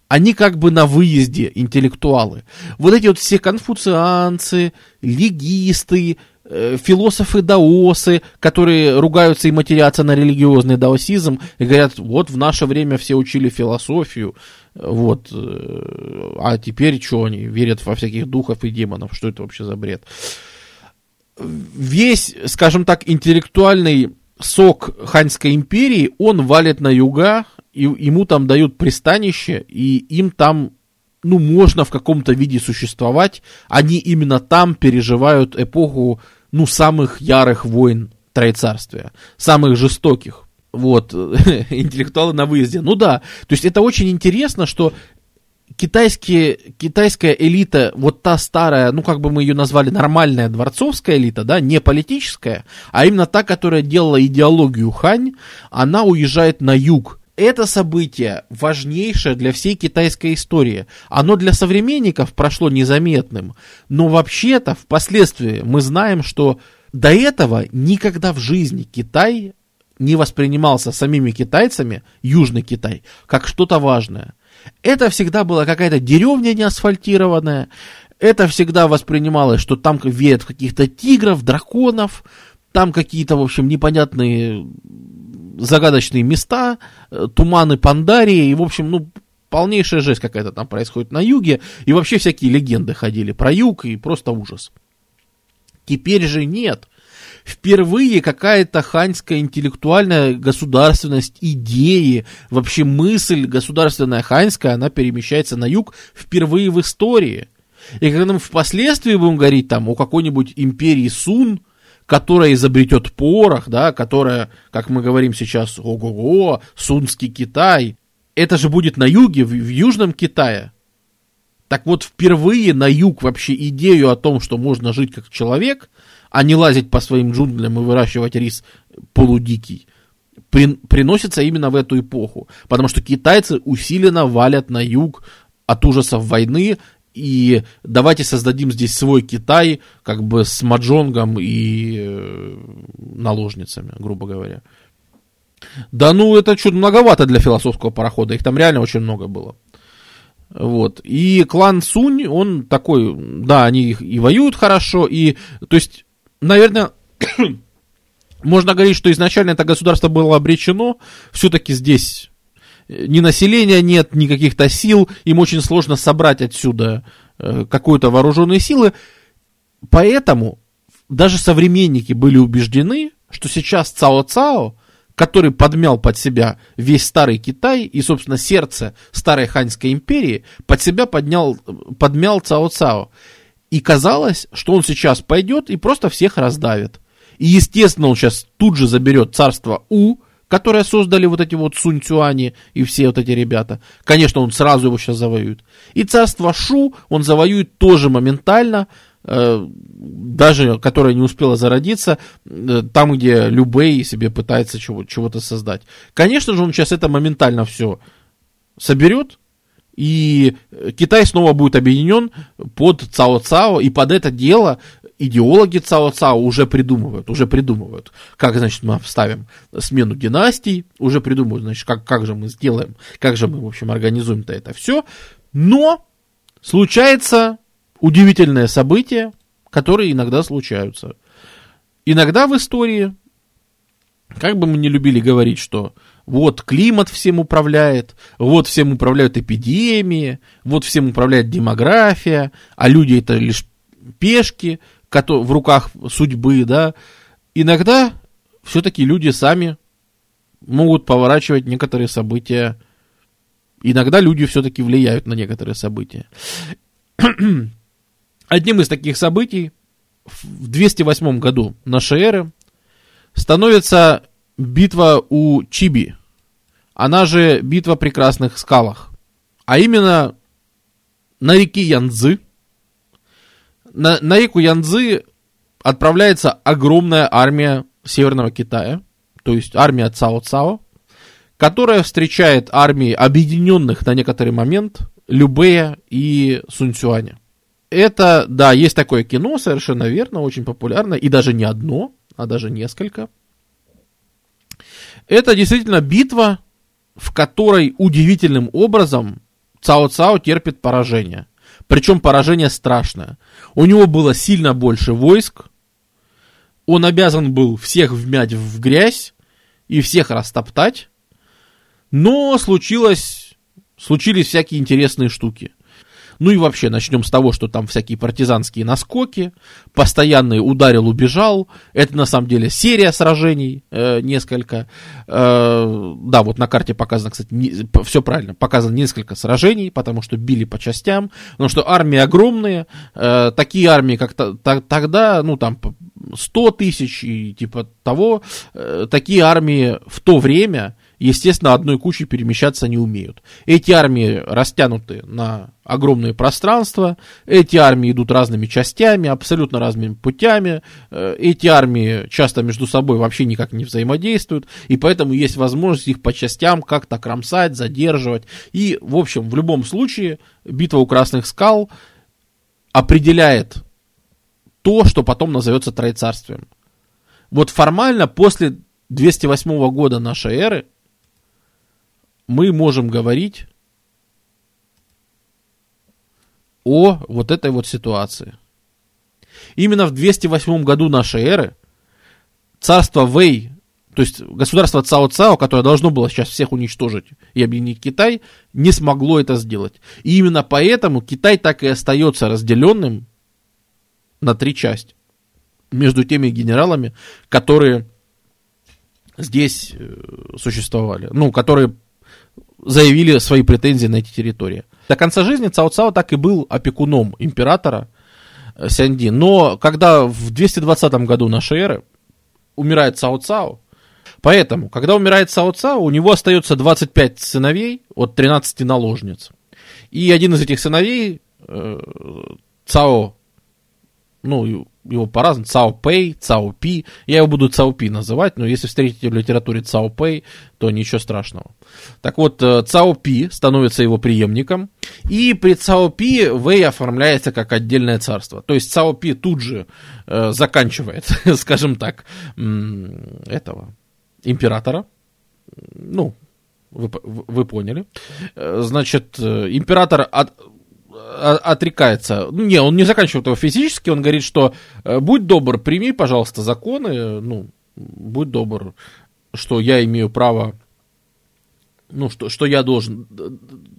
Они как бы на выезде интеллектуалы. Вот эти вот все конфуцианцы, легисты, э, философы-даосы, которые ругаются и матерятся на религиозный даосизм, и говорят, вот в наше время все учили философию, вот, э, а теперь что они, верят во всяких духов и демонов, что это вообще за бред? Весь, скажем так, интеллектуальный сок Ханьской империи, он валит на юга, и ему там дают пристанище, и им там, ну, можно в каком-то виде существовать. Они именно там переживают эпоху, ну, самых ярых войн Троецарствия, самых жестоких. Вот, <laughs> интеллектуалы на выезде. Ну да, то есть это очень интересно, что китайские, китайская элита, вот та старая, ну как бы мы ее назвали нормальная дворцовская элита, да, не политическая, а именно та, которая делала идеологию Хань, она уезжает на юг. Это событие важнейшее для всей китайской истории. Оно для современников прошло незаметным, но вообще-то впоследствии мы знаем, что до этого никогда в жизни Китай не воспринимался самими китайцами, Южный Китай, как что-то важное. Это всегда была какая-то деревня неасфальтированная, это всегда воспринималось, что там веет каких-то тигров, драконов, там какие-то, в общем, непонятные загадочные места, э, туманы Пандарии, и, в общем, ну, полнейшая жесть какая-то там происходит на юге, и вообще всякие легенды ходили про юг, и просто ужас. Теперь же нет впервые какая-то ханьская интеллектуальная государственность, идеи, вообще мысль государственная ханьская, она перемещается на юг впервые в истории. И когда мы впоследствии будем говорить там о какой-нибудь империи Сун, которая изобретет порох, да, которая, как мы говорим сейчас, ого-го, Сунский Китай, это же будет на юге, в, в Южном Китае. Так вот, впервые на юг вообще идею о том, что можно жить как человек, а не лазить по своим джунглям и выращивать рис полудикий, при, приносится именно в эту эпоху. Потому что китайцы усиленно валят на юг от ужасов войны, и давайте создадим здесь свой Китай, как бы с маджонгом и э, наложницами, грубо говоря. Да ну, это что-то многовато для философского парохода, их там реально очень много было. Вот. И клан Сунь, он такой, да, они и воюют хорошо, и, то есть, наверное, <coughs> можно говорить, что изначально это государство было обречено, все-таки здесь э, ни населения нет, ни каких-то сил, им очень сложно собрать отсюда э, какую-то вооруженные силы, поэтому даже современники были убеждены, что сейчас Цао-Цао, который подмял под себя весь старый Китай и, собственно, сердце старой Ханьской империи, под себя поднял, подмял Цао-Цао. И казалось, что он сейчас пойдет и просто всех раздавит. И, естественно, он сейчас тут же заберет царство У, которое создали вот эти вот Сунь Цюани и все вот эти ребята. Конечно, он сразу его сейчас завоюет. И царство Шу он завоюет тоже моментально, э, даже которое не успело зародиться, э, там, где Любэй себе пытается чего- чего-то создать. Конечно же, он сейчас это моментально все соберет, и Китай снова будет объединен под Цао Цао, и под это дело идеологи Цао Цао уже придумывают, уже придумывают, как, значит, мы вставим смену династий, уже придумывают, значит, как, как же мы сделаем, как же мы, в общем, организуем-то это все. Но случается удивительное событие, которые иногда случаются. Иногда в истории, как бы мы не любили говорить, что вот климат всем управляет, вот всем управляют эпидемии, вот всем управляет демография, а люди это лишь пешки в руках судьбы, да. Иногда все-таки люди сами могут поворачивать некоторые события. Иногда люди все-таки влияют на некоторые события. <clears throat> Одним из таких событий в 208 году нашей эры становится битва у Чиби, она же битва прекрасных скалах. А именно на реке Янцзы. На, на реку Янцзы отправляется огромная армия Северного Китая, то есть армия Цао Цао, которая встречает армии объединенных на некоторый момент Любея и Сунцюаня. Это, да, есть такое кино, совершенно верно, очень популярное, и даже не одно, а даже несколько – это действительно битва, в которой удивительным образом Цао Цао терпит поражение. Причем поражение страшное. У него было сильно больше войск. Он обязан был всех вмять в грязь и всех растоптать. Но случилось, случились всякие интересные штуки. Ну и вообще начнем с того, что там всякие партизанские наскоки, постоянный ударил, убежал. Это на самом деле серия сражений э, несколько. Э, да, вот на карте показано, кстати, не, все правильно, показано несколько сражений, потому что били по частям, потому что армии огромные, э, такие армии, как тогда, ну там 100 тысяч и типа того, э, такие армии в то время, естественно, одной кучей перемещаться не умеют. Эти армии растянуты на огромные пространства, эти армии идут разными частями, абсолютно разными путями, э, эти армии часто между собой вообще никак не взаимодействуют, и поэтому есть возможность их по частям как-то кромсать, задерживать. И, в общем, в любом случае, битва у Красных Скал определяет то, что потом назовется Троецарствием. Вот формально после 208 года нашей эры мы можем говорить о вот этой вот ситуации. Именно в 208 году нашей эры царство Вэй, то есть государство Цао Цао, которое должно было сейчас всех уничтожить и объединить Китай, не смогло это сделать. И именно поэтому Китай так и остается разделенным на три части между теми генералами, которые здесь э, существовали, ну, которые заявили свои претензии на эти территории. До конца жизни Цао Цао так и был опекуном императора э, Сянди. Но когда в 220 году нашей эры умирает Цао Цао, поэтому, когда умирает Цао Цао, у него остается 25 сыновей от 13 наложниц. И один из этих сыновей, э, Цао ну, его по-разному, Цао Пэй, Цао Пи, я его буду Цао Пи называть, но если встретите в литературе Цао Пэй, то ничего страшного. Так вот, э, Цао Пи становится его преемником, и при Цао Пи Вэй оформляется как отдельное царство. То есть Цао Пи тут же э, заканчивает, <laughs> скажем так, этого императора, ну, вы, вы поняли. Э, значит, э, император от, отрекается. Не, он не заканчивает его физически, он говорит, что э, будь добр, прими, пожалуйста, законы, ну, будь добр, что я имею право, ну, что, что я должен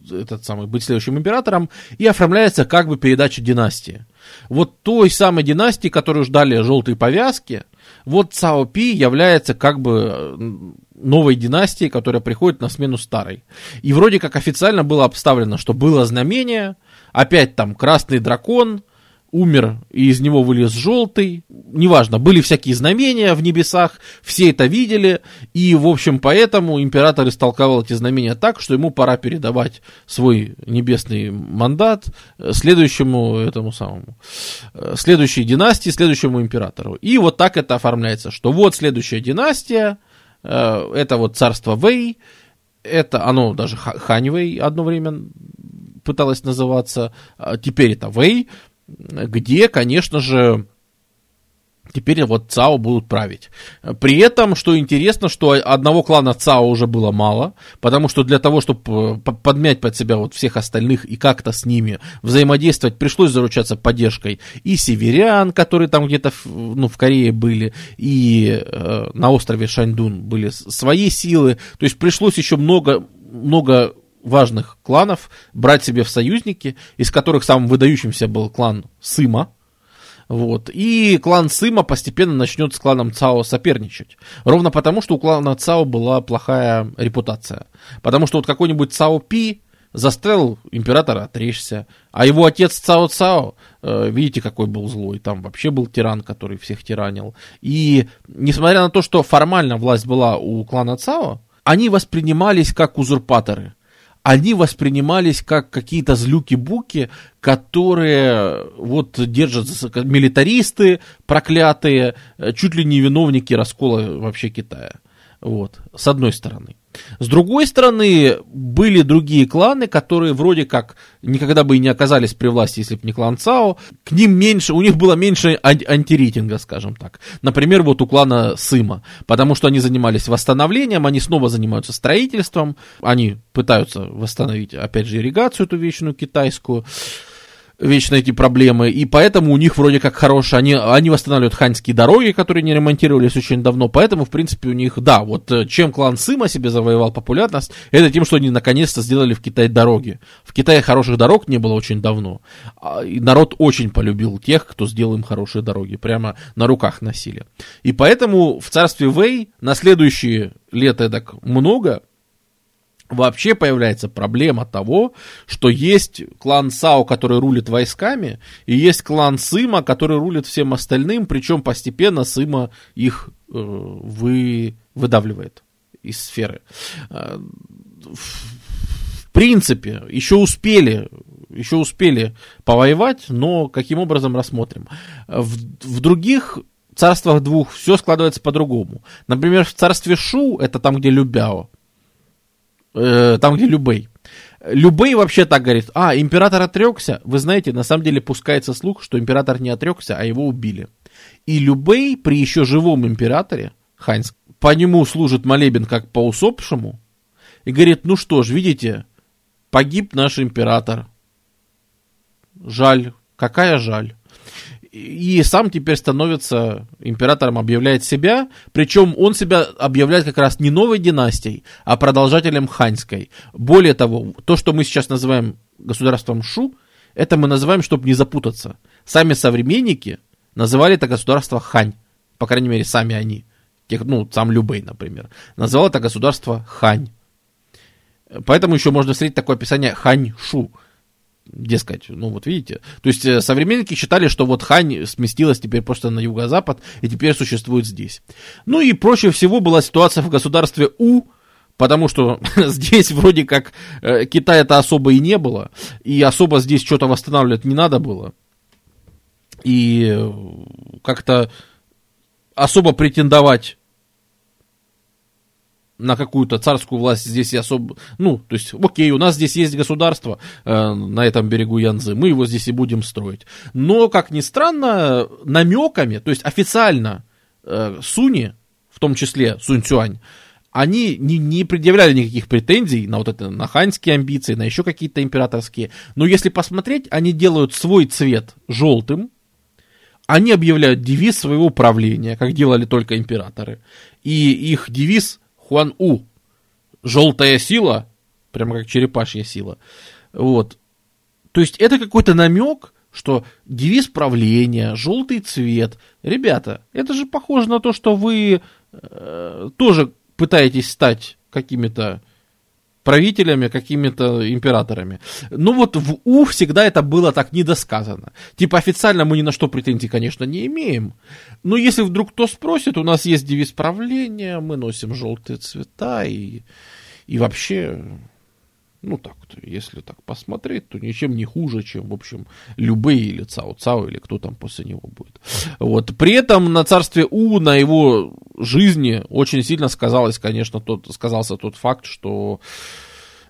этот самый, быть следующим императором, и оформляется как бы передача династии. Вот той самой династии, которую ждали желтые повязки, вот Цао Пи является как бы э, новой династией, которая приходит на смену старой. И вроде как официально было обставлено, что было знамение, опять там красный дракон умер, и из него вылез желтый. Неважно, были всякие знамения в небесах, все это видели, и, в общем, поэтому император истолковал эти знамения так, что ему пора передавать свой небесный мандат следующему этому самому, следующей династии, следующему императору. И вот так это оформляется, что вот следующая династия, э, это вот царство Вэй, это оно даже Ханьвей одно время пыталась называться, а теперь это Вэй, где, конечно же, Теперь вот ЦАО будут править. При этом, что интересно, что одного клана ЦАО уже было мало, потому что для того, чтобы подмять под себя вот всех остальных и как-то с ними взаимодействовать, пришлось заручаться поддержкой и северян, которые там где-то ну, в Корее были, и э, на острове Шаньдун были свои силы. То есть пришлось еще много, много важных кланов брать себе в союзники, из которых самым выдающимся был клан Сыма. Вот. И клан Сыма постепенно начнет с кланом Цао соперничать. Ровно потому, что у клана Цао была плохая репутация. Потому что вот какой-нибудь Цао Пи застрял императора отречься, а его отец Цао Цао, э, видите, какой был злой, там вообще был тиран, который всех тиранил. И несмотря на то, что формально власть была у клана Цао, они воспринимались как узурпаторы они воспринимались как какие-то злюки-буки, которые вот держат милитаристы проклятые, э, чуть ли не виновники раскола вообще Китая. Вот, с одной стороны. С другой стороны, были другие кланы, которые вроде как никогда бы и не оказались при власти, если бы не клан Цао. К ним меньше, у них было меньше антирейтинга, скажем так. Например, вот у клана Сыма. Потому что они занимались восстановлением, они снова занимаются строительством, они пытаются восстановить, опять же, ирригацию эту вечную китайскую вечно эти проблемы, и поэтому у них вроде как хорошие, они, они восстанавливают ханьские дороги, которые не ремонтировались очень давно, поэтому, в принципе, у них, да, вот э, чем клан Сыма себе завоевал популярность, это тем, что они наконец-то сделали в Китае дороги. В Китае хороших дорог не было очень давно, а, и народ очень полюбил тех, кто сделал им хорошие дороги, прямо на руках носили. И поэтому в царстве Вэй на следующие лет так много, вообще появляется проблема того, что есть клан Сао, который рулит войсками, и есть клан Сыма, который рулит всем остальным, причем постепенно Сыма их э, вы, выдавливает из сферы. Э, в принципе, еще успели, еще успели повоевать, но каким образом рассмотрим. В, в других царствах двух все складывается по-другому. Например, в царстве Шу, это там, где Любяо, э, там, где Любей. Любей вообще так говорит, а, император отрекся, вы знаете, на самом деле пускается слух, что император не отрекся, а его убили. И Любей при еще живом императоре, Хайнс, по нему служит молебен как по усопшему, и говорит, ну что ж, видите, погиб наш император. Жаль, какая жаль и сам теперь становится императором, объявляет себя, причем он себя объявляет как раз не новой династией, а продолжателем ханьской. Более того, то, что мы сейчас называем государством Шу, это мы называем, чтобы не запутаться. Сами современники называли это государство Хань, по крайней мере, сами они, тех, ну, сам Любей, например, называл это государство Хань. Поэтому еще можно встретить такое описание Хань-Шу – дескать, ну вот видите. То есть э, современники считали, что вот Хань сместилась теперь просто на юго-запад и теперь существует здесь. Ну и проще всего была ситуация в государстве У, потому что <laughs> здесь вроде как э, Китая-то особо и не было, и особо здесь что-то восстанавливать не надо было. И э, как-то особо претендовать на какую-то царскую власть здесь особо... Ну, то есть, окей, у нас здесь есть государство э, на этом берегу Янзы, мы его здесь и будем строить. Но, как ни странно, намеками, то есть официально э, Суни, в том числе Сунь Цюань, они не, не предъявляли никаких претензий на вот это, на ханьские амбиции, на еще какие-то императорские. Но если посмотреть, они делают свой цвет желтым, они объявляют девиз своего правления, как делали только императоры. И их девиз Хуан У. Желтая сила, прямо как черепашья сила. Вот. То есть это какой-то намек, что девиз правления, желтый цвет. Ребята, это же похоже на то, что вы э, тоже пытаетесь стать какими-то правителями, какими-то императорами. Ну вот в У всегда это было так недосказано. Типа официально мы ни на что претензий, конечно, не имеем. Но если вдруг кто спросит, у нас есть девиз правления, мы носим желтые цвета и, и вообще ну так, если так посмотреть, то ничем не хуже, чем, в общем, любые или Цао Цао, или кто там после него будет. Вот. При этом на царстве У, на его жизни очень сильно сказалось, конечно, тот, сказался тот факт, что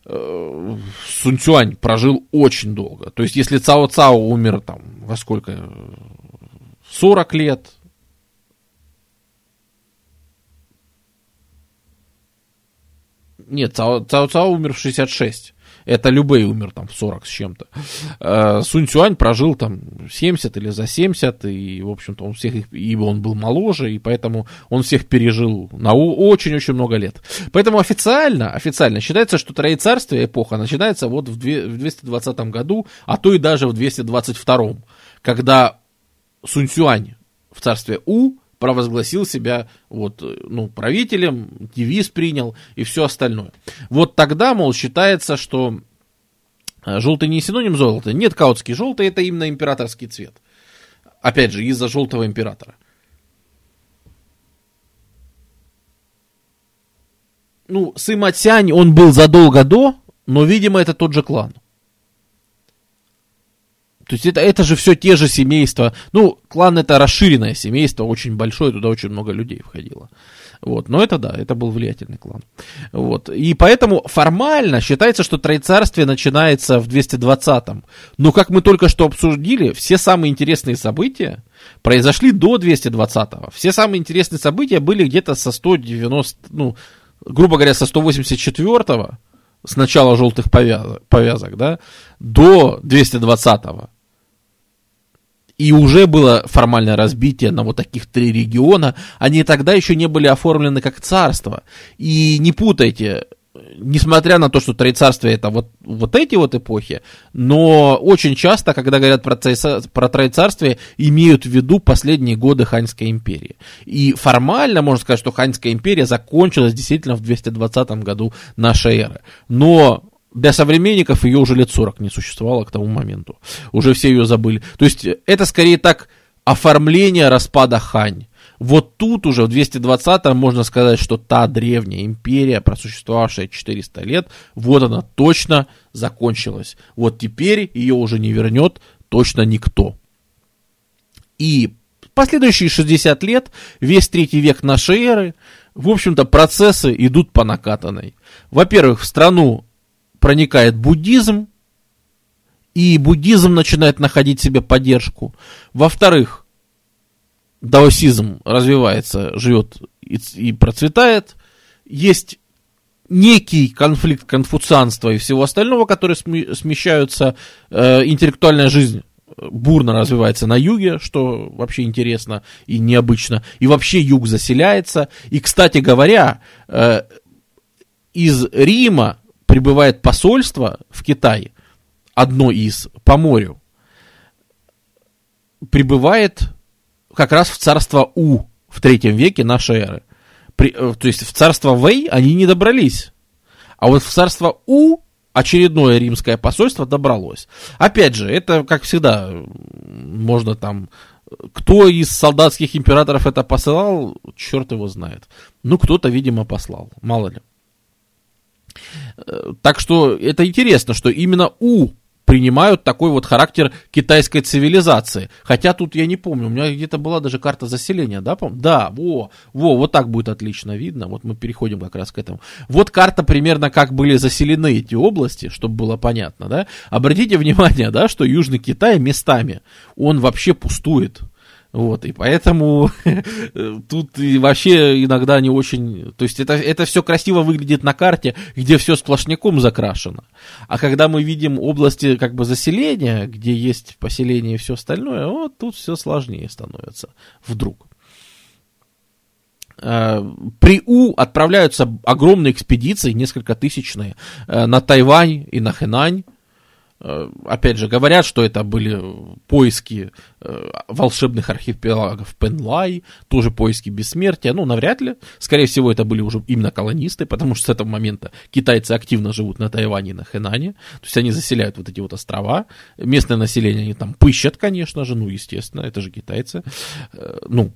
э, Сунь Цюань прожил очень долго. То есть, если Цао Цао умер там во сколько? 40 лет, Нет, Цао, Цао умер в 66. Это Любэй умер там в 40 с чем-то. Э, Сунь Цюань прожил там 70 или за 70, и, в общем-то, он всех, ибо он был моложе, и поэтому он всех пережил на очень-очень много лет. Поэтому официально, официально считается, что Троецарствие эпоха начинается вот в 220 году, а то и даже в 222, когда Сунь Цюань в царстве У провозгласил себя вот, ну, правителем, девиз принял и все остальное. Вот тогда, мол, считается, что э, желтый не синоним золота. Нет, каутский желтый это именно императорский цвет. Опять же, из-за желтого императора. Ну, Сыма Цянь, он был задолго до, но, видимо, это тот же клан. То есть это, это же все те же семейства. Ну, клан это расширенное семейство, очень большое, туда очень много людей входило. Вот. Но это да, это был влиятельный клан. Вот. И поэтому формально считается, что Троецарствие начинается в 220-м. Но как мы только что обсудили, все самые интересные события произошли до 220-го. Все самые интересные события были где-то со 190, ну, грубо говоря, со 184-го, с начала желтых повязок, повязок да, до 220-го. И уже было формальное разбитие на вот таких три региона. Они тогда еще не были оформлены как царство. И не путайте, несмотря на то, что троецарствие это вот, вот эти вот эпохи, но очень часто, когда говорят про, про троецарствие, имеют в виду последние годы Ханьской империи. И формально можно сказать, что Ханьская империя закончилась действительно в 220 году нашей эры. Но для современников ее уже лет 40 не существовало к тому моменту. Уже все ее забыли. То есть это скорее так оформление распада Хань. Вот тут уже в 220-м можно сказать, что та древняя империя, просуществовавшая 400 лет, вот она точно закончилась. Вот теперь ее уже не вернет точно никто. И последующие 60 лет, весь третий век нашей эры, в общем-то, процессы идут по накатанной. Во-первых, в страну проникает буддизм, и буддизм начинает находить себе поддержку. Во-вторых, даосизм развивается, живет и, и процветает. Есть некий конфликт конфуцианства и всего остального, которые смещаются, э, интеллектуальная жизнь бурно развивается на юге, что вообще интересно и необычно. И вообще юг заселяется. И, кстати говоря, э, из Рима прибывает посольство в Китай, одно из, по морю, прибывает как раз в царство У в третьем веке нашей эры. При, э, то есть в царство Вэй они не добрались. А вот в царство У очередное римское посольство добралось. Опять же, это, как всегда, можно там... Кто из солдатских императоров это посылал, черт его знает. Ну, кто-то, видимо, послал, мало ли. Так что это интересно, что именно У принимают такой вот характер китайской цивилизации. Хотя тут я не помню, у меня где-то была даже карта заселения, да, по Да, во, во, вот так будет отлично видно. Вот мы переходим как раз к этому. Вот карта примерно как были заселены эти области, чтобы было понятно, да. Обратите <laughs> внимание, да, что Южный Китай местами, он вообще пустует. Вот, и поэтому <laughs> тут и вообще иногда не очень... То есть это, это все красиво выглядит на карте, где все сплошняком закрашено. А когда мы видим области как бы заселения, где есть поселение и все остальное, вот тут все сложнее становится вдруг. Э, при У отправляются огромные экспедиции, несколько тысячные, э, на Тайвань и на Хэнань опять же, говорят, что это были поиски э, волшебных архипелагов Пенлай, тоже поиски бессмертия. Ну, навряд ли. Скорее всего, это были уже именно колонисты, потому что с этого момента китайцы активно живут на Тайване и на Хэнане. То есть они заселяют вот эти вот острова. Местное население они там пыщат, конечно же, ну, естественно, это же китайцы. Э, ну,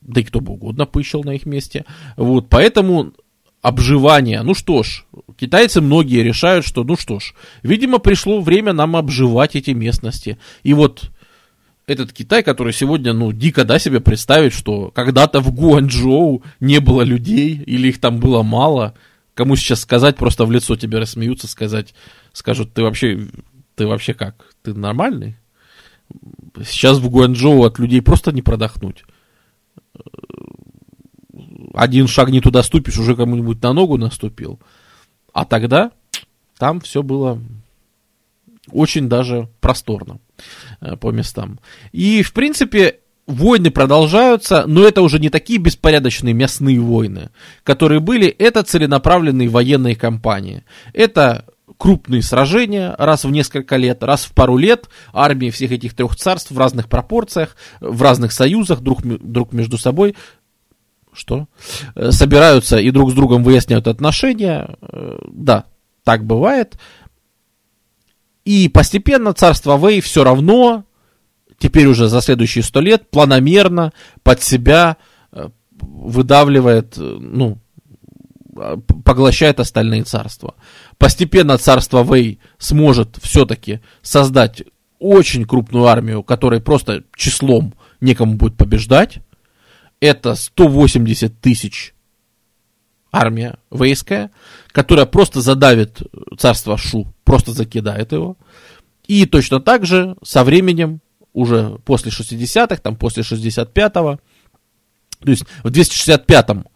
да и кто бы угодно пыщал на их месте. Вот, поэтому обживания. Ну что ж, китайцы многие решают, что ну что ж, видимо, пришло время нам обживать эти местности. И вот этот Китай, который сегодня, ну, дико, да, себе представить, что когда-то в Гуанчжоу не было людей, или их там было мало, кому сейчас сказать, просто в лицо тебе рассмеются, сказать, скажут, ты вообще, ты вообще как, ты нормальный? Сейчас в Гуанчжоу от людей просто не продохнуть один шаг не туда ступишь, уже кому-нибудь на ногу наступил. А тогда там все было очень даже просторно э, по местам. И, в принципе, войны продолжаются, но это уже не такие беспорядочные мясные войны, которые были, это целенаправленные военные кампании. Это крупные сражения раз в несколько лет, раз в пару лет армии всех этих трех царств в разных пропорциях, в разных союзах друг, друг между собой что? Э, собираются и друг с другом выясняют отношения. Э, да, так бывает. И постепенно царство Вэй все равно, теперь уже за следующие сто лет, планомерно под себя э, выдавливает, ну, поглощает остальные царства. Постепенно царство Вэй сможет все-таки создать очень крупную армию, которой просто числом некому будет побеждать это 180 тысяч армия вейская, которая просто задавит царство Шу, просто закидает его. И точно так же со временем, уже после 60-х, там после 65-го, то есть в 265-м,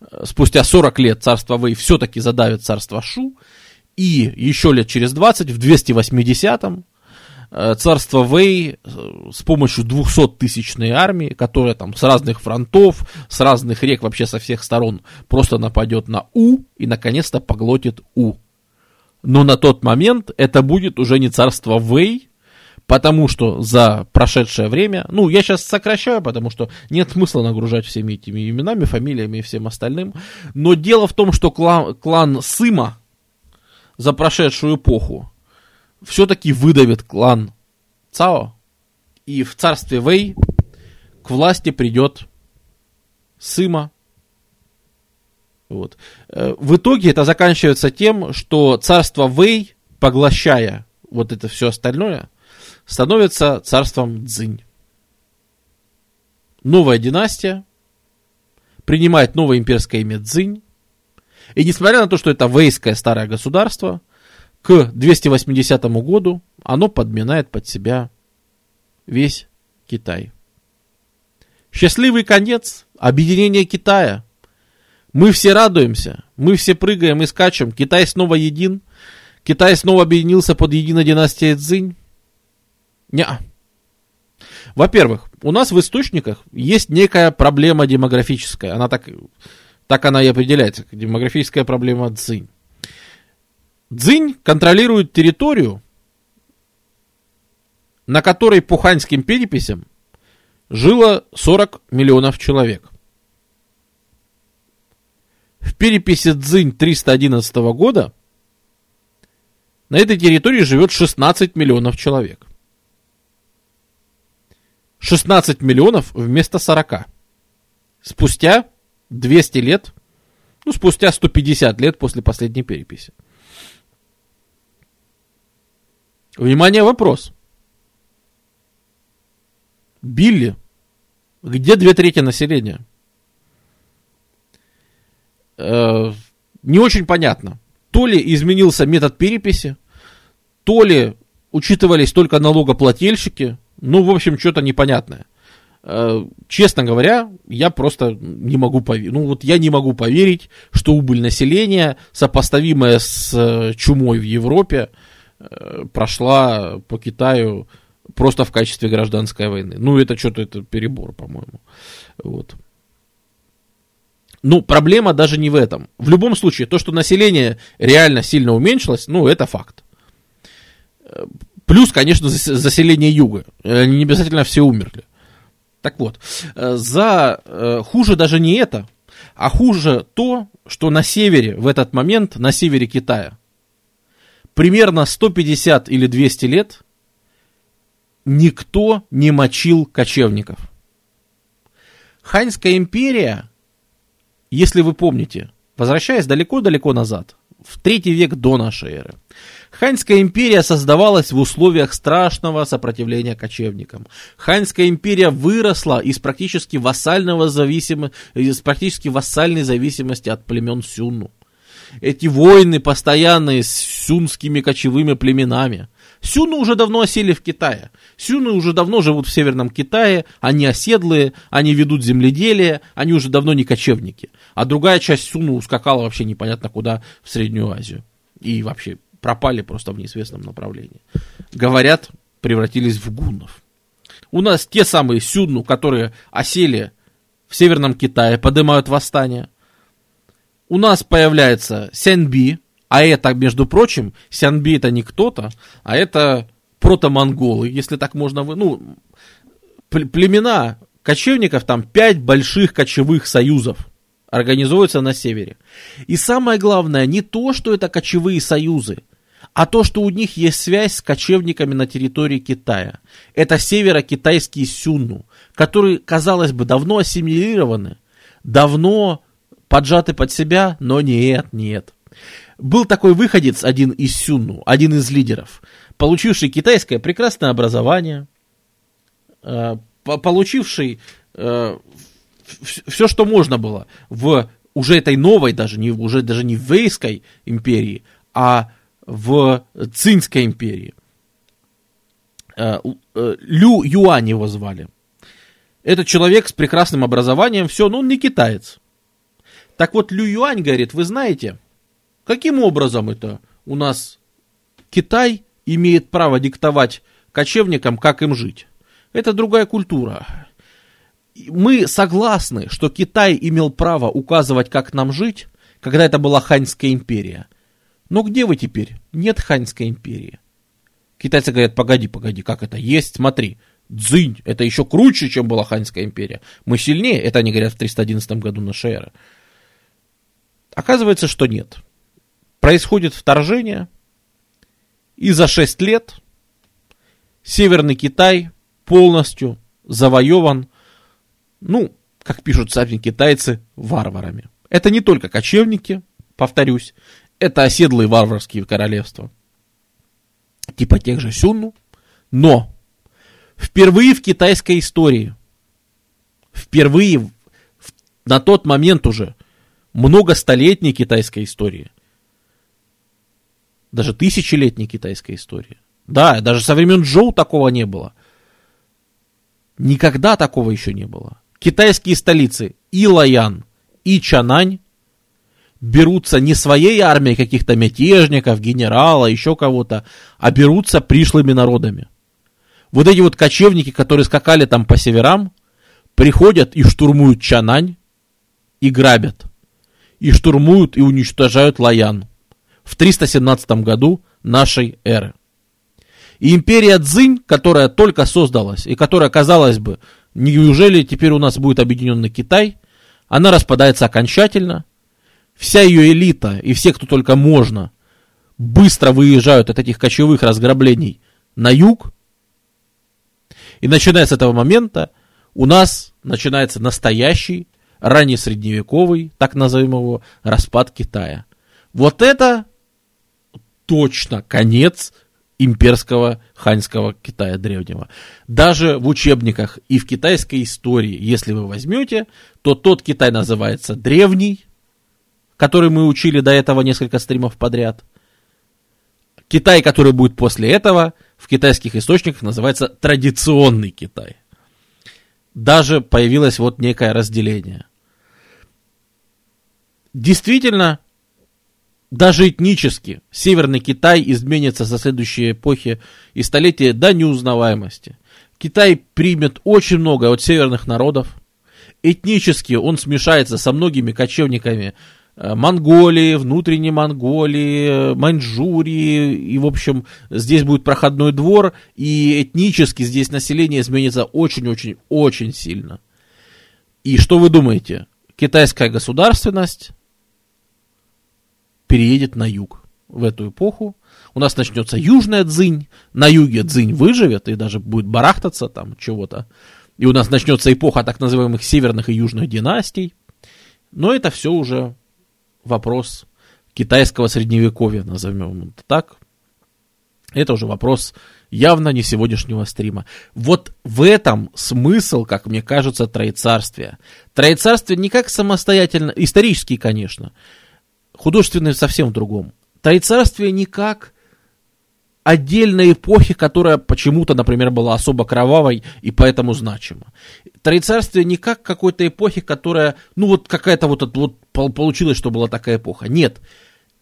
э, спустя 40 лет царство Вэй все-таки задавит царство Шу, и еще лет через 20, в 280-м, э, царство Вэй э, с помощью 200-тысячной армии, которая там с разных фронтов, с разных рек, вообще со всех сторон, просто нападет на У и наконец-то поглотит У. Но на тот момент это будет уже не царство Вэй, потому что за прошедшее время, ну, я сейчас сокращаю, потому что нет смысла нагружать всеми этими именами, фамилиями и всем остальным, но дело в том, что клан, клан Сыма за прошедшую эпоху все-таки выдавит клан Цао, и в царстве Вэй к власти придет Сыма. Вот. Э, в итоге это заканчивается тем, что царство Вэй, поглощая вот это все остальное, становится царством Цзинь. Новая династия принимает новое имперское имя Цзинь. И несмотря на то, что это вейское старое государство, к 280 году оно подминает под себя весь Китай. Счастливый конец, объединение Китая. Мы все радуемся, мы все прыгаем и скачем, Китай снова един, Китай снова объединился под единой династией Цзинь. Не. Во-первых, у нас в источниках есть некая проблема демографическая. Она так, так она и определяется. Демографическая проблема Цзинь. Цзинь контролирует территорию, на которой по ханьским переписям жило 40 миллионов человек. В переписи Цзинь 311 года на этой территории живет 16 миллионов человек. 16 миллионов вместо 40. Спустя 200 лет, ну, спустя 150 лет после последней переписи. Внимание, вопрос. Билли, где две трети населения? Э, не очень понятно. То ли изменился метод переписи, то ли учитывались только налогоплательщики, ну, в общем, что-то непонятное. Э, честно говоря, я просто не могу поверить. Ну, вот я не могу поверить, что убыль населения, сопоставимая с э, чумой в Европе, прошла по Китаю просто в качестве гражданской войны. Ну, это что-то, это перебор, по-моему. Вот. Ну, проблема даже не в этом. В любом случае, то, что население реально сильно уменьшилось, ну, это факт. Э, плюс, конечно, заселение юга. Не обязательно все умерли. Так вот, э, за хуже даже не это, а хуже то, что на севере в этот момент, на севере Китая, примерно 150 или 200 лет никто не мочил кочевников. Ханьская империя, если вы помните, возвращаясь далеко-далеко назад, в третий век до нашей эры, Ханьская империя создавалась в условиях страшного сопротивления кочевникам. Ханьская империя выросла из практически вассального зависимо... из практически вассальной зависимости от племен Сюнну эти войны постоянные с сюнскими кочевыми племенами. Сюны уже давно осели в Китае. Сюны уже давно живут в Северном Китае, они оседлые, они ведут земледелие, они уже давно не кочевники. А другая часть Сюну ускакала вообще непонятно куда в Среднюю Азию. И вообще пропали просто в неизвестном направлении. Говорят, превратились в гуннов. У нас те самые Сюну, которые осели в Северном Китае, поднимают восстание у нас появляется Сянби, а это, между прочим, Сянби это не кто-то, а это протомонголы, если так можно, ну, племена кочевников, там пять больших кочевых союзов организуются на севере. И самое главное, не то, что это кочевые союзы, а то, что у них есть связь с кочевниками на территории Китая. Это северо-китайские сюнну, которые, казалось бы, давно ассимилированы, давно поджаты под себя, но нет, нет. Был такой выходец, один из Сюнну, один из лидеров, получивший китайское прекрасное образование, э, получивший э, все, что можно было в уже этой новой, даже не, уже даже не в Вейской империи, а в Цинской империи. Э, Лю Юань его звали. Этот человек с прекрасным образованием, все, но он не китаец. Так вот, Лю Юань говорит, вы знаете, каким образом это у нас Китай имеет право диктовать кочевникам, как им жить. Это другая культура. Мы согласны, что Китай имел право указывать, как нам жить, когда это была Ханьская империя. Но где вы теперь? Нет Ханьской империи. Китайцы говорят, погоди, погоди, как это есть? Смотри, дзынь, это еще круче, чем была Ханьская империя. Мы сильнее, это они говорят в 311 году нашей эры. Оказывается, что нет. Происходит вторжение, и за 6 лет Северный Китай полностью завоеван, ну, как пишут сами китайцы, варварами. Это не только кочевники, повторюсь, это оседлые варварские королевства – типа тех же Сюнну, но впервые в китайской истории, впервые в, на тот момент уже, многостолетней китайской истории, даже тысячелетней китайской истории, да, даже со времен Джоу такого не было. Никогда такого еще не было. Китайские столицы Илаян и Чанань берутся не своей армией каких-то мятежников, генерала, еще кого-то, а берутся пришлыми народами. Вот эти вот кочевники, которые скакали там по северам, приходят и штурмуют Чанань и грабят. И штурмуют и уничтожают Лаян в 317 году нашей эры. И империя Цзинь, которая только создалась, и которая, казалось бы, неужели теперь у нас будет объединенный Китай, она распадается окончательно – вся ее элита и все, кто только можно, быстро выезжают от этих кочевых разграблений на юг. И начиная с этого момента у нас начинается настоящий, раннесредневековый, так назовем его, распад Китая. Вот это точно конец имперского ханьского Китая древнего. Даже в учебниках и в китайской истории, если вы возьмете, то тот Китай называется древний, который мы учили до этого несколько стримов подряд. Китай, который будет после этого, в китайских источниках называется традиционный Китай. Даже появилось вот некое разделение. Действительно, даже этнически Северный Китай изменится за следующие эпохи и столетия до неузнаваемости. Китай примет очень много от северных народов. Этнически он смешается со многими кочевниками Э, Монголии, внутренней Монголии, Маньчжурии, и, в общем, здесь будет проходной двор, и этнически здесь население изменится очень-очень-очень сильно. И что вы думаете? Китайская государственность переедет на юг в эту эпоху. У нас начнется южная дзынь, на юге дзынь выживет и даже будет барахтаться там чего-то. И у нас начнется эпоха так называемых северных и южных династий. Но это все уже вопрос китайского средневековья, назовем это так. Это уже вопрос явно не сегодняшнего стрима. Вот в этом смысл, как мне кажется, троецарствия. Троецарствие не как самостоятельно, исторический, конечно, художественный совсем в другом. Троецарствие не как отдельной эпохи, которая почему-то, например, была особо кровавой и поэтому значима. Троецарствие не как какой-то эпохи, которая, ну вот какая-то вот, вот получилось, что была такая эпоха. Нет,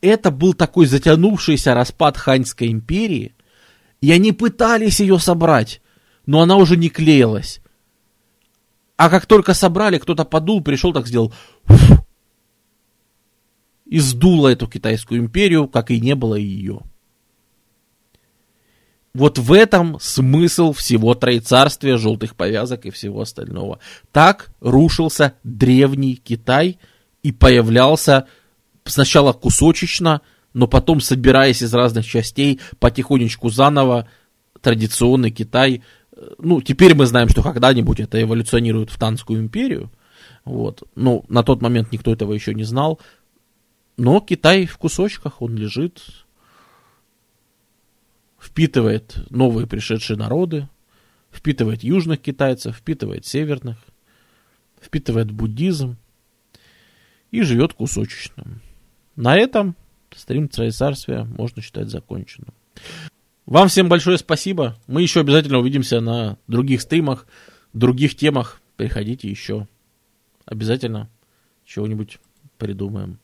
это был такой затянувшийся распад Ханьской империи, и они пытались ее собрать, но она уже не клеилась. А как только собрали, кто-то подул, пришел, так сделал, фу, и сдуло эту китайскую империю, как и не было ее. Вот в этом смысл всего троецарствия, желтых повязок и всего остального. Так рушился древний Китай и появлялся сначала кусочечно, но потом, собираясь из разных частей, потихонечку заново, традиционный Китай. Ну, теперь мы знаем, что когда-нибудь это эволюционирует в Танскую империю. Вот. Ну, на тот момент никто этого еще не знал. Но Китай в кусочках, он лежит, впитывает новые пришедшие народы, впитывает южных китайцев, впитывает северных, впитывает буддизм и живет кусочечно. На этом стрим Царствия можно считать законченным. Вам всем большое спасибо. Мы еще обязательно увидимся на других стримах, других темах. Приходите еще. Обязательно чего-нибудь придумаем.